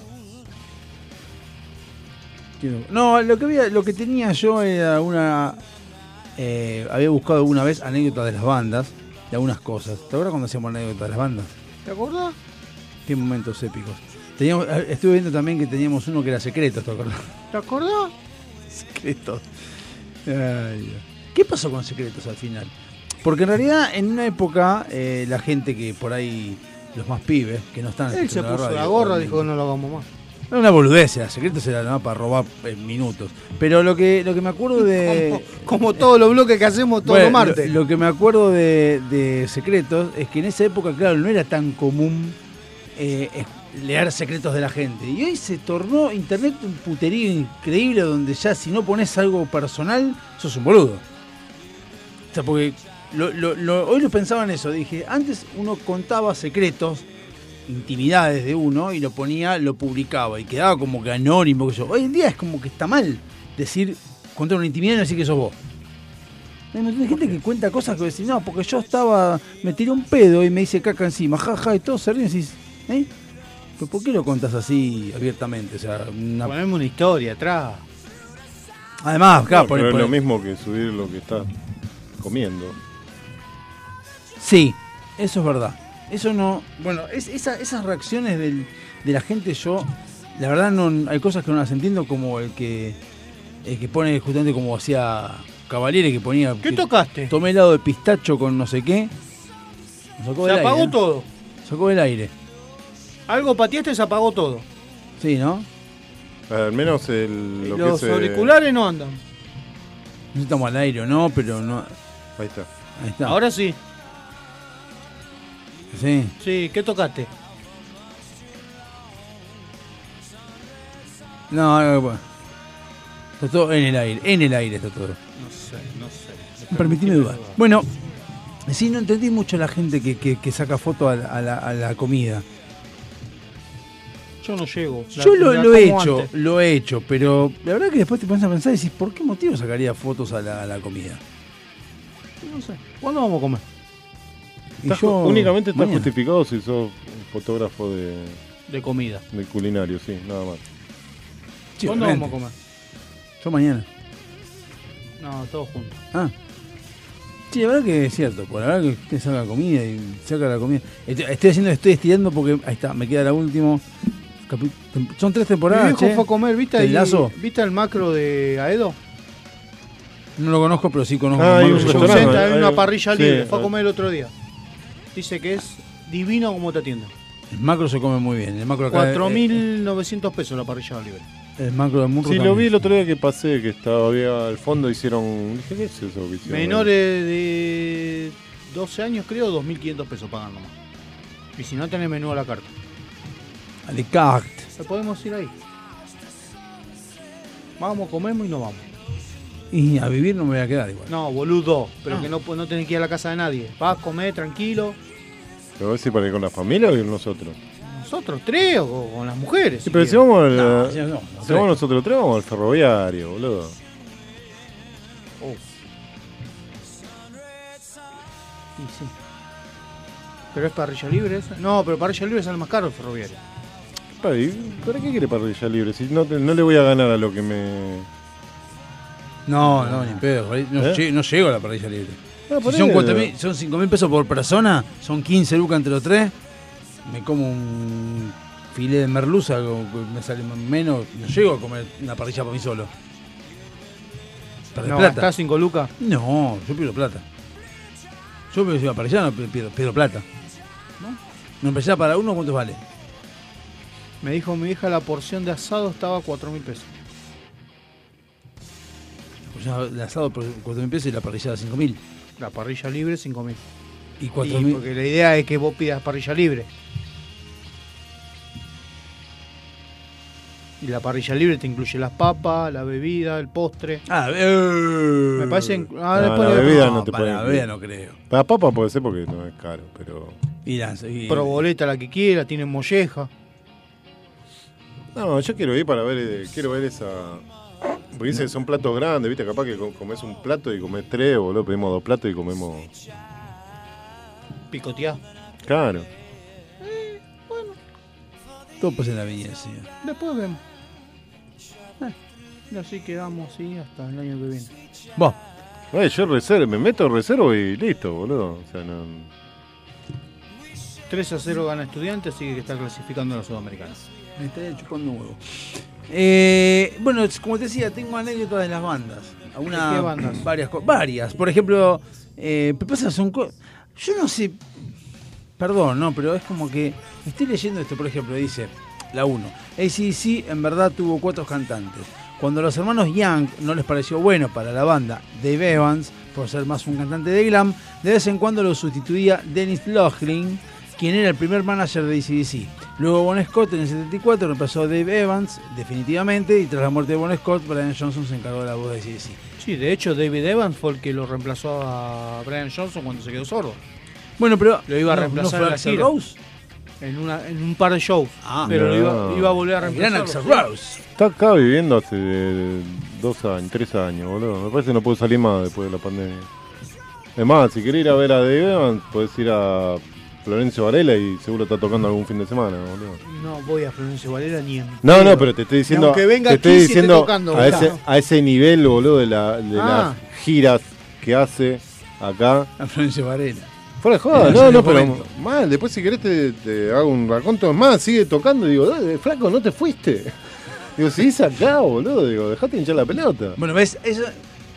No, lo que, había, lo que tenía yo era una. eh, había buscado alguna vez anécdotas de las bandas, de algunas cosas. ¿Te acuerdas cuando hacíamos anécdotas de las bandas? ¿Te acordás? Qué momentos épicos. Teníamos, eh, estuve viendo también que teníamos uno que era secreto, ¿te acordás? ¿Te acordás? (laughs) Secretos. Ay. ¿Qué pasó con secretos al final? Porque en realidad en una época eh, la gente que por ahí, los más pibes, que no están Él se puso radio, la gorra, dijo que no lo hagamos más. Era una boludez, era secretos era nada para robar en minutos. Pero lo que, lo que me acuerdo de. (laughs) Como todos los bloques que hacemos todos Bueno, los martes. Lo, lo que me acuerdo de, de secretos es que en esa época, claro, no era tan común eh, leer secretos de la gente. Y hoy se tornó internet un puterío increíble donde ya si no pones algo personal, sos un boludo. O sea, porque hoy lo pensaba en eso. Dije, antes uno contaba secretos, intimidades de uno, y lo ponía, lo publicaba, y quedaba como que anónimo. Que yo. Hoy en día es como que está mal decir, contar una intimidad y no decir que sos vos. Hay gente que cuenta cosas que decís, no, porque yo estaba, me tiré un pedo y me hice caca encima, jaja, y todos se ríen y decís, ¿eh? ¿Pero por qué lo contas así abiertamente? O sea, una... Poneme una historia atrás. Además, claro, No, por- pero por- es lo mismo que subir lo que estás comiendo. Sí, eso es verdad. Eso no. Bueno, es- esa- esas reacciones del- de la gente, yo. La verdad, no hay cosas que no las entiendo, como el que. El que pone justamente como hacía Cavaliere, que ponía. ¿Qué que tocaste? Tomé helado de pistacho con no sé qué. Sacó Se del apagó aire, ¿no? todo. Sacó del aire. Algo pateaste y se apagó todo. Sí, ¿no? Al menos el, lo Los que es, eh, auriculares no andan. No estamos al aire o no, pero no. Ahí está. Ahí está. Ahora sí. Sí. Sí, ¿qué tocaste? No, no, bueno. Está todo en el aire. En el aire está todo. No sé, no sé. Permitime dudar. Bueno, sí, no entendí mucho la gente que, que- que saca foto a la, a la- a la comida. Yo no llego. La- Yo lo, la lo he hecho, antes. lo he hecho, pero la verdad que después te pones a pensar y decís, ¿por qué motivo sacaría fotos a la, a la comida? No sé. ¿Cuándo vamos a comer? Y Está- yo, únicamente está justificado si sos un fotógrafo de, De comida. de culinario, sí, nada más. Sí, ¿Cuándo vamos a comer? Yo mañana. No, todos juntos. Ah. Sí, la verdad que es cierto, por la verdad que usted saca la comida y saca la comida. Estoy, estoy haciendo, estoy estirando porque ahí está, me queda la última. Son tres Mi temporadas. viejo che. fue a comer, ¿viste, ¿Del ahí- lazo? ¿viste el macro de Aedo? No lo conozco, pero sí conozco. Ah, hay un Senta, hay una parrilla sí, libre. Fue a comer el otro día. Dice que es divino como te atienden. El macro se come muy bien. El macro acá. 4.900 pesos la parrilla libre. eh, El macro de Murro Sí, lo vi el otro día que pasé, que estaba había al fondo, hicieron... Dije, ¿qué es eso que hicieron? Menores de 12 años, creo, 2.500 pesos pagan nomás. Y si no tenés menú a la carta. A la carte. Podemos ir ahí. Vamos, comemos y nos vamos. Y a vivir no me voy a quedar igual. No, boludo. Pero Ah. que no, no tenés que ir a la casa de nadie. Vas a comer tranquilo. ¿Pero vos decís para ir con la familia o con nosotros? Nosotros tres o con las mujeres. Sí, pero si vamos, al, No, si no, no, si tres. vamos nosotros tres, vamos al ferroviario, boludo. Oh. Y sí. ¿Pero es parrilla libre esa? No, pero parrilla libre sale más caro el ferroviario. Pa, ¿y ¿Para qué quiere parrilla libre? Si no, no le voy a ganar a lo que me... No, no, ni pedo. No, ¿Eh? no llego a la parrilla libre. Ah, Si son, ahí, cuatro eh. mil- son 5 mil pesos por persona, son 15 lucas entre los tres. Me como un filé de merluza, me sale menos. No llego a comer una parrilla para mí solo. ¿Perdés No, plata? ¿Está 5 lucas? No, yo pierdo plata. Yo me si para allá no pierdo plata. ¿No? Una parrilla para uno, ¿cuánto vale? Me dijo mi hija la porción de asado estaba a 4 mil pesos. Pues ya el asado por 4 mil pesos y la parrilla a 5 mil. La parrilla libre 5 mil. Y 4 mil. Porque la idea es que vos pidas parrilla libre. Y la parrilla libre te incluye las papas, la bebida, el postre. Ah, eh. Me parece. Ah, No, después la bebida no, no, te para puede la bebida no creo. Para papa puede ser porque no es caro, pero... Y la- y- Proboleta la que quiera, tiene molleja. No, yo quiero ir para ver, eh, quiero ver esa... Porque dice que son platos grandes, viste, capaz que co- comes un plato y comes tres, boludo, pedimos dos platos y comemos... Picoteada. Claro. Todo pasa en la viña, señor. Después vemos. Eh, y así quedamos, sí, hasta el año que viene. Vos. Oye, yo reservo, me meto reservo y listo, boludo. O sea, no... 3 a 0 gana estudiante, así que está clasificando a la Sudamericana. Me estaría chupando un huevo. Eh, bueno, es- como te decía, tengo anécdotas de las bandas. Algunas- ¿De qué bandas? Varias, varias. Por ejemplo, eh, ¿qué pasa? Son Yo no sé. Perdón, no, pero es como que. Estoy leyendo esto, por ejemplo, dice la 1. ACDC en verdad tuvo cuatro cantantes. Cuando a los hermanos Young no les pareció bueno para la banda Dave Evans, por ser más un cantante de glam, de vez en cuando lo sustituía Dennis Laughlin, quien era el primer manager de ACDC. Luego Bon Scott en el 74 reemplazó a Dave Evans definitivamente y tras la muerte de Bon Scott, Brian Johnson se encargó de la voz de ACDC. Sí, de hecho David Evans fue el que lo reemplazó a Brian Johnson cuando se quedó sordo. Bueno, pero Lo iba a no- reemplazar ¿no fue. Rose? En, una, en un par de shows. Ah, pero lo no. iba, iba a volver a reemplazar. gran Axl Rose. Está acá viviendo hace eh, dos años, tres años, boludo. Me parece que no puedo salir más después de la pandemia. Es más, si querés ir a ver a Dave Evans, podés ir a Florencio Varela y seguro está tocando algún fin de semana, boludo. No voy a Florencio Valera ni en. No, no, pero te estoy diciendo, Aunque venga te estoy aquí, diciendo tocando, a, ese, a ese nivel, boludo, de, la, de Ah. las giras que hace acá. A Florencio Varela. Fuera de joda, no, no, pero mal, después si querés te, te hago un raconto más, sigue tocando, digo, dale, flaco, no te fuiste. (laughs) Digo, seguís acá, boludo, digo, dejate hinchar la pelota. Bueno, ves, eso,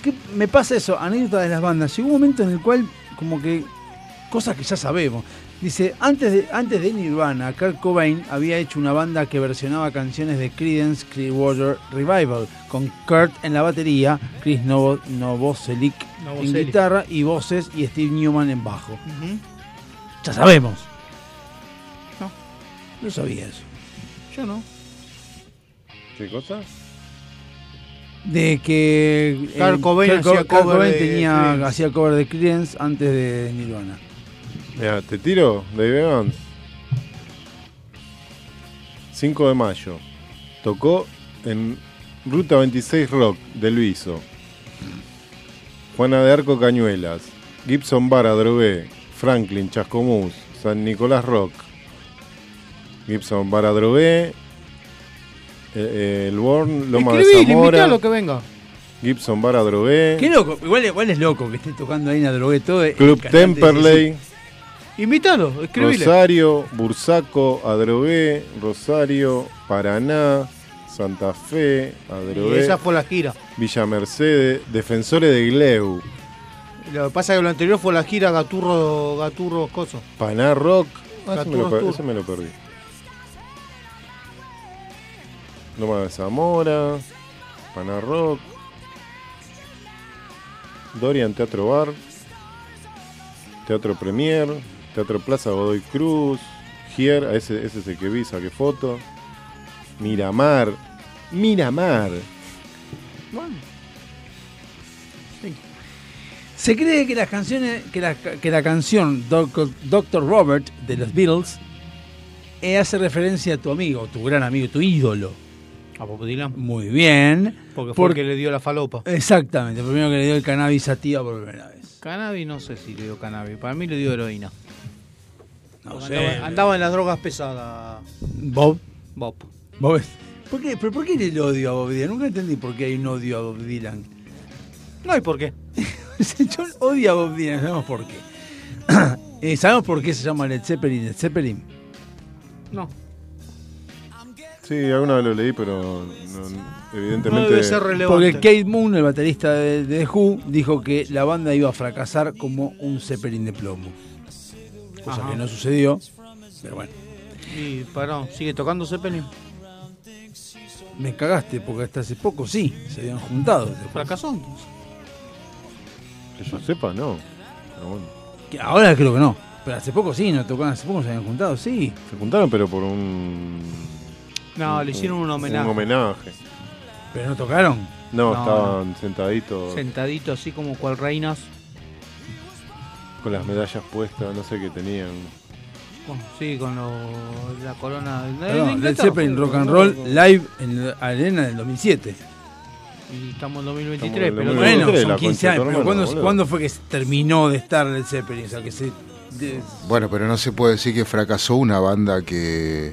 ¿qué me pasa eso? Anécdota de las bandas. Llegó un momento en el cual, como que, cosas que ya sabemos. Dice, antes de, antes de Nirvana, Kurt Cobain había hecho una banda que versionaba canciones de Creedence Clearwater Revival, con Kurt en la batería, Chris Novo, Novoselic en guitarra y voces y Steve Newman en bajo. Ya sabemos. No. No sabía eso. Yo no. ¿Qué cosa? De que Kurt Cobain hacía Kurt cover Cobain de tenía, hacía cover de Creedence antes de Nirvana. Mira, te tiro, Dave Evans. 5 de mayo. Tocó en Ruta 26 Rock de Luiso. Juana de Arco Cañuelas. Gibson Bar Adrogué. Franklin, Chascomús, San Nicolás Rock, Gibson, Baradrogué, eh, El Born, Loma de Escribí, Zamora, invitalo que venga. Gibson, Baradrogué, Qué loco, igual, igual es loco que esté tocando ahí en la drogué todo. el Club Temperley, Invítalo, escribile. Rosario, Bursaco, Adrogué, Rosario, Paraná, Santa Fe, Y Adrogué, esa fue la gira. Villa Mercedes, Defensores de Gleu, Lo que pasa es que lo anterior fue la gira Gaturro, Gaturro Coso. Paná Rock. Ah, me lo, ese me lo perdí. Loma de Zamora, Paná Rock, Dorian Teatro Bar, Teatro Premier, Teatro Plaza Godoy Cruz, Gier, ese, ese es el que vi, saqué foto. Miramar, Miramar. Se cree que las canciones, que la, que la canción Doc- Dr. Robert de los Beatles eh, hace referencia a tu amigo, tu gran amigo, tu ídolo. A Bob Dylan. Muy bien. Porque fue el que le dio la falopa. Exactamente, el primero que le dio el cannabis a tía por primera vez. Cannabis, no sé si le dio cannabis. Para mí le dio heroína. No Porque sé. Andaba, andaba en las drogas pesadas. Bob. Bob. Bob. ¿Por qué, pero ¿Por qué el odio a Bob Dylan? Nunca entendí por qué hay un odio a Bob Dylan. No hay por qué. (laughs) Yo odio a Bob Dylan, sabemos por qué. (clears throat) Eh, ¿Sabemos por qué se llama Led Zeppelin Led Zeppelin? No. Sí, alguna vez lo leí, pero no- evidentemente. Porque Kate Moon, el baterista de, de The Who, dijo que la banda iba a fracasar como un Zeppelin de plomo. Cosa Ajá. que no sucedió, pero bueno. Y pará, ¿sigue tocando Zeppelin? Me cagaste porque hasta hace poco sí, se habían juntado. ¿Fracasó entonces? Que yo sepa, no. Pero bueno. Que Ahora creo que no, pero hace poco sí, no tocaban, hace poco se habían juntado, sí. Se juntaron, pero por un. No, le hicieron un homenaje. Un homenaje. ¿Pero no tocaron? No, No, estaban sentaditos Sentadito así como cual reinas. Con las medallas puestas, no sé qué tenían. Bueno, sí, con lo- la corona Perdón, Led Zeppelin Rock and. Roll live en la Arena del 2007. Y estamos en 2023, Estamos en pero Bueno, 2023, son la 15 concha de años, pero ¿cuándo, cuándo fue que terminó de estar Led Zeppelin? O sea, que se... de- Bueno, pero no se puede decir que fracasó una banda que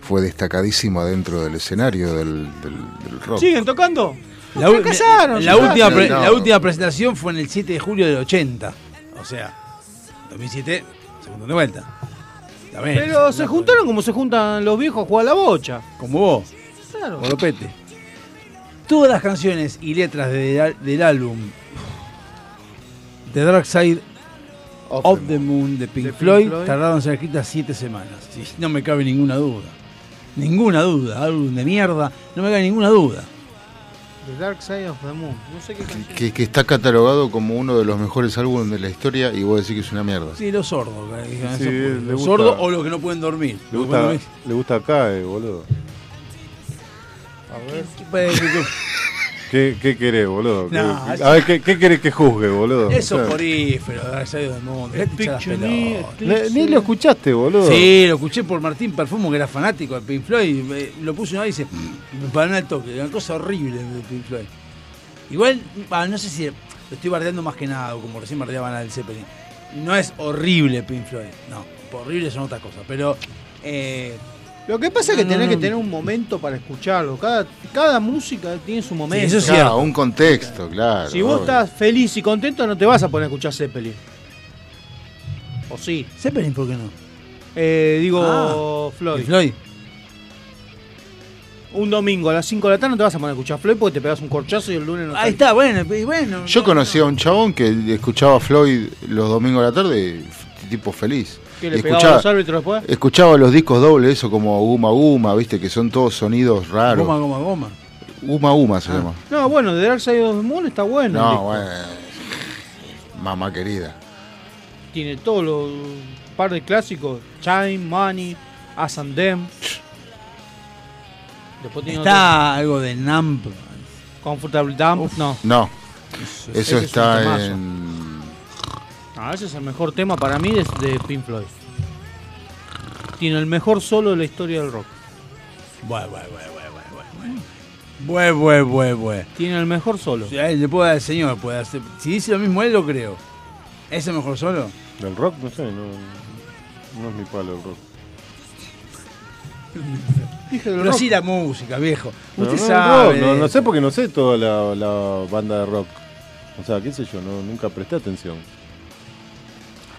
fue destacadísima dentro del escenario del, del- del rock. ¿Siguen tocando? La, Fracasaron, la última No. la última presentación fue en el 7 de julio del 80. O sea, 2007, segundo de vuelta. Pero se juntaron como se juntan los viejos a jugar a la bocha. Como vos, Claro. Golopete. Todas las canciones y letras de- del álbum The Dark Side of, the Moon de Pink, Pink Floyd, Floyd. tardaron en ser escritas 7 semanas. No me cabe ninguna duda. Ninguna duda. Álbum de mierda. No me cabe ninguna duda. The Dark Side of the Moon. No sé qué canción. Que, que está catalogado como uno de los mejores álbumes de la historia y vos decís que es una mierda. Sí, los sordos. Sí, le los gusta- sordos o los que no pueden dormir. Le gusta, le gusta CAE, boludo. dormir. ¿Qué, qué querés, boludo? ¿Qué- No, qué- eso- a ver, ¿qué, qué querés que juzgue, boludo? Eso O sea, es porífero, hinchar las pelotas. ni, ni lo escuchaste, boludo. Sí, lo escuché por Martín Perfumo, que era fanático de Pink Floyd. me- lo puse una vez y dice, me paró al toque. Una cosa horrible de Pink Floyd. Igual, ah, no sé si lo estoy bardeando más que nada, como recién bardeaban al Zeppelin. No es horrible Pink Floyd, no. Horrible son otras cosas, pero. eh, Lo que pasa es que No, tenés no, que tener un momento para escucharlo. Cada, cada música tiene su momento. eso es Claro, cierto. un contexto, claro. Si vos obvio. estás feliz y contento, no te vas a poner a escuchar Zeppelin. ¿O sí? Zeppelin, ¿por qué no? Eh, digo, Ah, Floyd. Floyd. Un domingo a las 5 de la tarde no te vas a poner a escuchar Floyd porque te pegas un corchazo y el lunes no Ahí está. está, bueno, y bueno. Yo conocí a un chabón que escuchaba a Floyd los domingos de la tarde, tipo feliz. ¿Qué le pegaba a escuchaba, los árbitros después? escuchaba los discos dobles, eso como Guma Guma, viste, que son todos sonidos raros. Goma, goma, goma. Guma Guma se llama. No, bueno, The Dark Side of the Moon está bueno. No, bueno. Mamá querida. Tiene todos los par de clásicos. Chime, Money, As and Them. Después tiene Está algo de Nump. otro, Comfortable Dump. No. No. Eso está temazo. en. Ah, ese es el mejor tema para mí de, de Pink Floyd. Tiene el mejor solo de la historia del rock. Bue, bue, bue, bue, bue, bue. Bue, bue, bue, bue. Tiene el mejor solo. Sea, le puedo dar al señor, puede hacer. Si dice lo mismo él, lo creo. ¿Es el mejor solo? Del rock, no sé, no, no es mi palo el rock. Dije del Pero rock. sí la música, viejo. Pero Usted no, sabe. no, no sé porque no sé toda la, la banda de rock. O sea, qué sé yo, no, nunca presté atención.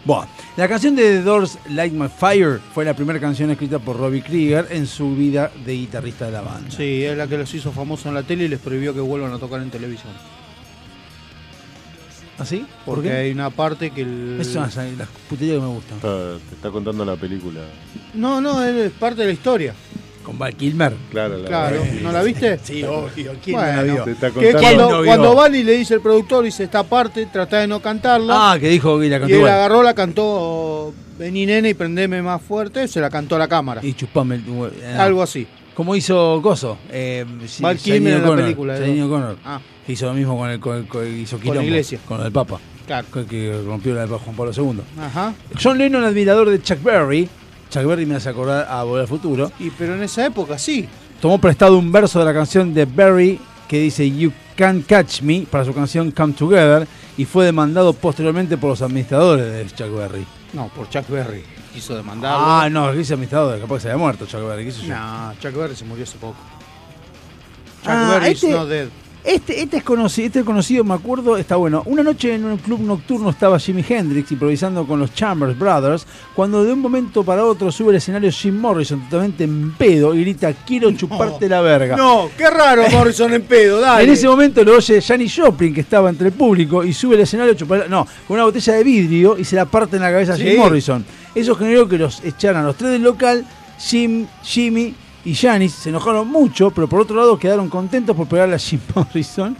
Bueno, la canción de The Doors, Light My Fire, fue la primera canción escrita por Robbie Krieger en su vida de guitarrista de la banda. Sí, es la que los hizo famosos en la tele y les prohibió que vuelvan a tocar en televisión. ¿Ah, sí? ¿Por Porque qué? hay una parte que el... Esas son las, las puterías que me gustan. Está- te está contando la película. No, no, es parte de la historia. Con Val Kilmer. Claro, la Claro, ¿no la viste? (laughs) Sí, obvio. ¿Quién Bueno, no la vio? Te está Que contando. cuando, no vio? cuando van y le dice el productor, dice esta parte, trata de no cantarla. Ah, que dijo que la y cantó él igual. agarró, la cantó Vení nene y prendeme más fuerte, se la cantó a la cámara. Y chupame el... eh, Algo así. Como hizo Coso. Eh, Val Kilmer en la película. O'Connor. Ah. Hizo lo mismo con el, con el- con el- hizo Con la quilombo, iglesia. Con el Papa. Claro. Que, que rompió la de Juan Pablo II. Ajá. John Lennon, admirador de Chuck Berry. Chuck Berry me hace acordar a Volver al Futuro. Y pero en esa época sí. Tomó prestado un verso de la canción de Berry que dice You Can't Catch Me para su canción Come Together y fue demandado posteriormente por los administradores de Chuck Berry. No, por Chuck Berry. Quiso demandarlo. Ah, no, dice administradores, capaz que se había muerto Chuck Berry, qué sé yo. No, Chuck Berry se murió hace poco. Chuck Ah, Berry este- is not dead. Este, este es conocido, este es conocido, me acuerdo, está bueno. Una noche en un club nocturno estaba Jimi Hendrix improvisando con los Chambers Brothers, cuando de un momento para otro sube al escenario Jim Morrison totalmente en pedo y grita, quiero chuparte la verga. No, qué raro (laughs) Morrison en pedo, dale. En ese momento lo oye Janis Joplin, que estaba entre el público, y sube al escenario chupar No, con una botella de vidrio y se la parte en la cabeza a Jim Sí. Morrison. Eso generó que los echaran los tres del local, Jim, Jimmy y Janis se enojaron mucho, pero por otro lado quedaron contentos por pegarle a Jim (laughs) Morrison.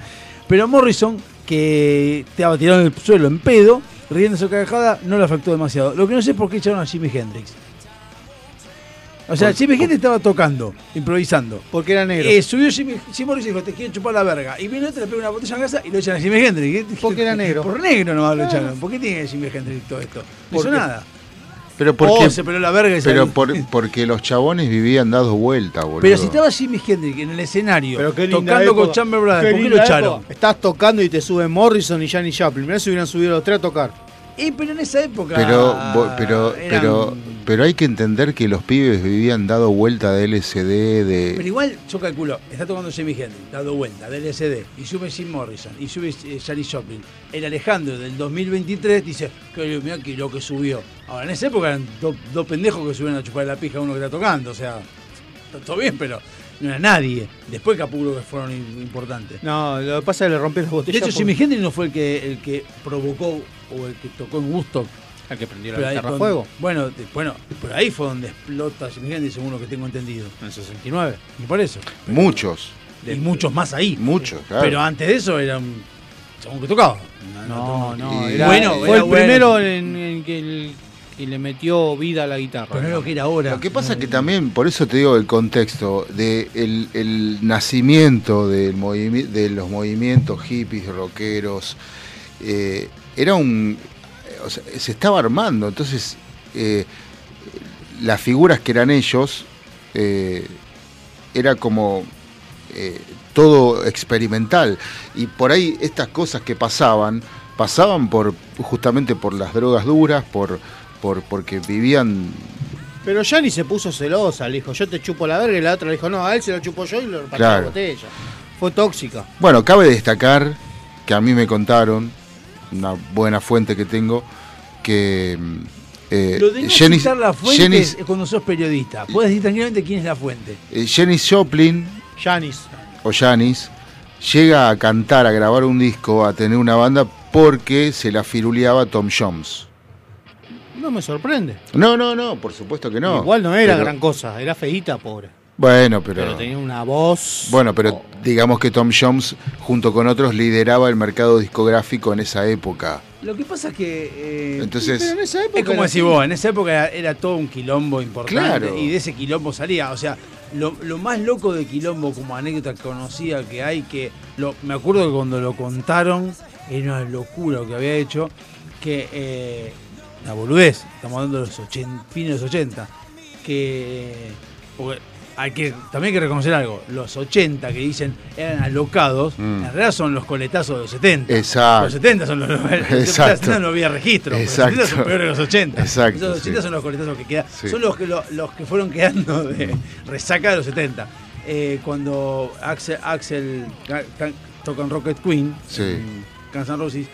Pero Morrison, que estaba tirado en el suelo en pedo, riendo su carcajada, no le afectó demasiado. Lo que no sé es por qué echaron a Jimi Hendrix. O sea, Jimi Hendrix estaba tocando, improvisando. Porque era negro. Eh, subió Jimmy, Jim Morrison y dijo, te quiero chupar la verga. Y viene otro, le pega una botella en casa y lo echan a Jimi Hendrix. Porque era (laughs) negro. Por negro nomás lo echaron. ¿Por qué tiene Jimi Hendrix todo esto? No hizo nada. Pero porque, Oh, se peló la verga y pero por- porque los chabones vivían dados vuelta, boludo. Pero si estaba Jimi Hendrix en el escenario, Pero qué linda tocando con. Chamber Brothers, ¿por qué lo echaron? Estás tocando y te suben Morrison y Janis Joplin. Mirá si hubieran subido los tres a tocar. Pero en esa época. Pero, bo- pero, eran- pero, pero hay que entender que los pibes vivían dado vuelta de LSD, de... Pero igual, yo calculo, está tocando Jimi Hendrix, dado vuelta, del LSD, y sube Jim Morrison, y sube eh, Joplin. El Alejandro del 2023 dice, que mira que lo que subió. Ahora, en esa época eran do- dos pendejos que subían a chupar la pija a uno que está tocando, o sea, todo bien, pero no era nadie. Después capuro que fueron im- importantes. No, lo que pasa es que le rompió las De botellas. hecho, por- Jimi Hendrix no fue el que, el que provocó o el que tocó en Woodstock. El que prendió la guitarra a fuego. Bueno, de- bueno, pero ahí fue donde explota Jimi Hendrix, según lo que tengo entendido. En el 69. Y por eso. Muchos, Y muchos más ahí. muchos, claro. Pero antes de eso era un chabón que tocaba. No, no, era, Bueno, fue el bueno. primero en, en que, el- que le metió vida a la guitarra. Pero no es lo que era ahora. Lo que pasa que también, por eso te digo el contexto, de el, el nacimiento del de los movimientos hippies, rockeros, eh, era un... o sea, se estaba armando, entonces eh, las figuras que eran ellos eh, era como eh, todo experimental y por ahí estas cosas que pasaban pasaban por justamente por las drogas duras por por porque vivían Pero Janis se puso celosa, le dijo, yo te chupo la verga, y la otra le dijo, no, a él se lo chupó yo y lo repartió Claro. la botella. Fue tóxica. Bueno, cabe destacar que a mí me contaron, una buena fuente que tengo, que eh, Lo de no Janis- citar la fuente es cuando sos periodista. Puedes decir tranquilamente quién es la fuente. eh, Janis Joplin Janis. o Janis llega a cantar, a grabar un disco, a tener una banda porque se la firuleaba Tom Jones. No me sorprende. No, no, no, por supuesto que no. Igual no era Pero- gran cosa, era feíta, pobre. Bueno, pero... Pero tenía una voz. Bueno, pero digamos que Tom Jones, junto con otros, lideraba el mercado discográfico en esa época. Lo que pasa es que. eh, Entonces, Pero en esa época es como decís así. vos, en esa época era, era todo un quilombo importante. Claro. Y de ese quilombo salía. O sea, lo, lo más loco de quilombo, como anécdota conocida que hay, que lo, me acuerdo que cuando lo contaron, era una locura lo que había hecho. Que. Eh, una boludez, estamos hablando de los 80, fines de los 80. Que. Porque hay que, también hay que reconocer algo. Los 80 que dicen eran alocados, Mm. en realidad son los coletazos de los 70. Exacto. Los 70 son los. (laughs) los Exacto. 70 no había registro. Exacto. Los 70 son peores que los 80. Exacto, Esos 80 sí. son los coletazos que quedan. Sí. Son los que, lo- los que fueron quedando de resaca de los 70. Eh, cuando Axel, Axel ca- ca- tocan Rocket Queen, Sí. en Guns N' Roses,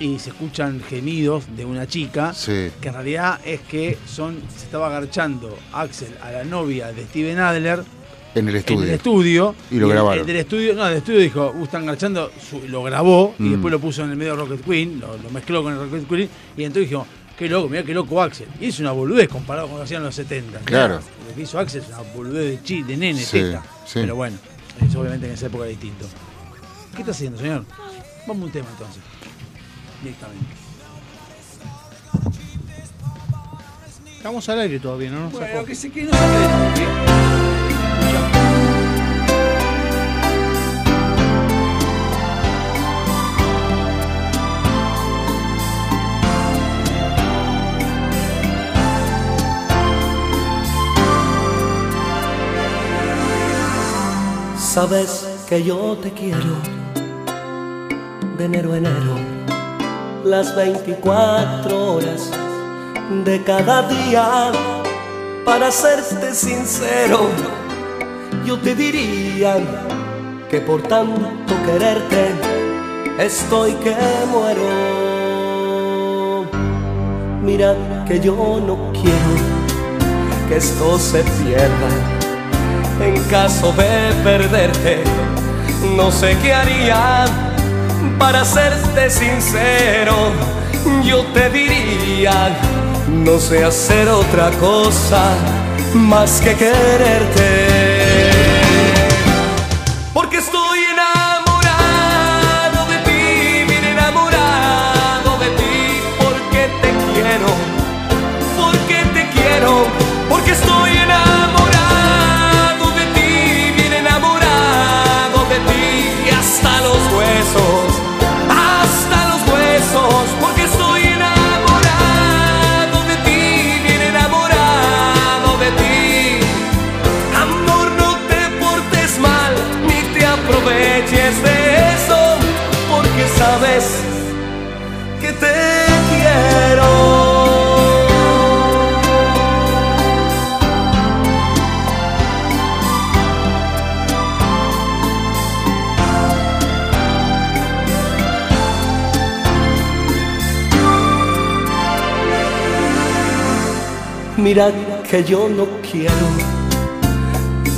y se escuchan gemidos de una chica Sí. que en realidad es que son se estaba agarchando Axel a la novia de Steven Adler En el estudio. en el estudio Y lo el- grabaron. el del estudio no del estudio dijo "Uh, están garchando su- lo grabó y Mm. después lo puso en el medio de Rocket Queen lo, lo mezcló con el Rocket Queen y entonces dijimos qué loco mira qué loco Axel y es una boludez comparado con lo que hacían en los 70 Claro. lo que hizo Axel es una boludez de chi de nene Sí, teta sí. pero bueno eso obviamente en esa época era distinto ¿qué está haciendo señor? vamos a un tema entonces directamente Estamos al aire todavía, ¿no? nos Bueno, sacó. que se no Sabes que yo te quiero de enero a enero, las 24 horas de cada día. Para serte sincero, yo te diría que por tanto quererte estoy que muero. Mira que yo no quiero que esto se pierda en caso de perderte, no sé qué haría. Para serte sincero, yo te diría, no sé hacer otra cosa más que quererte. Que yo no quiero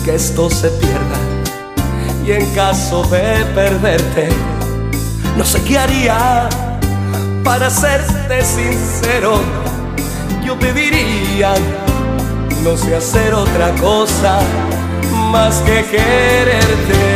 que esto se pierda. Y en caso de perderte no sé qué haría. Para serte sincero yo te diría no sé hacer otra cosa más que quererte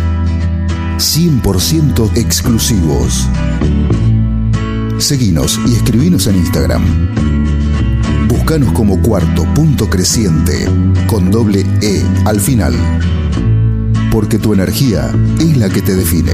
100% exclusivos. Seguinos y escribinos en Instagram. Búscanos como cuarto punto creciente con doble E al final. Porque tu energía es la que te define.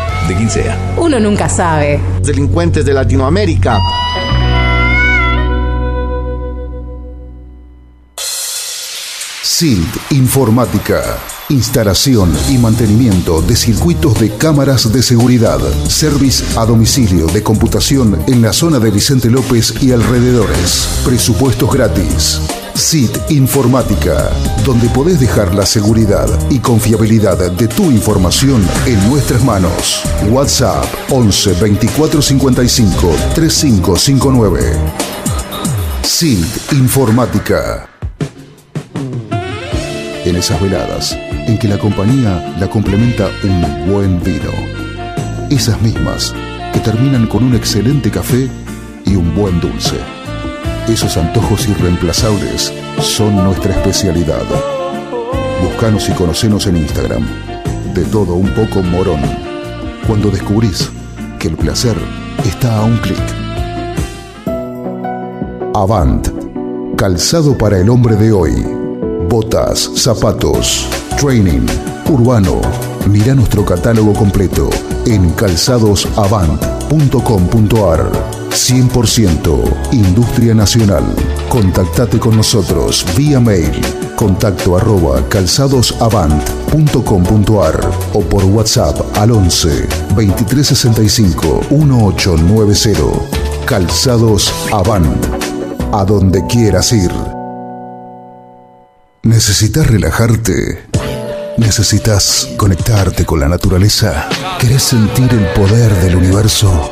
de quien sea. Uno nunca sabe. Delincuentes de Latinoamérica. SILT Informática. Instalación y mantenimiento de circuitos de cámaras de seguridad. Service a domicilio de computación en la zona de Vicente López y alrededores. Presupuestos gratis. SIT Informática, donde podés dejar la seguridad y confiabilidad de tu información en nuestras manos. WhatsApp 11 24 55 3559. SIT Informática. En esas veladas en que la compañía la complementa un buen vino. Esas mismas que terminan con un excelente café y un buen dulce. Esos antojos irreemplazables son nuestra especialidad. Buscanos y conocenos en Instagram. De todo un poco morón. Cuando descubrís que el placer está a un clic. Avant. Calzado para el hombre de hoy. Botas, zapatos, training, urbano. Mira nuestro catálogo completo en calzadosavant.com.ar. 100% Industria Nacional. Contactate con nosotros vía mail contacto arroba calzadosavant.com.ar o por WhatsApp al 11 2365 1890. Calzados Avant. A donde quieras ir. ¿Necesitas relajarte? ¿Necesitas conectarte con la naturaleza? ¿Querés sentir el poder del universo?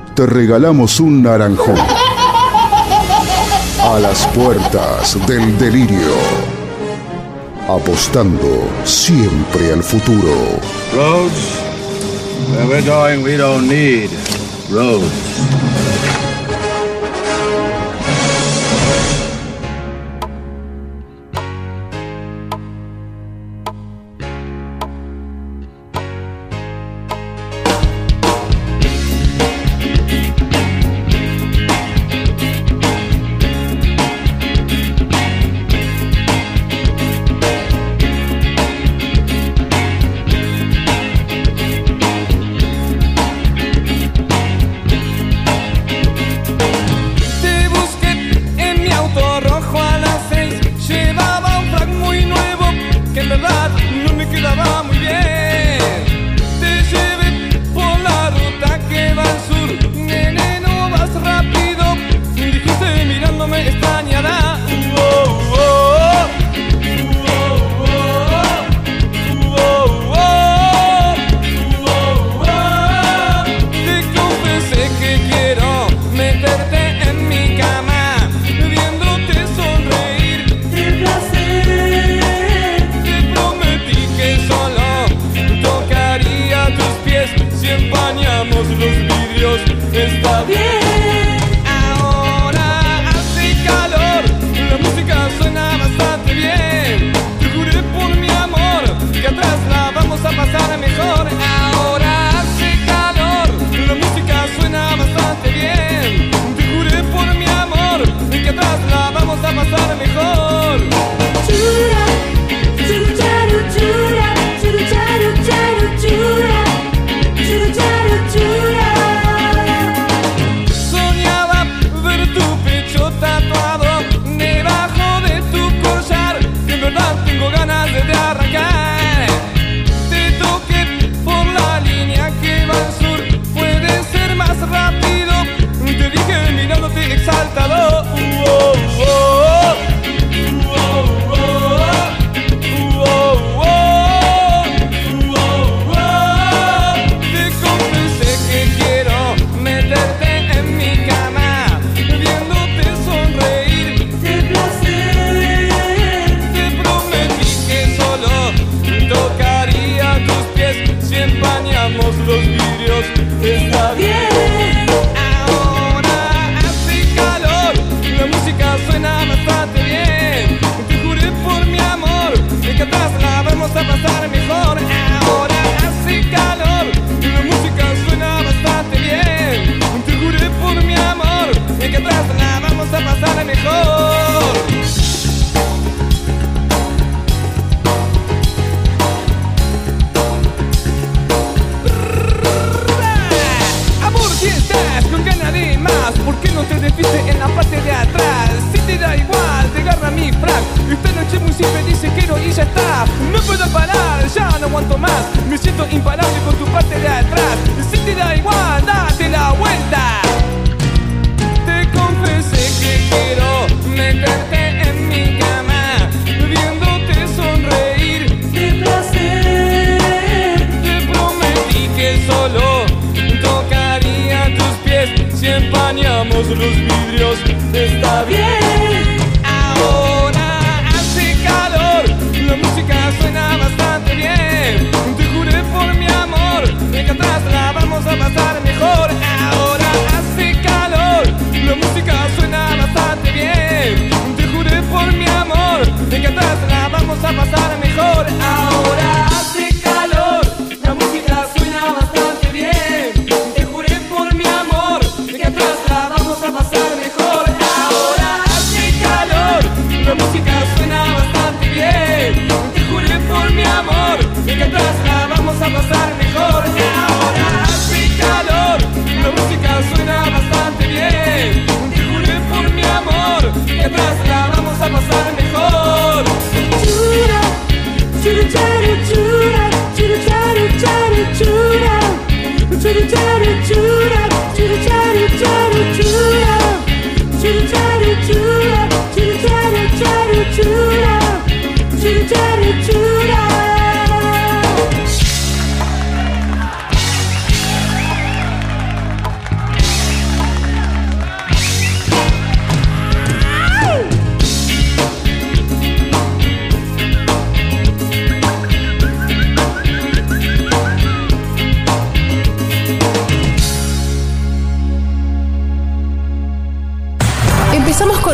te regalamos un naranjón. A las puertas del delirio. Apostando siempre al futuro. We don't need.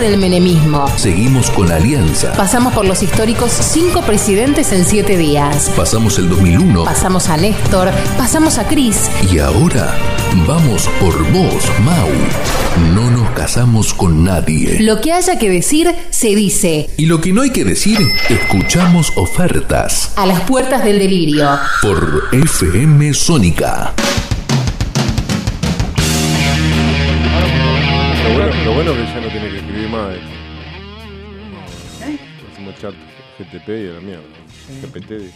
Empezamos con el menemismo. Seguimos con la alianza. Pasamos por los históricos cinco presidentes en siete días. Pasamos el 2001 Pasamos a Néstor, pasamos a Cris. y ahora vamos por vos, Mau. No nos casamos con nadie. Lo que haya que decir, se dice. Y lo que no hay que decir, escuchamos ofertas A las puertas del delirio. por FM Sónica. Lo bueno, lo bueno es que ya no tiene que escribir GTP y a la mierda. GPT.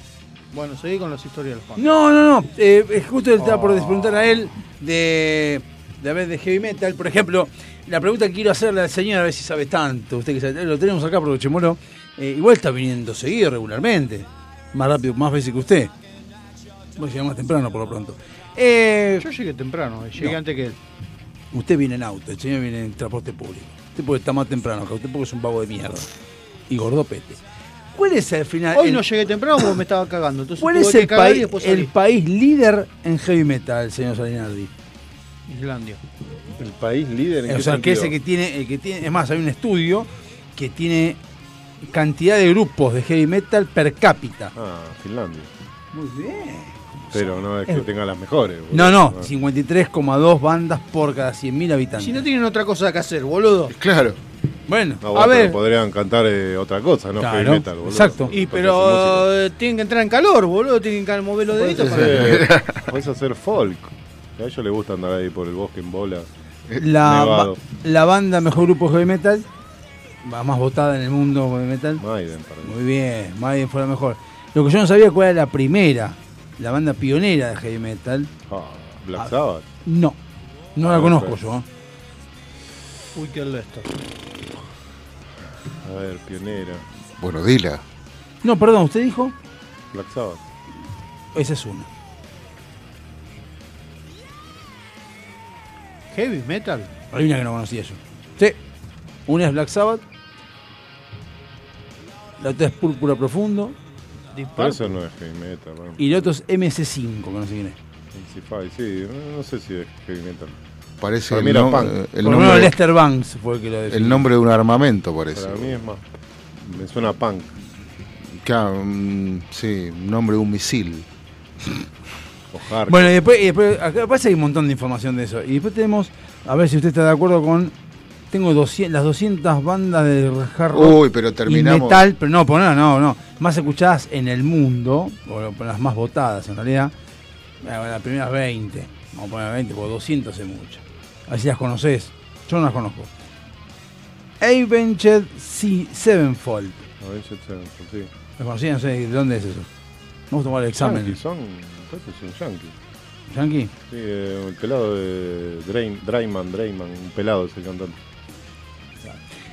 Bueno, seguí con las historias del Juan. No, no, no. eh, es justo estaba por preguntar a él de, de, a ver, de heavy metal. Por ejemplo, la pregunta que quiero hacerle al señor, a ver si sabe tanto. Usted que sabe- lo tenemos acá porque Chemolo eh, igual está viniendo seguido regularmente. Más rápido, más veces que usted. Voy a llegar más temprano por lo pronto. Eh, Yo llegué temprano, eh, llegué No. antes que él. Usted viene en auto, el señor viene en transporte público. Usted puede estar más temprano que usted porque es un vago de mierda. Y gordopete. ¿Cuál es el final? Hoy el- no llegué temprano porque me estaba cagando. Entonces ¿Cuál es el, país, el país líder en heavy metal, señor Salinardi? Islandia. El país líder en O sea, que es el que tiene, el que tiene, es más, hay un estudio que tiene cantidad de grupos de heavy metal per cápita. Ah, Finlandia. Muy bien. Pero no es que Es- tenga las mejores. boludo. No, no, Ah. 53,2 bandas por cada 100.000 habitantes. Si no tienen otra cosa que hacer, boludo. Claro. Bueno, No, a ver. podrían cantar eh, otra cosa, ¿no? Claro, Heavy metal, boludo. exacto. Y pero eh, tienen que entrar en calor, boludo. Tienen que mover los deditos para. hacer, podés hacer folk. A ellos les gusta andar ahí por el bosque en bola. La, ba- la banda mejor grupo heavy metal, la más votada en el mundo heavy metal. Maiden, para mí. Muy bien, Maiden fue la mejor. Lo que yo no sabía cuál era la primera, la banda pionera de heavy metal. Ah, Black Sabbath. No, no la Ah, conozco pues. yo. Uy, qué Lester. A ver, pionera. Bueno, dila. No, perdón, ¿usted dijo? Black Sabbath. Esa es una. Heavy metal. Hay una que no conocía yo. Sí. Una es Black Sabbath. La otra es Púrpura Profundo. Pero eso no es heavy metal, ¿no? Y la otra es MC5, que no sé quién es. Incify, sí, no, no sé si es heavy metal. Parece el, nom- punk. el nombre, menos Lester Banks fue el que lo el nombre de un armamento, parece. Para mí es más. Me suena punk. Claro, mm, sí, nombre de un misil. Bueno, y después, y después acá pasa hay un montón de información de eso. Y después tenemos, a ver si usted está de acuerdo con. Tengo 200, las 200 bandas de hard rock Uy, pero terminamos- y metal, pero no, no, no, no. Más escuchadas en el mundo, o las más votadas en realidad. Bueno, las primeras 20. Vamos a poner 20, porque 200 es mucho. Así las conoces. Yo no las conozco. Avenged Se- Sevenfold. Avenged Sevenfold, sí. ¿Las conocían? No sé de dónde es eso. Vamos a tomar el examen. Yankees, son, que son yankees. ¿Yankee? Sí, eh, el pelado de Drain, Drayman, Drayman, un pelado es el cantante.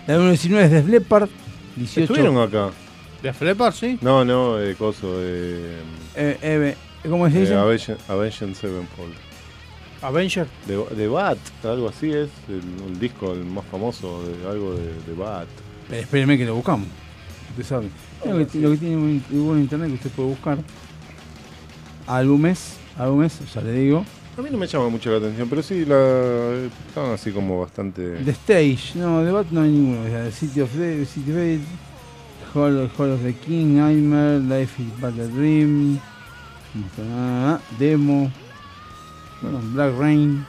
La número 19 es Def Leppard. 18. ¿Estuvieron acá? ¿De Flepper, sí? No, no, eh, coso, de... Eh, eh, ¿Cómo se dice? Eh, Avenged, Avenged Sevenfold. Avenger. De, de Bat, algo así es, el, el disco el más famoso, de algo de, de Bat. Eh, espérenme que lo buscamos. Usted sabe. Lo que, lo que tiene un, un internet que usted puede buscar. Álbumes. Álbumes, ya le digo. A mí no me llama mucho la atención, pero sí, la, estaban así como bastante... The Stage. No, The Bat no hay ninguno. O sea, The City of the City of Fate, Hall, of the King, Nightmare, Life is but a Dream. ah, Demo. no, Black Rain.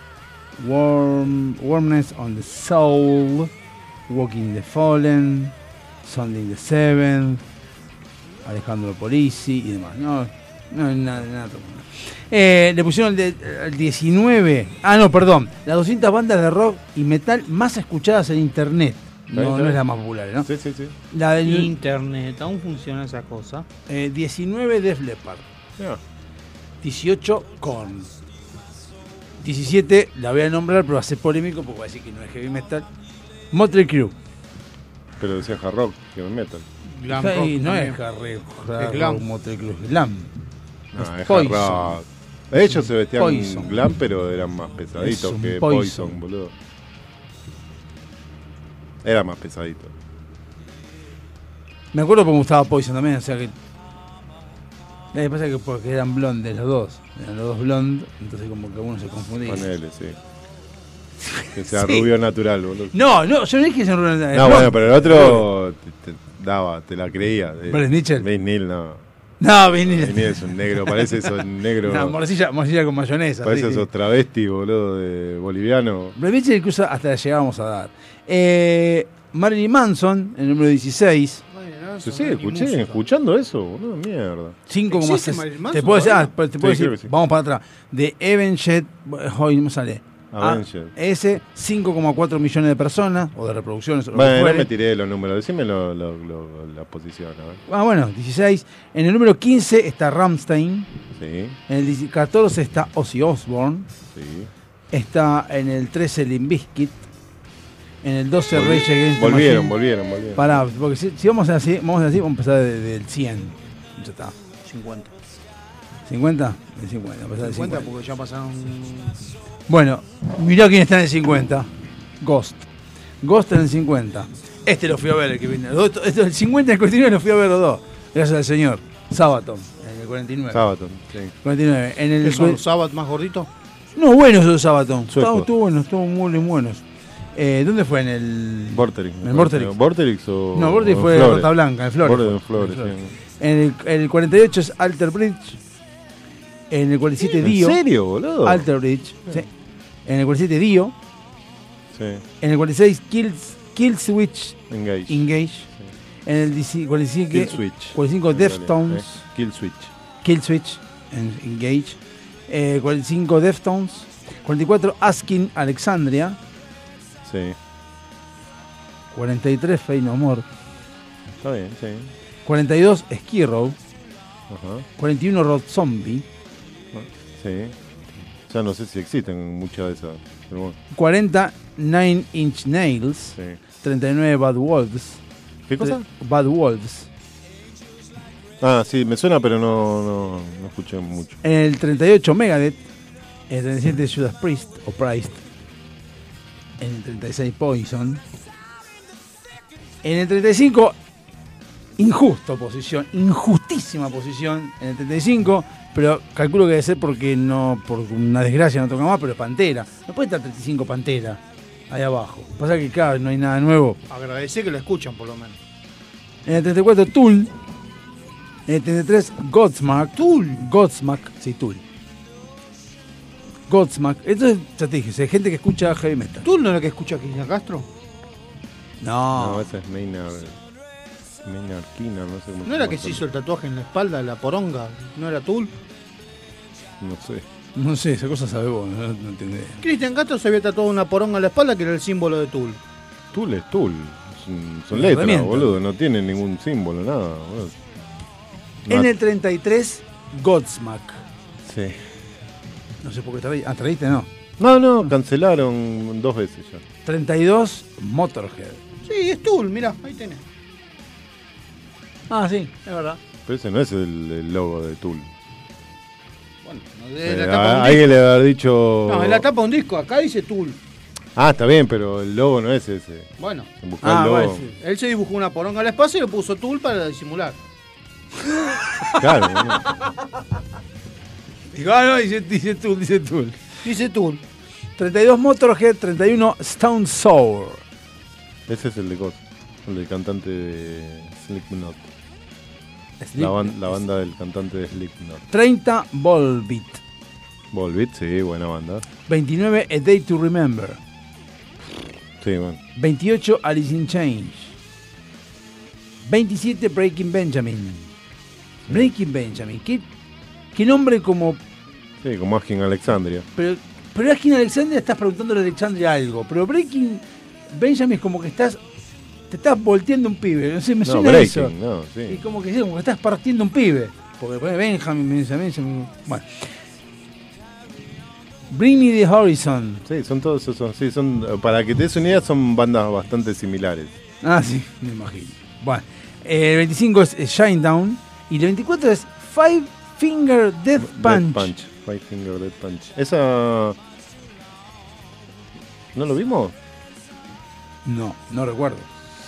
Warm, Warmness on the Soul. Walking the Fallen. Sunday the Seventh. Alejandro Polisi y demás. No, no, nada, nada. Eh, le pusieron el, de- el 19. Ah, no, perdón. Las 200 bandas de rock y metal más escuchadas en internet. No, es la más popular, ¿no? Sí, sí, sí. La del Internet, aún funciona esa cosa. eh, 19 Def Leppard. 18 Korn. 17, la voy a nombrar, pero va a ser polémico porque va a decir que no es heavy metal. Motley Crue. Pero decía hard rock, heavy metal. Glam Sí, rock no también. es hard rock, Es glam. Motley Crue, glam. No, Es hard Poison. rock. Ellos se vestían Poison. glam, pero eran más pesaditos que Poison. Poison. boludo. Era más pesadito. Me acuerdo porque me gustaba Poison también, o sea que. Lo que pasa es que porque eran blondes los dos. Eran los dos blondes, entonces como que uno se confundía. Ponele, sí. (laughs) Que sea Sí. rubio natural, boludo. No, no, yo no dije que sean blondes. No, bueno, pero el otro te, te daba, te la creía. Eh, ¿Brett Mitchell? Vince Neil, no. No. Vince Neil es un negro, parece esos negro. (laughs) No, morcilla, morcilla con mayonesa. parece sí, sí. esos travestis, boludo, de boliviano. Brett Mitchell incluso hasta la llegábamos a dar. Eh, Marilyn Manson, el número 16. Se sigue escuché, escuchando eso, boludo, mierda. 5,6. Te puedo decir, ah, te puedo Sí, decir sí. vamos para atrás. De Avenged, hoy no me sale. Ah, ese, 5,4 millones de personas, o de reproducciones, o lo que Bueno, no me tiré los números, decime lo- lo- lo- la posición, a ver. Ah, bueno, 16. En el número 15 está Ramstein. Sí, En el 10 14 está Ozzy Osbourne. sí. Está en el 13 Limp Bizkit. En el 12 Volvi- Rage Against the volvieron, Machine. volvieron, volvieron. Pará, porque si, si vamos a así, vamos a así, vamos a empezar de- del 100. Ya está. 50. ¿50? El 50, empezar del 50 50. porque ya pasaron. Bueno, mirá quién está en el 50. Ghost. Ghost en el 50. Este lo fui a ver, el que. Los Este, el 50 y el 49 lo fui a ver los dos. Gracias al señor. Sabaton, en el 49. Sabaton, sí. 49. En el ¿Qué son los sábados más gorditos? No, buenos esos Sabaton. Estuvo, estuvo bueno, estuvo muy buenos. Eh, ¿Dónde fue? En el. Vorterix. En el Vorterix. Vorterix o. No, Vorterix o fue Flores. Rata Blanca, en Flores. Vorterix en Flores, en Flores. sí. En el, en el 48 es Alter Bridge. En el 47 ¿En Dio. serio, boludo? Alter Bridge. sí. En el 47 Dio. Sí. En el 46 Kills, Kill Switch Engage. Engage. En el 10 45, Kill Switch. 45 En Deftones. eh. Kill Switch. Kill Switch en Engage. Eh, 45 Deftones. 44 Asking Alexandria. Sí. 43 Fey No More. Está bien, sí. 42 Ski Row. Ajá. 41 Road Zombie. Sí. Ya no sé si existen muchas de esas. Pero bueno. 40 Nine Inch Nails. 39 Bad Wolves. ¿Qué cosa? Bad Wolves. Ah, sí, me suena, pero no, no, no escuché mucho. En el 38 Megadeth. En el 37 Judas Priest o Priest. En el 36 Poison. En el 35 injusto posición, injustísima posición en el 35, pero calculo que debe ser porque no por una desgracia no toca más, pero es Pantera. No puede estar 35 Pantera ahí abajo. Pasa que claro, no hay nada nuevo. Agradecer que lo escuchan por lo menos. En el 34 Tool. En el 33 Godsmack. Tool. Godsmack, sí, Tool. Godsmack. Esto es, ya te dije, es gente que escucha heavy metal. ¿Tú no es la que escucha en Castro? No. No, esa es Maynard. Maynard Kina, no sé cómo ¿No era que se hizo el tatuaje en la espalda, la poronga? ¿No era Tool? No sé. No sé, esa cosa sabe vos, no, no entendés. Cristian Castro se había tatuado una poronga en la espalda que era el símbolo de Tool. Tool es Tool. Son, letras, boludo. No tienen ningún símbolo, nada. boludo. En el 33, Godsmack. Sí. No sé por qué traí- Ah, traíste, no. No, no, cancelaron dos veces ya. 32, Motorhead. Sí, es Tool, mirá, ahí tenés. Ah, sí, es verdad. Pero ese no es el, el logo de Tool. Bueno, no Eh, de la tapa de un alguien disco. le debe haber dicho. No, en la tapa de un disco, acá dice Tool. Ah, está bien, pero el logo no es ese. Bueno. Ah, el logo. Él se dibujó una poronga al espacio y le puso Tool para disimular. (laughs) Claro, (laughs) boludo. Digo, ah, no, dice, dice Tool, dice Tool. Dice Tool. 32, Motorhead. 31, Stone Sour. Ese es el de Cos, el del cantante de Slipknot. La, ban- la banda del cantante de Slipknot. 30, Volbeat. Volbeat, sí, buena banda. 29, A Day to Remember. Sí, bueno. 28, Alice in Change. 27, Breaking Benjamin. Breaking Benjamin. ¿Qué, qué nombre como... Sí, como Asking Alexandria. Pero, pero en Alexandria estás preguntándole a Alexandria algo. Pero Breaking Benjamin es como que estás... Te estás volteando un pibe. No sé, me No, suena Breaking, eso. no, sí. Y como que, como que estás partiendo un pibe. Porque pone Benjamin, Benjamin, Benjamin. Bueno. Bring Me the Horizon. Sí, son todos esos. Sí, son, para que te des una idea, son bandas bastante similares. Ah, sí, me imagino. Bueno, eh, el 25 es, es Shinedown y el 24 es Five Finger Death Punch. Death Punch. Five Finger Death Punch. Esa. ¿No lo vimos? No, no recuerdo.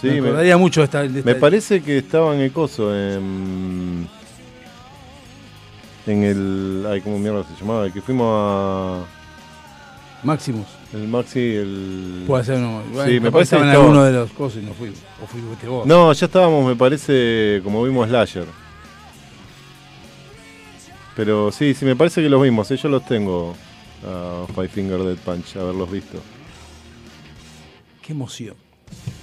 Sí, me acordaría mucho de esta. de Me esta- parece que estaba en el coso, en. En el. Ay, ¿cómo mierda se llamaba? El que fuimos a. Maximus. El Maxi, el. Puede ser, no. Bueno, sí, me parece que en estaba- alguno de los cosas y no fui. O fuiste vos. No, ya estábamos, me parece, como vimos Slasher. Pero sí, sí, me parece que los vimos. eh, Yo los tengo. A Five Finger Dead Punch, haberlos visto. Qué emoción.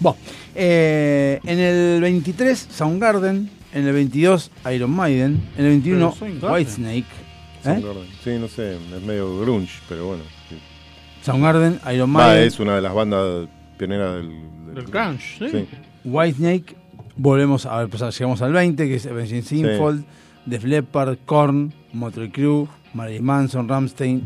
Bueno, eh, en el 23, Soundgarden. En el 22, Iron Maiden. En el 21, Pero Soundgarden. Whitesnake. ¿Eh? Sí, no sé, es medio grunge, pero bueno. sí. Soundgarden, Iron Maiden. es una de las bandas pioneras del, Del grunge, sí. Sí. Whitesnake, volvemos a ver, pues, llegamos al 20, que es Avenged Sevenfold, Def Leppard, Korn, Motley Crue, Marilyn Manson, Ramstein.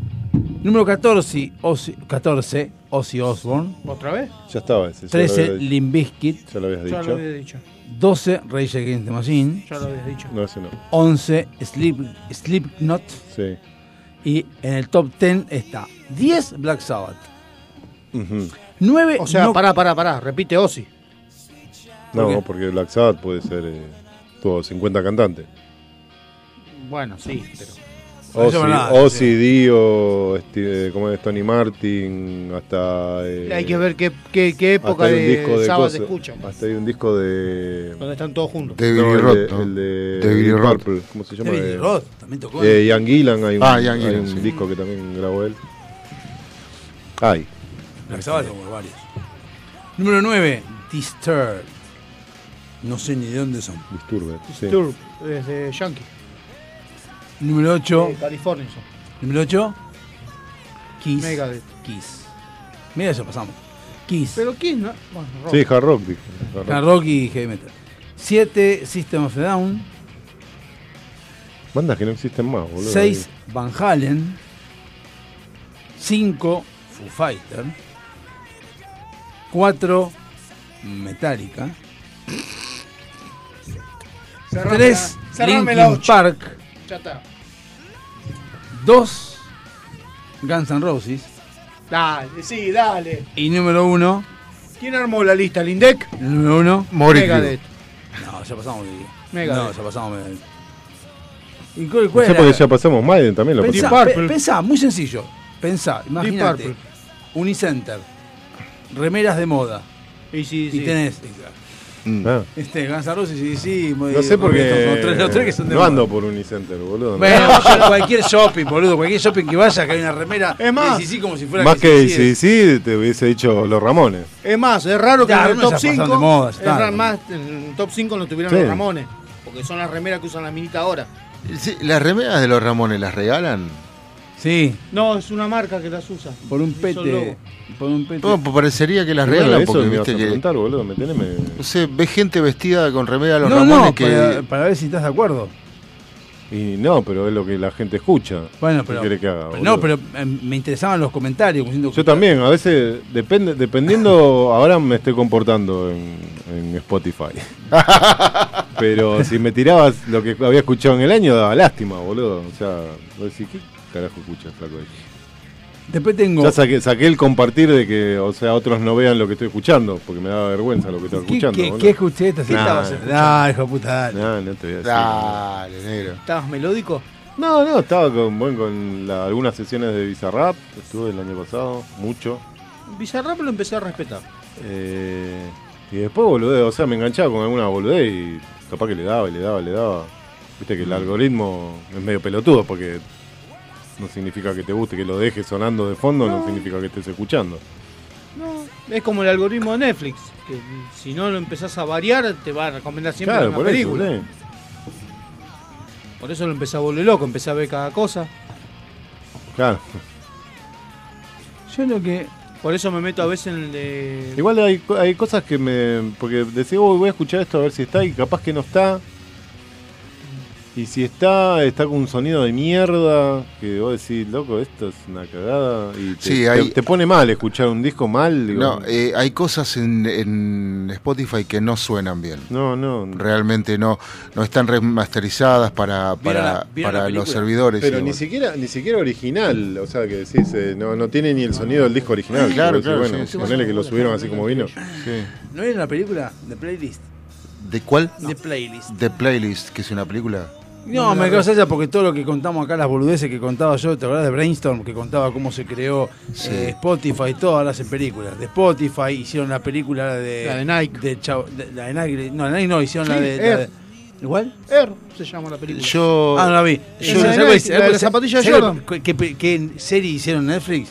Número 14, Ozzy, 14, Ozzy Osbourne. ¿Otra vez? Ya estaba ese. ya lo 13, había dicho. Limp Bizkit. Ya lo habías Ya dicho. lo había dicho. 12, Rage Against the Machine. Ya lo habías dicho. No, ese no. 11, Sleep, Slipknot. Sí. Y en el top 10 está 10, Black Sabbath. Ujú. 9, O sea, no- pará, pará, pará. Repite Ozzy. No, qué? porque Black Sabbath puede ser. Eh, tuvo 50 cantantes. Bueno, sí, pero. Ozzy, sí. Dio, este, como es Tony Martin, hasta. eh, Hay que ver qué, qué, qué época hasta hay un de, disco de escuchan. Hasta hay un disco de. Donde están todos juntos. De Billy el Roth, de- ¿no? el de, De Billy Roth. Purple, ¿cómo se llama? De Billy Eh, Roth, también tocó. Eh, Ian Gillan, hay un, Ah, Ian hay Gillan, un sí. disco que también grabó él. Ay, Black Sabbath tengo varios. Número 9, Disturbed. No sé ni de dónde son. Disturbed. sí. Turb, desde Yankee. Número 8, De California número 8, Kiss. Megadeth. Kiss. Mira, eso pasamos. Kiss. Pero ¿quién? No? Bueno, rock. Sí, hard rock. Hard rock. Hard rock y heavy metal. 7, System of a Down. Bandas que no existen más, boludo. 6, Van Halen. 5, Foo Fighter. 4, Metallica. Cerrame 3, la- cerrame la Linkin ocho. Park. Ya está. 2, Guns N' Roses. Dale, sí, dale. Y número 1, ¿Quién armó la lista? ¿Lindec? el número 1, Megadeth. No, ya pasamos. Megadeth. No, ya pasamos. Megadeth. ¿Y cuál, cuál No sé era? porque ya pasamos Maiden también lo Pensá, pasamos. pe- pensá, muy sencillo. Pensá, imagínate. Purple. Unicenter. Remeras de moda. Y sí, Y sí. Tenés Ah. este, Guns N' Roses y sí, No sé por qué. Los tres, los tres que son de no ando por Unicenter, boludo. Bueno, yo- cualquier shopping, boludo, cualquier shopping que vaya, que hay una remera Es más, sí, como si fuera Más que sí, sí, sí, te hubiese dicho los Ramones. Es más, es raro que Ya, en el no top se pasaron 5. de moda, es raro más en el top 5 no tuvieron Sí. los Ramones. Porque son las remeras que usan las minitas ahora. Sí, ¿Las remeras de los Ramones las regalan? Sí, No, es una marca que las usa. por un pete. Por un pete. No, pues parecería que las Bueno, regalan porque me viste a que. preguntar, boludo. Me tenés, me- No sé, ves gente vestida con remera de los no, Ramones no, que. para, para ver si estás de acuerdo. Y no, pero es lo que la gente escucha. Bueno, ¿Qué pero. quiere que haga, pero no, pero eh, me interesaban los comentarios. Yo también, a veces, depende, dependiendo, (laughs) ahora me estoy comportando en, en Spotify. Pero si me tirabas lo que había escuchado en el año, daba lástima, boludo. O sea, vos decís, ¿qué carajo escuchas, flaco? Después tengo. Ya saqué, saqué el compartir de que, o sea, otros no vean lo que estoy escuchando, porque me daba vergüenza lo que estaba ¿Qué, escuchando. qué, boludo. qué escuché esta? Sí, Nah, estabas-. Ah, hijo de puta, dale. No, no te voy a decir. Dale, negro. ¿Estabas melódico? No, no, estaba con, bueno, con la- algunas sesiones de Bizarrap, estuve el año pasado, mucho. Bizarrap lo empecé a respetar. Eh, y después boludé, o sea, me enganchaba con alguna boludez y capaz que le daba, y le daba, y le daba. Viste que el algoritmo es medio pelotudo porque no significa que te guste, que lo dejes sonando de fondo, no, significa que estés escuchando. No, es como el algoritmo de Netflix, que si no lo empezás a variar, te va a recomendar siempre Claro, una por eso, película. sí. Por eso lo empecé a volver loco, empecé a ver cada cosa. Claro. Yo lo que. Por eso me meto a veces en el de. Igual hay, hay cosas que me. Porque decía, "Oh, voy a escuchar esto a ver si está, y capaz que no está. Y si está, está con un sonido de mierda, que vos decís, loco, esto es una cagada. Y te, Sí, hay- te, te pone mal escuchar un disco mal. digo. No, eh, hay cosas en, en Spotify que no suenan bien. No, no. Realmente no, no están remasterizadas para, ¿Vieron para, la- los servidores. Pero ni bueno. siquiera, ni siquiera original, o sea que decís, eh, no, no tiene ni el sonido del disco original. Claro, claro, Bueno, sí, sí. ponele que lo subieron así como vino. ¿No era una película? de Playlist. ¿De cuál? De Playlist. The Playlist, que es una película. No, me causa ella porque todo lo que contamos acá, las boludeces que contaba yo, ¿te acordás de Brainstorm? Que contaba cómo se creó Sí. eh, Spotify, todo ahora hacen películas. De Spotify, hicieron la película de. La de Nike. de de- la de Nike. No, la Nike no, hicieron la de. la de- ¿Igual? Air se llama la película. Yo. Ah, no la vi. Yo- la de Nike, la ¿sabés Jordan. ¿Qué, qué- serie hicieron Netflix?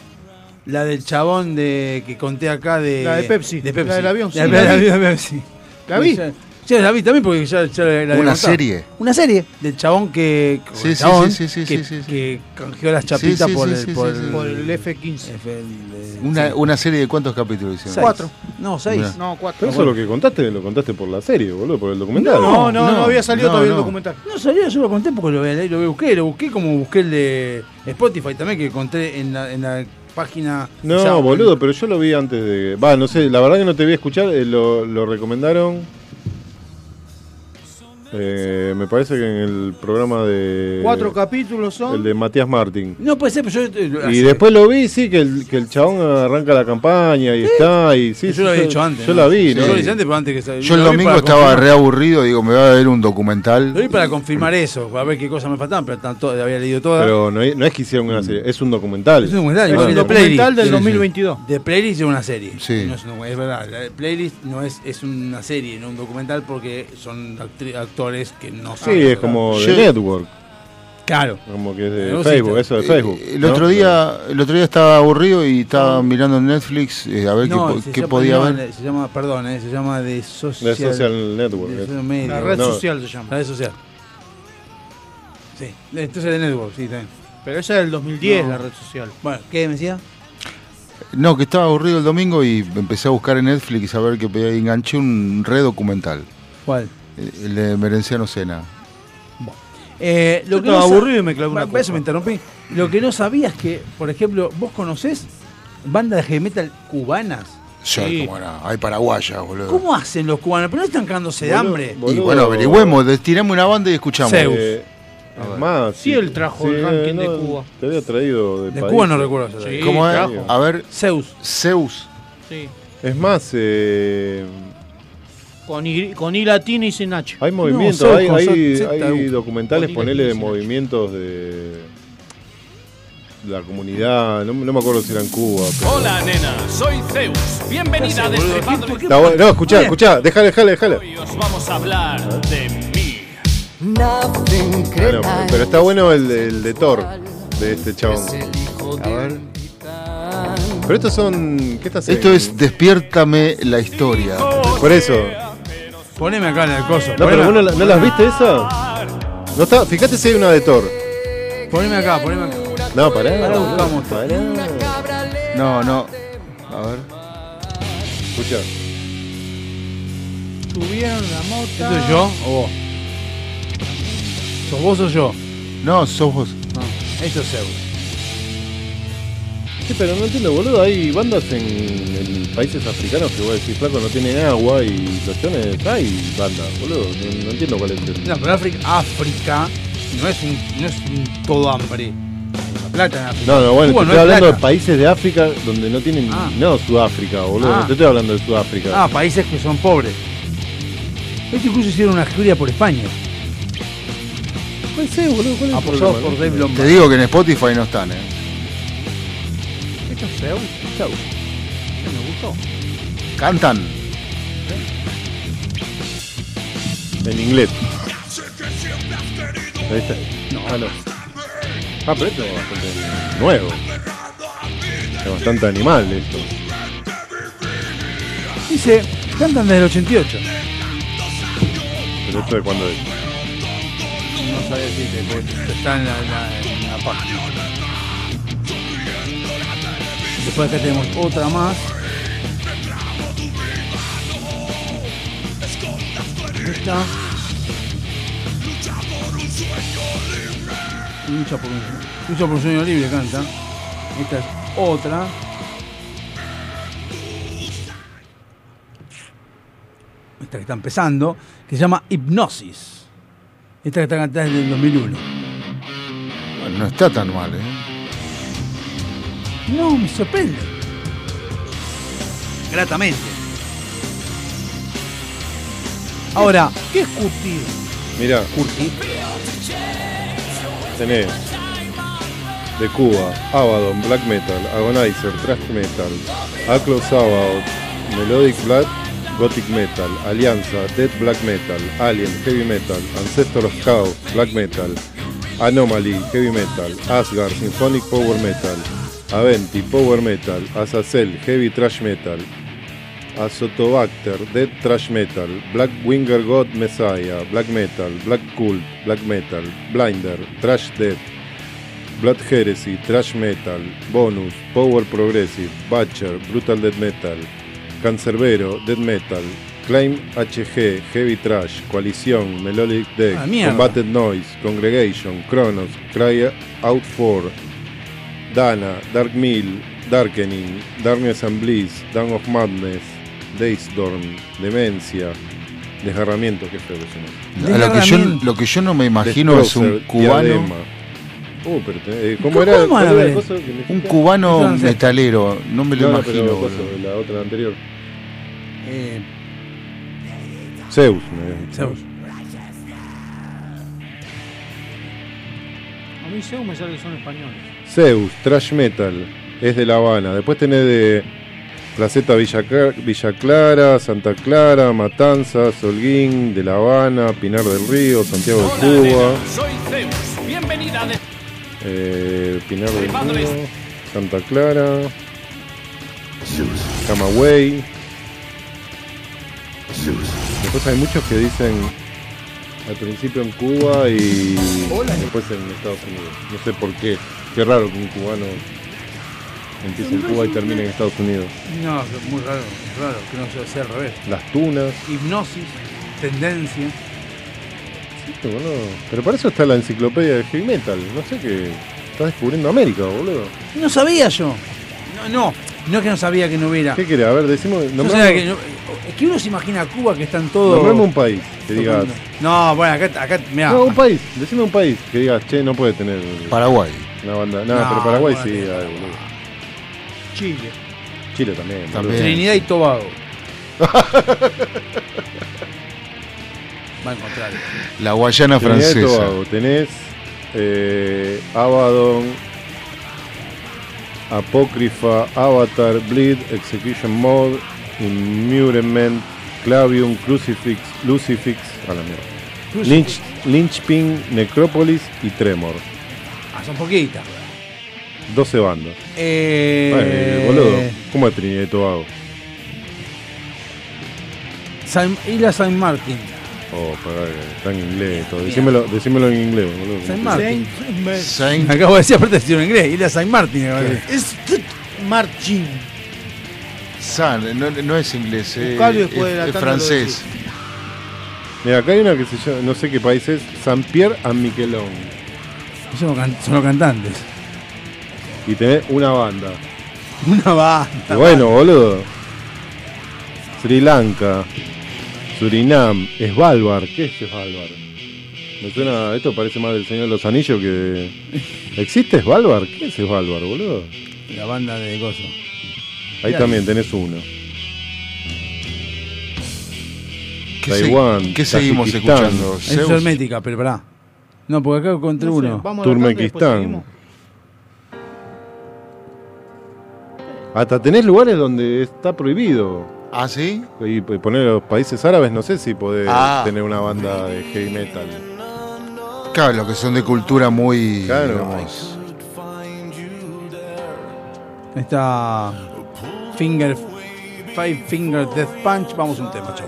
La del chabón de que conté acá de. La de Pepsi, De Pepsi. la del avión, sí, la la vi. de Pepsi. ¿La vi? Ya la vi también porque ya, ya la había ¿Una serie? Una serie del chabón que. Sí, el sí, chabón sí, sí, sí, que, sí, sí. que canjeó las chapitas Sí, sí, por, sí, el, sí, por, sí, el, sí. Por el F15. Una, sí. una serie de cuántos capítulos hicieron. Cuatro. No, seis. Mirá. No, cuatro. Pero eso lo que contaste, lo contaste por la serie, boludo, por el documental. No, no, no, no, había salido no, todavía no. el documental. No sabía, yo lo conté porque lo, lo busqué, lo busqué como busqué el de Spotify también, que conté en la, en la página. No, boludo, pero yo lo vi antes de. Va, no sé, la verdad que no te vi a escuchar, eh, lo, lo recomendaron. Eh, me parece que en el programa de. Cuatro capítulos son. El de Matías Martín. No puede ser, pero yo. eh, Y después lo vi, sí, que el, que el chabón arranca la campaña y está. Y, sí, yo sí, lo había hecho antes. Yo ¿no? la vi, Yo ¿no? lo hice antes, pero antes que Yo el domingo estaba confirmar. re aburrido, digo, me voy a ver un documental. Lo vi para confirmar eso, para ver qué cosas me faltaban, pero tanto, había leído todas. Pero no, es- no es que hicieron una serie, es un documental. Es un documental, Es un del Sí, sí. 2022. De Playlist es una serie. Sí. No es, es verdad. La de Playlist no es, es una serie, no un documental porque son actri- actores que no Sí, saben. es como de Network. Claro. Como que es de No, sí, Facebook, eso de Facebook. Eh, El ¿no? otro día, el otro día estaba aburrido y estaba mirando Netflix eh, a ver qué, No, po- se qué llama- podía ver. Se llama, perdón, eh, se llama de Social, De Social Network. de es. Social Media. La red No. social se llama. La red social. Sí, entonces de Network, sí, también. Pero esa es del 2010, No. la red social. Bueno, ¿qué me decía? No, que estaba aburrido el domingo y empecé a buscar en Netflix a ver qué podía. y enganché un re documental, ¿Cuál? El- de Merenciano Sena. Eh, Yo que estaba no aburrido y me clavé una Por eso copa. me interrumpí. Lo que no sabía es que, por ejemplo, ¿vos conocés bandas de heavy metal cubanas? Ya, Sí. cómo era, hay paraguayas, boludo. ¿Cómo hacen los cubanos? Pero no están cagándose de Boludo, hambre. Y boludo. bueno, averigüemos, tirame una banda y escuchamos. Zeus. Eh, es más, Sí, él trajo el ranking de Cuba. Te había traído de, De país. Cuba no recuerdo. Sí. ¿Cómo es? trajo. A ver, Zeus. Zeus. Sí. Es más, eh, Con I, con I latina y sin H. hay movimientos, hay, hay, hay documentales, ponele de movimientos de la comunidad, no, no me acuerdo si era en Cuba. pero- Hola, nena, soy Zeus. Bienvenida a Destripando Está bueno, no, escuchá, escuchá, déjale, déjale, déjale. Hoy os vamos a hablar de mí. Bueno, pero está bueno el, el de Thor, de este chabón. A ver. Pero estos son. ¿Qué estás Esto es Despiértame la historia. Por eso. Poneme acá en el coso. No, pero vos no, la- ¿no las viste esa? No está, fíjate si hay una de Thor. poneme acá, poneme acá. No, pará. Ahora boludo, buscamos. pará. No, no. A ver. Escucha. Tuvieron la mota. ¿Esto soy yo o vos? ¿Sos vos o yo? No, sos vos. No, esto es Zeus. Sí, pero no entiendo, boludo. Hay bandas en, en países africanos que vos decís, flaco, no tienen agua y los chones hay bandas, boludo. No, no entiendo cuál es el. No, pero África, África no es un, no es un todo hambre. La plata en África. No, no, bueno, Cuba te no estoy es hablando de países de África donde no tienen. Ah. No, Sudáfrica, boludo. Ah. No te estoy hablando de Sudáfrica. Ah, países que son pobres. Estos incluso hicieron una gira por España. ¿Cuál es, boludo? ¿Cuál es el Apoyados problema? por Dave Te Lombardi. digo que en Spotify no están, eh. Esto es Zeus. Zeus. Me gustó. Cantan. En inglés. Ahí está. No. Ah, no. Ah, pero esto es bastante nuevo. Es bastante animal esto. Dice, cantan desde el 88. Pero esto de cuando es. No sabía decirte, porque está en la, en la- en la página. Después acá tenemos otra más. Esta. Lucha por un, lucha por un sueño libre canta. Esta es otra. Esta que está empezando, que se llama Hipnosis. Esta que está cantada desde el 2001. Bueno, no está tan mal, eh. No, me sorprende. Gratamente. Ahora, ¿qué es curtir? Mira, Curtir. tenés de Cuba, Abaddon, Black Metal, Agonizer, Thrash Metal, Aclo Sabbath, Melodic Black, Gothic Metal, Alianza, Dead Black Metal, Alien, Heavy Metal, Ancestor of Chaos, Black Metal, Anomaly, Heavy Metal, Asgard, Symphonic Power Metal, Aventi, Power Metal, Azazel, Heavy Trash Metal, Azotobacter, Dead Trash Metal, Black Winger God Messiah, Black Metal, Black Cult, Black Metal, Blinder, Trash Dead, Blood Heresy, Trash Metal, Bonus, Power Progressive, Butcher, Brutal Dead Metal, Cancerbero, Dead Metal, Claim HG, Heavy Trash, Coalición, Melodic Deck, Ah. Combated Noise, Congregation, Chronos, Cry Out 4, Dana, Dark Mill, Darkening, Darkness and Bliss, Dawn of Madness, Daystorm, Demencia, Desgarramiento, qué feo que Lo que, yo, lo que yo no me imagino es un cubano. Diadema. Uh, pero te- eh, ¿Cómo ¿Cómo era? que Un cubano Entonces- metalero. No me lo No, no, imagino. pero la otra la anterior. Eh, Zeus. me- Zeus. A mí Zeus me sale que son españoles. Zeus, Trash Metal, es de La Habana. Después tenés de Placeta Villa, Villa Clara, Santa Clara, Matanzas, Holguín, de La Habana, Pinar del Río, Santiago de Cuba, Soy Zeus. Bienvenida de eh, Pinar del Río, Santa Clara, Camagüey. Después hay muchos que dicen al principio en Cuba y después en Estados Unidos. No sé por qué. Qué raro que un cubano empiece en Cuba y termine en Estados Unidos. no, es muy raro, raro que no sea- sea al revés. Las tunas. Hipnosis, tendencia. Sí, boludo. Pero para eso está la enciclopedia de heavy metal. No sé qué. Estás descubriendo América, boludo. No sabía yo. No, no, no es que no sabía que no hubiera. ¿Qué querés? A ver, decimos. No que no- es que uno se imagina a Cuba que están todos. nombrame un país que digas. No, bueno, acá, acá mirá. No, un país. Decime un país que digas, che, no puede tener. Paraguay. Una banda. No, No, pero Paraguay sí, hay, boludo. Chile. Chile también. También. Trinidad y Tobago. (laughs) Va a encontrar. La Guayana Trinidad y francesa. Tobago. Tenés eh, Abaddon, Apócrifa, Avatar, Bleed, Execution Mode, Immurement, Clavium, Crucifix, Lucifix, a la mierda. Lynch, Lynchpin, Necrópolis y Tremor. Ah, son poquitas. 12 bandas. Eh, Ay, boludo. ¿Cómo es Trinidad y Tobago? San- Isla San Martín. Oh, pará, que está en inglés. Todo. Decímelo, decímelo en inglés, boludo. Saint Martin. Saint- Acabo de decir aparte decir en inglés. Ir a Saint Martin. acabo de decir. Es Martin. San, no, no es inglés, eh, Buscalo y después de la es, es tanda lo francés. Mira, acá hay una que se llama, no sé qué país es, San Pierre and Miquelon. Son los, can- son los cantantes. Y tenés una banda. Una banda. Y bueno, boludo. Sri Lanka, Surinam, Svalbard. ¿Qué es Svalbard? Me suena, esto parece más del Señor de los Anillos que... ¿Existe Svalbard? ¿Qué es Svalbard, boludo? La banda de Gozo. Ahí también tenés uno. ¿Qué, Taiwán, se- qué seguimos escuchando? Es Zeus. hermética, pero pará. No, porque acá encontré No sé, uno. Turmequistán. Hasta tenés lugares donde está prohibido. ¿Ah, sí? Y p- poner los países árabes, no sé si podés Ah. tener una banda de heavy metal. Claro, los que son de cultura muy. Claro. digamos, Ahí está Finger Five Finger Death Punch. Vamos a un tema, chau.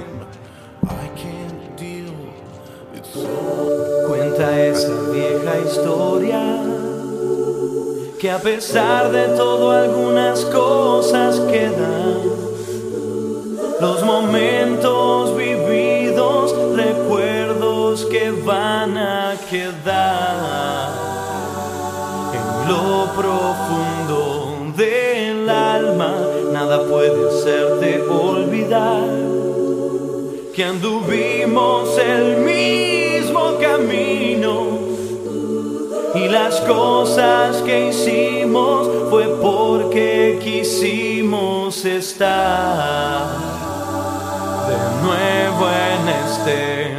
Cuenta esa vieja historia que a pesar de todo algunas cosas quedan. Los momentos vividos, recuerdos que van a quedar en lo profundo del alma. Nada puede hacerte olvidar que anduvimos el mismo camino y las cosas que hicimos fue porque quisimos estar de nuevo en este.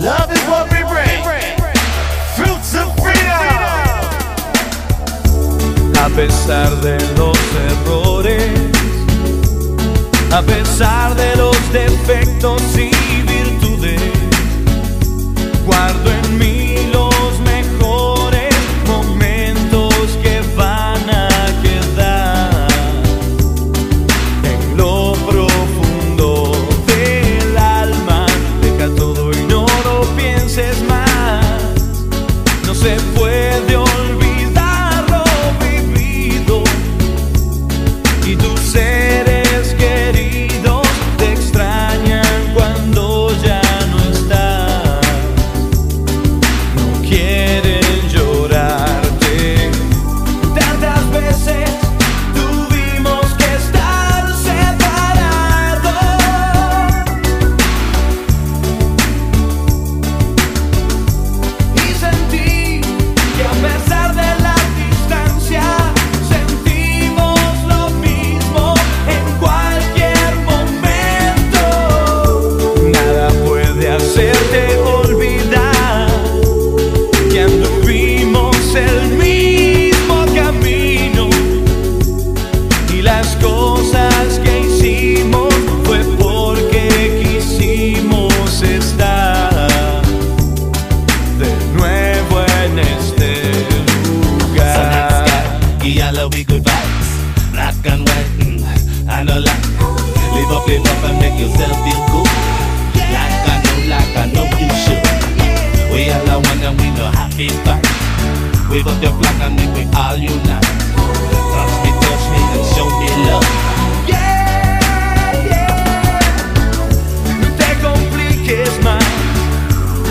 Love is what we bring. Fruits of. A pesar de los errores, a pesar de los defectos y virtudes, guardo Wave up your flag and make we all unite. Touch me, touch me and show me love. No te compliques más,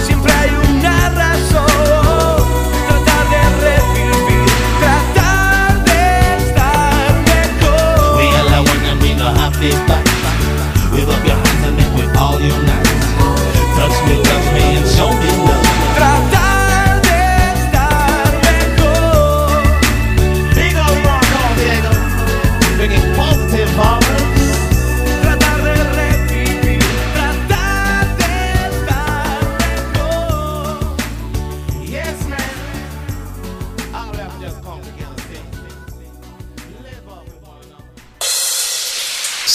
siempre hay una razón. Tratar de revivir, tratar de estar mejor. We all are one and we know happy fight. Wave up your hands and make we all unite. Touch me, touch me and show me love.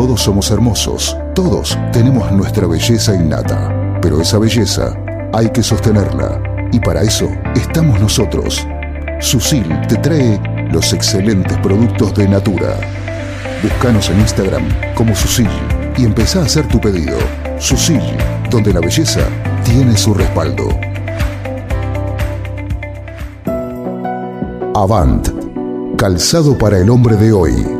Todos somos hermosos, todos tenemos nuestra belleza innata, pero esa belleza hay que sostenerla y para eso estamos nosotros. Susil te trae los excelentes productos de Natura. Búscanos en Instagram como Susil y empezá a hacer tu pedido. Susil, donde la belleza tiene su respaldo. Avant, calzado para el hombre de hoy.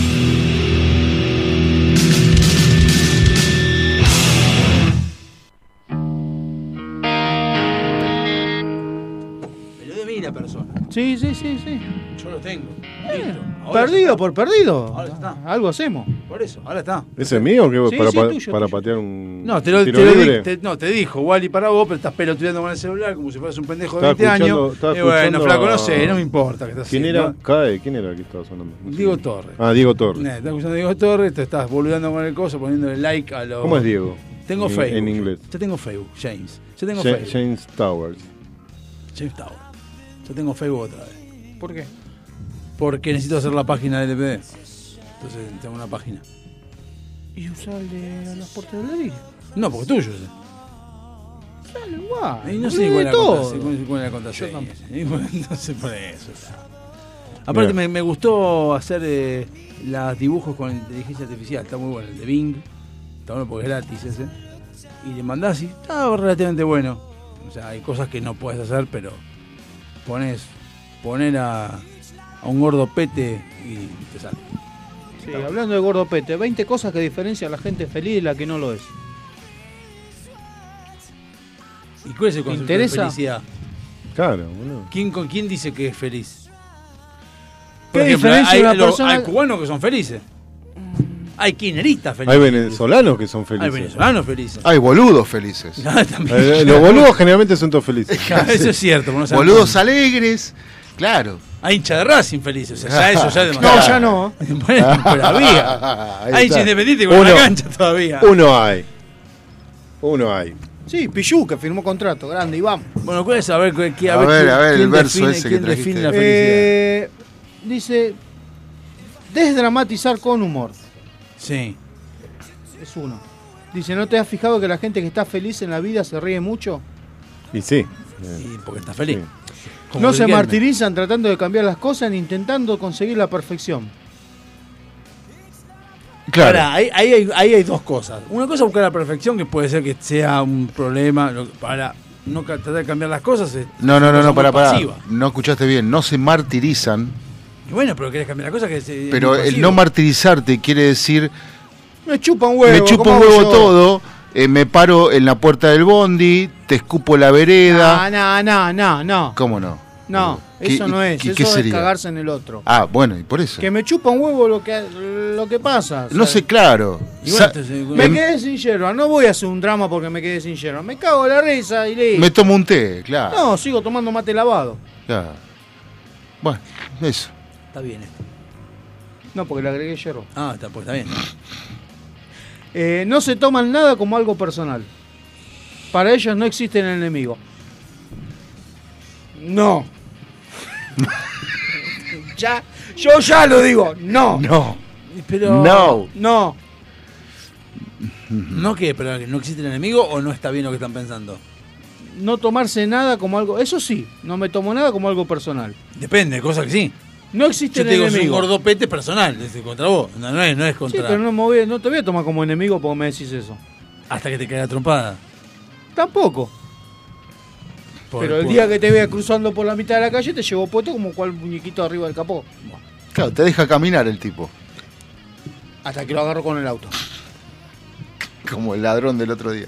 Persona. Sí, sí, sí, sí. Yo lo tengo. Listo. Ahora ya Perdido por perdido. Ahora está. Algo hacemos. Por eso, ahora está. ¿Ese es mío o qué? Sí, para sí, pa- tuyo, para tuyo. patear un No, te lo, tiro te lo di- libre? te- no, te dijo Wally para vos, pero estás pelotudeando con el celular como si fueras un pendejo de Estaba 20 años. y bueno, flaco, no sé, no me importa que estás ¿Quién haciendo. era? Cae, ¿quién era el que estaba sonando? No sé. Diego Torres. Ah, Diego Torres. Eh, estás escuchando a Diego Torres, te estás boludeando con el coso, poniéndole like a los. ¿Cómo es Diego? Tengo En- Facebook. en inglés. Yo tengo Facebook, James. Yo tengo Ja- Facebook. James Towers. James Tower. Yo tengo Facebook otra vez. ¿Por qué? Porque necesito hacer la página del LPD. Entonces tengo una página. ¿Y usar el de los portes del delirio? No, porque es tuyo. ese. Sale igual. Y no sé cuál de es la todo. contraseña, (laughs) bueno, Entonces por eso. Aparte me gustó hacer eh, los dibujos con inteligencia artificial. Está muy bueno. El de Bing. Está bueno porque es gratis ese. Y le mandás y está relativamente bueno. O sea, hay cosas que no puedes hacer, pero pones poner a, a un gordo pete y te sale. Sí, hablando de gordo pete, 20 cosas que diferencian a la gente feliz de la que no lo es. ¿Y cuál es el ¿Te concepto interesa? de felicidad? Claro, boludo. ¿Quién, con quién dice que es feliz? ¿Qué Por ejemplo, diferencia hay, una lo- persona- hay cubanos que son felices. Hay kirchneristas felices. Hay venezolanos que son felices. Hay venezolanos felices. Hay boludos felices. (laughs) Ah, también. Eh, Los boludos generalmente son todos felices. (laughs) Eso es cierto. no Boludos alegres. Claro. Hay hinchas de Racing felices. O sea, ya eso ya es (laughs) No, ya no. bueno. Ahí Hay está. hinchas independientes con la cancha todavía. Uno hay. Uno hay. Sí, Pichu, que firmó contrato, grande, y vamos. Bueno, ¿cuál es? A ver, ¿qué- qué- A ver, quién- a ver, el verso define- ese que quién trajiste. define la felicidad? Eh, dice, desdramatizar con humor. Sí. Es uno. Dice, ¿no te has fijado que la gente que está feliz en la vida se ríe mucho? Y sí. Y porque está feliz. Sí. No se martirizan tratando de cambiar las cosas ni intentando conseguir la perfección. Claro. Ahora, ahí, ahí hay, ahí hay dos cosas. Una cosa es buscar la perfección, que puede ser que sea un problema. Para no tratar de cambiar las cosas. es No, no, no, no, para, para. No escuchaste bien. No se martirizan. Y bueno, pero querés cambiar las cosas. Que es, es Pero el no martirizarte quiere decir Me chupa un huevo. me ¿cómo un huevo yo? todo, eh, me paro en la puerta del bondi, te escupo la vereda. No, no, no, no, no. ¿Cómo no? No, ¿Qué- eso no es. y Eso qué es sería? cagarse en el otro. Ah, bueno, y por eso. Que me chupa un huevo lo que, lo que pasa. No ¿sabes? sé, claro. Bueno, entonces, Me quedé sin yerba. No voy a hacer un drama porque me quedé sin yerba. Me cago en la risa y listo. me tomo un té, claro. No, sigo tomando mate lavado. claro. Bueno, eso. Está bien esto. No, porque le agregué yerba. Ah, está, pues está bien. Eh, no se toman nada como algo personal. Para ellos no existe el enemigo. No. (laughs) ya, yo ya lo digo. No. No. Pero. No. No. ¿No qué? ¿Pero que no existe el enemigo o no está bien lo que están pensando? No tomarse nada como algo. Eso sí, no me tomo nada como algo personal. Depende, cosa que sí. No existe Yo te digo, soy un enemigo. gordopete personal, es contra vos. No, no es, no es Sí, contra. pero no, me voy, no te voy a tomar como enemigo porque me decís eso. Hasta que te caiga trompada. Tampoco. Por- pero el por- día que te vea cruzando por la mitad de la calle te llevo puesto como cual muñequito arriba del capó. Claro, te deja caminar el tipo. Hasta que lo agarro con el auto. Como el ladrón del otro día.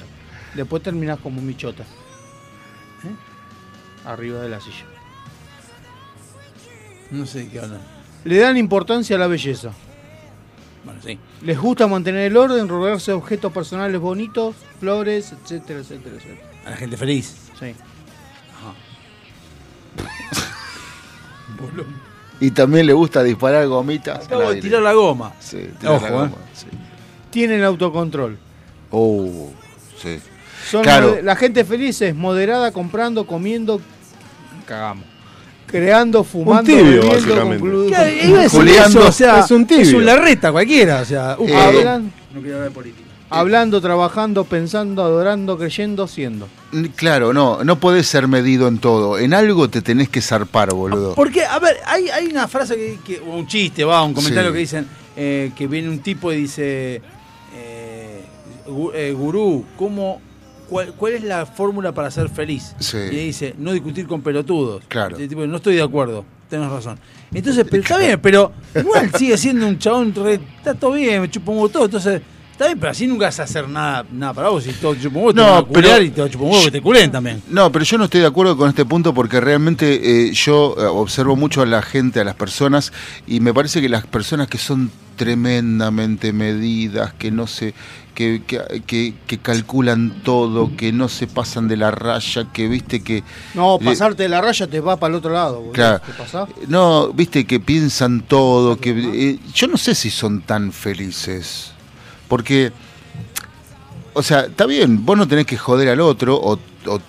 Después terminás como un michota. ¿Eh? Arriba de la silla. No sé de qué hablan. Le dan importancia a la belleza. Bueno, sí. Les gusta mantener el orden, rodearse de objetos personales bonitos, flores, etcétera, etcétera, etcétera. A la gente feliz. Sí. (laughs) Y también le gusta disparar gomitas. Acabo de tirar la goma. Sí, tirar Ojo, la goma, eh. sí. Tienen autocontrol. Oh, sí. Son Claro. la gente feliz es moderada comprando, comiendo, cagamos. Creando, fumando, tibio, bebiendo, básicamente. Juliando, eso, o sea, es un tibio. Es un larreta cualquiera, o sea. uh, Eh, hablan- no quiero hablar de política. hablando, trabajando, pensando, adorando, creyendo, siendo. Claro, no, no podés ser medido en todo. En algo te tenés que zarpar, boludo. Porque, a ver, hay, hay una frase que, que- o un chiste, va, un comentario Sí. que dicen eh, que viene un tipo y dice, eh, eh, gurú, ¿cómo, cuál, cuál es la fórmula para ser feliz? Sí. Y dice, no discutir con pelotudos. Claro. Y el tipo, no estoy de acuerdo, tenés razón. Entonces, pero está bien, pero igual sigue siendo un chabón, re- está todo bien, me chupo un huevo todo, entonces... Está bien, pero así nunca vas a hacer nada, nada para vos. Si todo te te No, culear pero- y te huevo que te culen también. No, pero yo no estoy de acuerdo con este punto porque realmente eh, yo eh, observo mucho a la gente, a las personas, y me parece que las personas que son tremendamente medidas, que no se, que, que, que- que calculan todo, que no se pasan de la raya, que viste que No, pasarte de la raya te va para el otro lado. Claro. ¿Qué pasa? no, viste que piensan todo, que eh, yo no sé si son tan felices, porque, o sea, está bien, vos no tenés que joder al otro o, o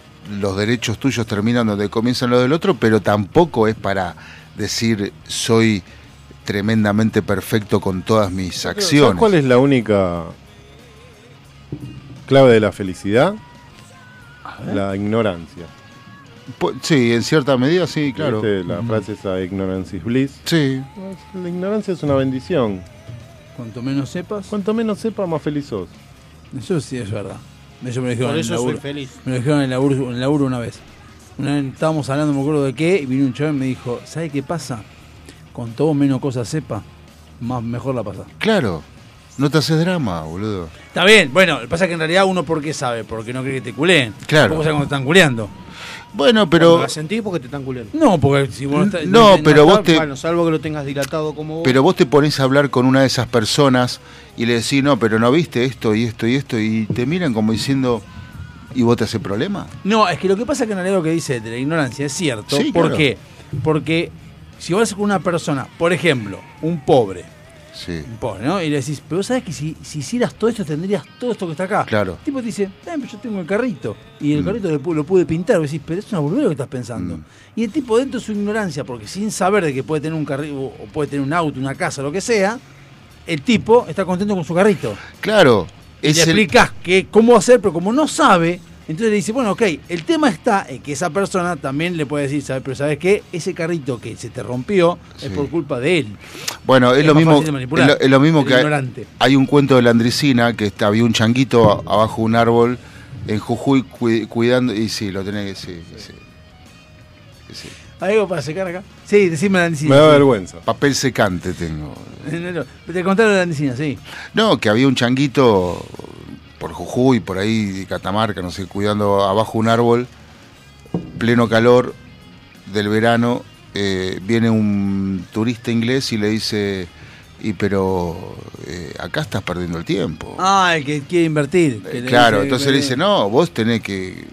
los derechos tuyos terminan donde comienzan los del otro, pero tampoco es para decir soy tremendamente perfecto con todas mis ¿Sabes acciones. cuál es la única clave de la felicidad? La ignorancia. Sí, en cierta medida sí, claro. ¿Viste? La frase esa, ignorance is bliss. Sí. La ignorancia es una bendición. Cuanto menos sepas, Cuanto menos sepa, más feliz sos. eso sí es verdad. Eso me lo dijeron Por en eso el soy feliz. Me lo dijeron en el laburo, en el laburo una vez. Una vez estábamos hablando, no me acuerdo de qué, y vino un chaval y me dijo, ¿sabe qué pasa? Con todo menos cosas sepa, más mejor la pasa. Claro. No te haces drama, boludo. Está bien, bueno, lo que pasa es que en realidad uno por qué sabe, porque no cree que te culeen. Claro. Tampoco sabe cuando te están culeando. Bueno, Pero la sentís porque te están culiando. No, porque si vos estás- No, pero vos te- Bueno, salvo que lo tengas dilatado como vos. Pero vos te pones a hablar con una de esas personas y le decís, no, pero no viste esto y esto y esto, y te miran como diciendo, ¿y vos te hace problema? No, es que lo que pasa es que en realidad lo que dice de la ignorancia es cierto. Sí, ¿Por claro. qué? Porque si vos con una persona, por ejemplo, un pobre, Sí. Y le decís, pero vos sabés que si, si hicieras todo esto tendrías todo esto que está acá. claro. El tipo te dice, "Eh, pero yo tengo el carrito. Y el Mm. carrito lo, pu- lo pude pintar. Vos decís, pero es una boludez lo que estás pensando. Mm. Y el tipo dentro de su ignorancia, porque sin saber de que puede tener un carrito, o puede tener un auto, una casa, lo que sea, el tipo está contento con su carrito. Claro, Y le el- explicás que cómo hacer, pero como no sabe, entonces le dice, bueno, ok, el tema está en que esa persona también le puede decir, ¿sabes? Pero ¿sabes qué? Ese carrito que se te rompió Sí. es por culpa de él. Bueno, es, es lo mismo, es lo, es lo mismo que hay, ignorante. hay un cuento de la Andricina que está, había un changuito a- abajo de un árbol en Jujuy cui- cuidando, y sí, lo tenés que sí, sí, sí. ¿Hay algo para secar acá? Sí, decime la andicina. Me da sí. vergüenza. Papel secante tengo. (laughs) No, no, Te contaron la andicina, sí. No, que había un changuito por Jujuy, por ahí, Catamarca, no sé, cuidando abajo un árbol, pleno calor, del verano, eh, viene un turista inglés y le dice, y pero eh, acá estás perdiendo el tiempo. Ah, el que quiere invertir. que le Claro, dice entonces le dice, no, vos tenés que,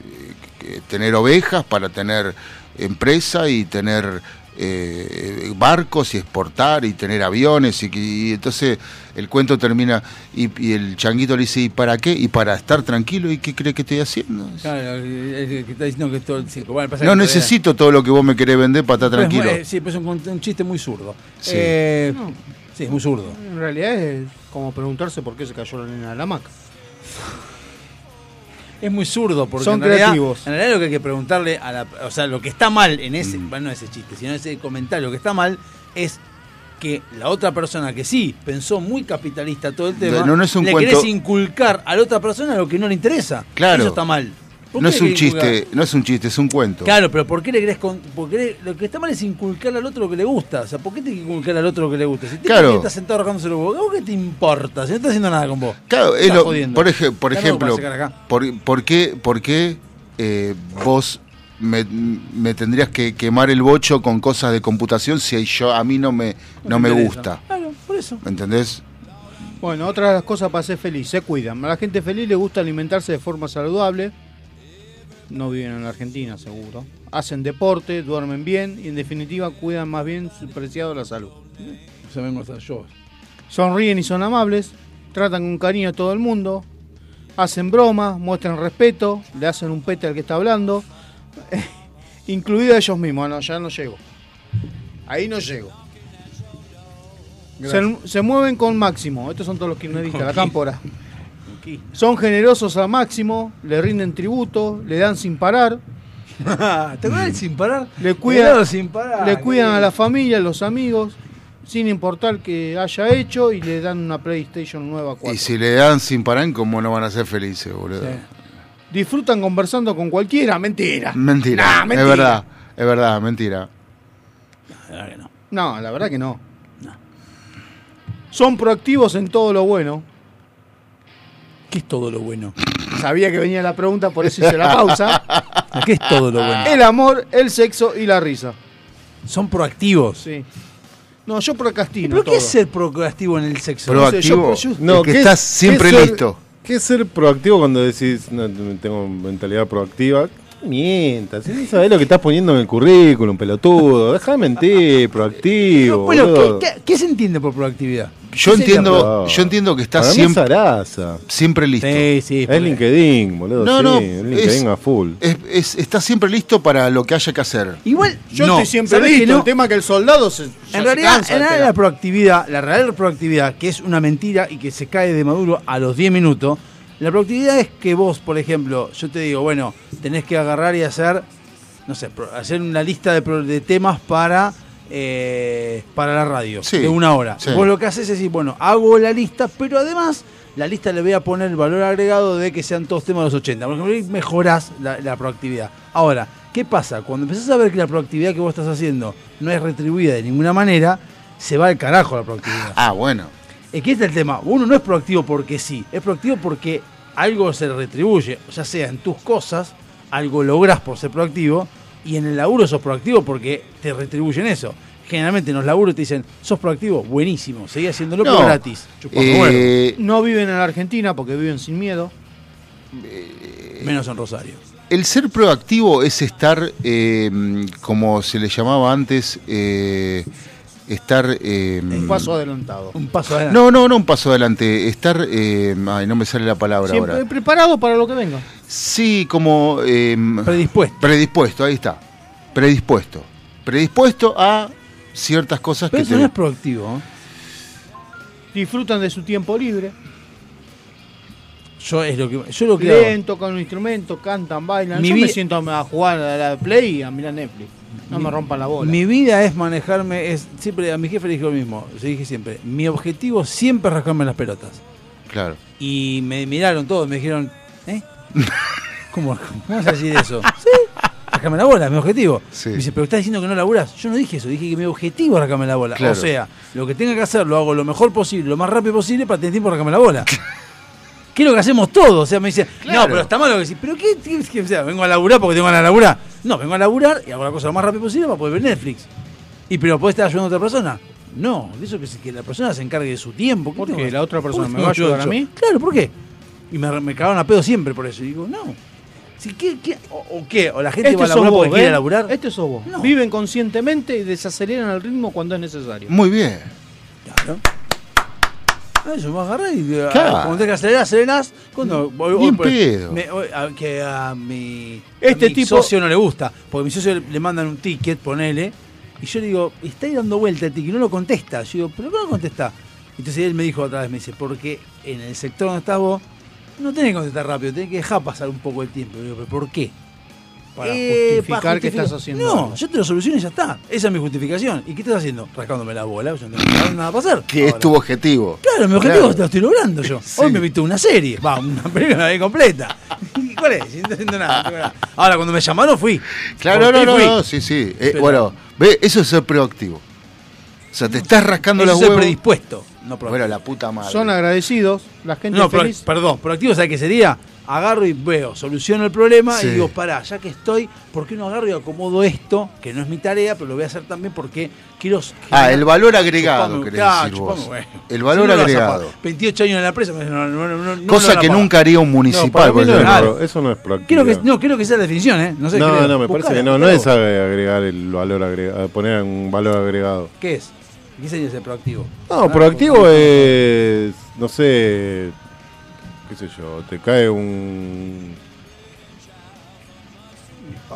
que tener ovejas para tener empresa y tener eh, barcos y exportar y tener aviones y, que- y entonces el cuento termina y, y el changuito le dice, ¿y para qué? Y para estar tranquilo, ¿y qué cree que estoy haciendo? Claro, el que está diciendo que es todo el circo. Bueno, pasa No que- necesito todo lo que vos me querés vender para estar Pues, tranquilo. eh, sí, pues es un, un chiste muy zurdo. Sí. Eh, No. sí, es muy zurdo. En realidad es como preguntarse por qué se cayó la nena de la hamaca. Es muy zurdo porque Son en realidad- creativos. en realidad lo que hay que preguntarle a la, o sea, lo que está mal en ese, Mm. bueno, no ese chiste, sino ese comentario, lo que está mal es que la otra persona que sí pensó muy capitalista todo el tema, No, no es un le cuento- querés inculcar a la otra persona lo que no le interesa. Claro. Eso está mal. ¿Por No es un inculcar? chiste, no es un chiste, es un cuento. Claro, pero ¿por qué le querés con, por qué le- lo que está mal es inculcarle al otro lo que le gusta? O sea, ¿por qué te que inculcar al otro lo que le gusta? Si te Claro. está sentado rascándose los huevos, ¿a vos qué te importa? Si no está haciendo nada con vos. Claro, es Estás lo- jodiendo. por, ej- por ejemplo, por, por qué, por qué, eh, vos me, me tendrías que quemar el bocho con cosas de computación si yo a mí no me, no me interesa. gusta? Claro, por eso. ¿Me entendés? Bueno, otra de las cosas para ser feliz, se cuidan. A la gente feliz le gusta alimentarse de forma saludable. No viven en la Argentina, seguro. Hacen deporte, duermen bien y en definitiva cuidan más bien su preciado la salud. Estar yo. Sonríen y son amables, tratan con cariño a todo el mundo, hacen bromas, muestran respeto, le hacen un pete al que está hablando, (laughs) incluido a ellos mismos. No, ya no llego. Ahí no llego. Se, se mueven con máximo. Estos son todos los kirchneristas, la cámpora. (laughs) Son generosos al máximo, le rinden tributo, le dan sin parar. (laughs) ¿Te acuerdas sin parar? Le cuidan, sin parar, le cuidan a bien. la familia, a los amigos, sin importar que haya hecho, y le dan una PlayStation nueva 4. Y si le dan sin parar, ¿cómo no van a ser felices, boludo? Disfrutan conversando con cualquiera, mentira. Mentira, Nah, es verdad, es verdad, mentira. No, la verdad que no. Son proactivos en todo lo bueno. ¿Qué es todo lo bueno? Sabía que venía la pregunta, por eso hice la pausa. (laughs) ¿Qué es todo lo bueno? El amor, el sexo y la risa. Son proactivos. Sí. No, yo procrastino. ¿Pero qué es ser proactivo en el sexo? Proactivo. No sé, yo- yo- No, que ¿qué- estás qué siempre ser- listo. ¿Qué es ser proactivo cuando decís, no, tengo mentalidad proactiva? Mientas, no sabés lo que estás poniendo en el currículum, pelotudo. Deja de mentir, proactivo. Bueno. ¿qué, qué, qué se entiende por proactividad? Yo ¿Qué sería entiendo, yo entiendo que estás Para mí siempre, es zaraza. siempre listo. Sí, sí. Es LinkedIn, boludo. No, sí, no, es LinkedIn es- a full. Es, es- estás siempre listo para lo que haya que hacer. Igual, Yo no, estoy siempre ¿sabés que listo. no? El tema es que el soldado se. ya se En realidad, cansa en de realidad la proactividad, la real proactividad, que es una mentira y que se cae de Maduro a los 10 minutos, la proactividad es que vos, por ejemplo, yo te digo, bueno, tenés que agarrar y hacer, no sé, hacer una lista de, temas para, eh, para la radio, Sí, de una hora. sí. Vos lo que haces es decir, bueno, hago la lista, pero además la lista le voy a poner el valor agregado de que sean todos temas de los 80. Por ejemplo, ahí mejorás la, la proactividad. Ahora, ¿qué pasa? Cuando empezás a ver que la proactividad que vos estás haciendo no es retribuida de ninguna manera, se va al carajo la proactividad. Ah, bueno. Es que este es el tema. Uno no es proactivo porque sí, es proactivo porque algo se retribuye, ya sea en tus cosas, algo lográs por ser proactivo, y en el laburo sos proactivo porque te retribuyen eso. Generalmente en los laburos te dicen, sos proactivo, buenísimo, seguí haciéndolo No, gratis. Eh. No viven en la Argentina porque viven sin miedo. Menos en Rosario. El ser proactivo es estar, eh, como se le llamaba antes, eh, estar... eh, Un paso adelantado. Un paso adelante. no, no, no un paso adelante. Estar... eh, ay, no me sale la palabra Siempre ahora. preparado para lo que venga. Sí, como... eh, Predispuesto. Predispuesto, ahí está. Predispuesto. Predispuesto a ciertas cosas Pero que eso te- no es proactivo. ¿eh? Disfrutan de su tiempo libre. Yo es lo que yo lo que hago. Leen, tocan un instrumento, cantan, bailan. Mi Yo me siento a jugar a la Play y a mirar Netflix. No me rompan la bola. Mi vida es manejarme, es siempre a mi jefe le dije lo mismo, le dije siempre, mi objetivo siempre es rascarme las pelotas. Claro. Y me miraron todos, me dijeron, ¿eh? (laughs) ¿Cómo, cómo vas a decir eso? (laughs) sí, rascarme la bola, es mi objetivo. Sí. Me dice, pero estás diciendo que no laburás. Yo no dije eso, dije que mi objetivo es rascarme la bola. Claro. O sea, lo que tenga que hacer lo hago lo mejor posible, lo más rápido posible para tener tiempo de rascarme la bola. (laughs) ¿Qué es lo que hacemos todos? O sea, me dice, no, Claro. pero está mal lo que decís. ¿Pero qué? qué- qué- O sea, vengo a laburar porque tengo ganas de laburar. No, vengo a laburar y hago la cosa lo más rápido posible para poder ver Netflix. ¿Y pero puede estar ayudando a otra persona? No, de eso que, que la persona se encargue de su tiempo. ¿Por qué? ¿La otra persona ¿Por qué me va a ayudar a mí? Claro, ¿por qué? Y me, me cagaron a pedo siempre por eso. Y digo, no. Si, ¿qué, qué- o, o qué? ¿O la gente va a Este laburar vos, porque quiere ¿ves? laburar? Este sos vos. Viven conscientemente y desaceleran el ritmo cuando es necesario. Muy bien. Ah, Eso, vos agarrás y ah, Claro. cuando tenés que acelerar, acelerás. Cuando, pues, me- hoy, a- que a mi, Este a mi tipo- socio no le gusta. Porque a mi socio le, le mandan un ticket, ponele. Y yo le digo, está ahí dando vuelta el ticket y no lo contesta. Yo digo, ¿pero qué no contesta? Entonces él me dijo otra vez, me dice, porque en el sector donde estás vos, no tenés que contestar rápido, tenés que dejar pasar un poco el tiempo. Y digo, ¿pero por qué? Para Eh, justificar para que estás haciendo No, algo. yo te lo soluciono y ya está. Esa es mi justificación. ¿Y qué estás haciendo? Rascándome la bola. Yo no tengo nada para hacer. Que es tu objetivo. Claro, mi objetivo Claro. lo estoy logrando yo. Sí. Hoy me he visto una serie, va, una película bien completa. (laughs) ¿Y ¿Cuál es? No haciendo nada. Ahora, cuando me llamaron, fui. Claro, no, no, fui. no, sí, sí. Eh, Pero- bueno, ve, eso es ser proactivo. O sea, te estás rascando ser huevos. predispuesto. No proactivo. Bueno, la puta madre. Son agradecidos, la gente No, feliz. perdón, proactivo, ¿sabes qué sería? Agarro y veo, soluciono el problema Sí. y digo, pará, ya que estoy, ¿por qué no agarro y acomodo esto? Que no es mi tarea, pero lo voy a hacer también porque quiero. Ah, el valor agregado, Chupame- querés claro, decir vos. chupame huevo. El valor Si no agregado. pagar. 28 años en la presa, no, no, no, no, no Cosa que nunca haría un No, municipal. por ejemplo. eso no es Quiero proactividad. que, no, quiero que sea la definición, ¿eh? No sé, no, creo. no, me parece que no, no es agregar el valor agregado, poner un valor agregado. ¿Qué es? ¿Qué sería ese proactivo? No, proactivo es, no sé, qué sé yo, te cae un...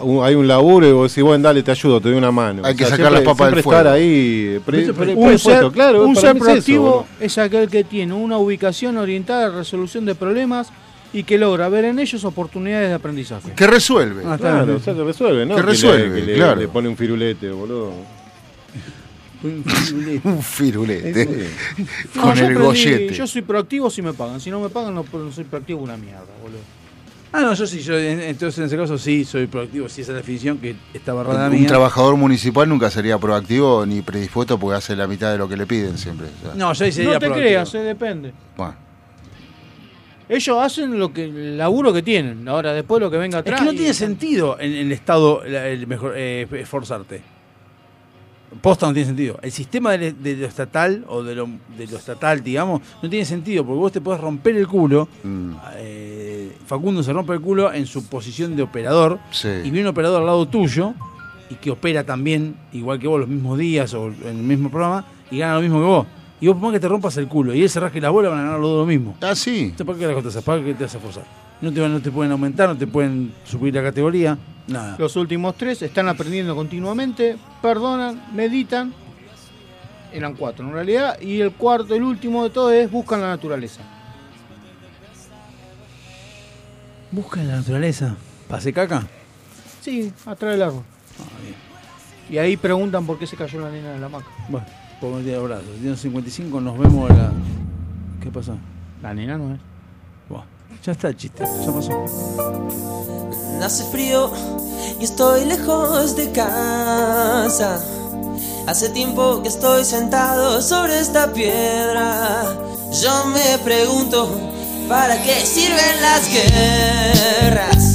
un- hay un laburo y vos decís, bueno, dale, te ayudo, te doy una mano. Hay O que sacar las siempre- papas del siempre estar fuego. ahí, pre- pre- Un ser, claro, un para ser mí es eso, proactivo es, aquel que tiene una ubicación orientada a la resolución de problemas y que logra ver en ellos oportunidades de aprendizaje. Que resuelve. Ah, Claro, bien. o sea, que resuelve, ¿no? Que le- resuelve, que le, claro. le pone un firulete, boludo. Un firulete. (laughs) No, Con yo el aprendí- gollete. Yo soy proactivo si me pagan. Si no me pagan, no, no soy proactivo una mierda, boludo. Ah, no, yo sí, yo en- entonces en ese caso sí soy proactivo, sí esa es la definición que está barrada Un mía. trabajador municipal nunca sería proactivo ni predispuesto porque hace la mitad de lo que le piden siempre. o sea. No, yo ahí sería No te proactivo. creas, eh, depende. Bueno. Ellos hacen lo que el laburo que tienen. Ahora, después lo que venga Es atrás. que no y- tiene sentido en, en el Estado la- el mejor, eh, esforzarte. Posta no tiene sentido. El sistema de, de lo estatal o de lo, de lo estatal, digamos, no tiene sentido porque vos te podés romper el culo. Mm, eh, Facundo se rompe el culo en su posición de operador sí. y viene un operador al lado tuyo y que opera también, igual que vos, los mismos días o en el mismo programa y gana lo mismo que vos. Y vos por más que te rompas el culo y él se rasque la bola, van a ganar los dos lo mismo. Ah, sí. Entonces, ¿Para qué las cosas? ¿Para qué te vas a forzar? No te, van- no te pueden aumentar, no te pueden subir la categoría, nada. Los últimos tres están aprendiendo continuamente, perdonan, meditan. Eran cuatro en realidad. Y el cuarto, el último de todo es buscan la naturaleza. Busca la naturaleza. ¿Pase caca? Sí, atrás del árbol. Y ahí preguntan por qué se cayó la nena de la hamaca. Bueno, día de brazos. Día 55 nos vemos la... ¿Qué pasó? La nena no es. Buah, ya está el chiste, ya pasó. Hace frío y estoy lejos de casa. Hace tiempo que estoy sentado sobre esta piedra. Yo me pregunto, ¿para qué sirven las guerras?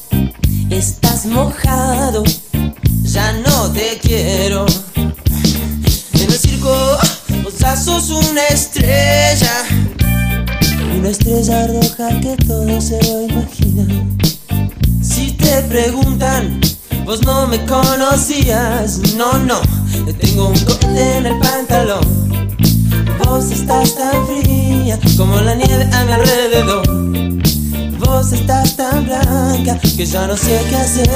estás mojado, ya no te quiero. En el circo, vos sos una estrella, una estrella roja que todo se lo imagina. Si te preguntan, vos no me conocías, no, no, tengo un corte en el pantalón. Vos estás tan fría como la nieve a mi alrededor. Vos estás tan blanca que ya no sé qué hacer.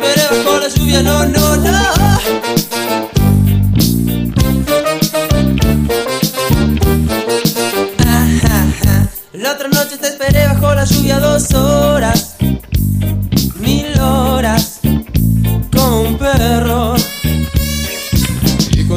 Pero por la lluvia no, no, no. La otra noche te esperé bajo la lluvia dos horas.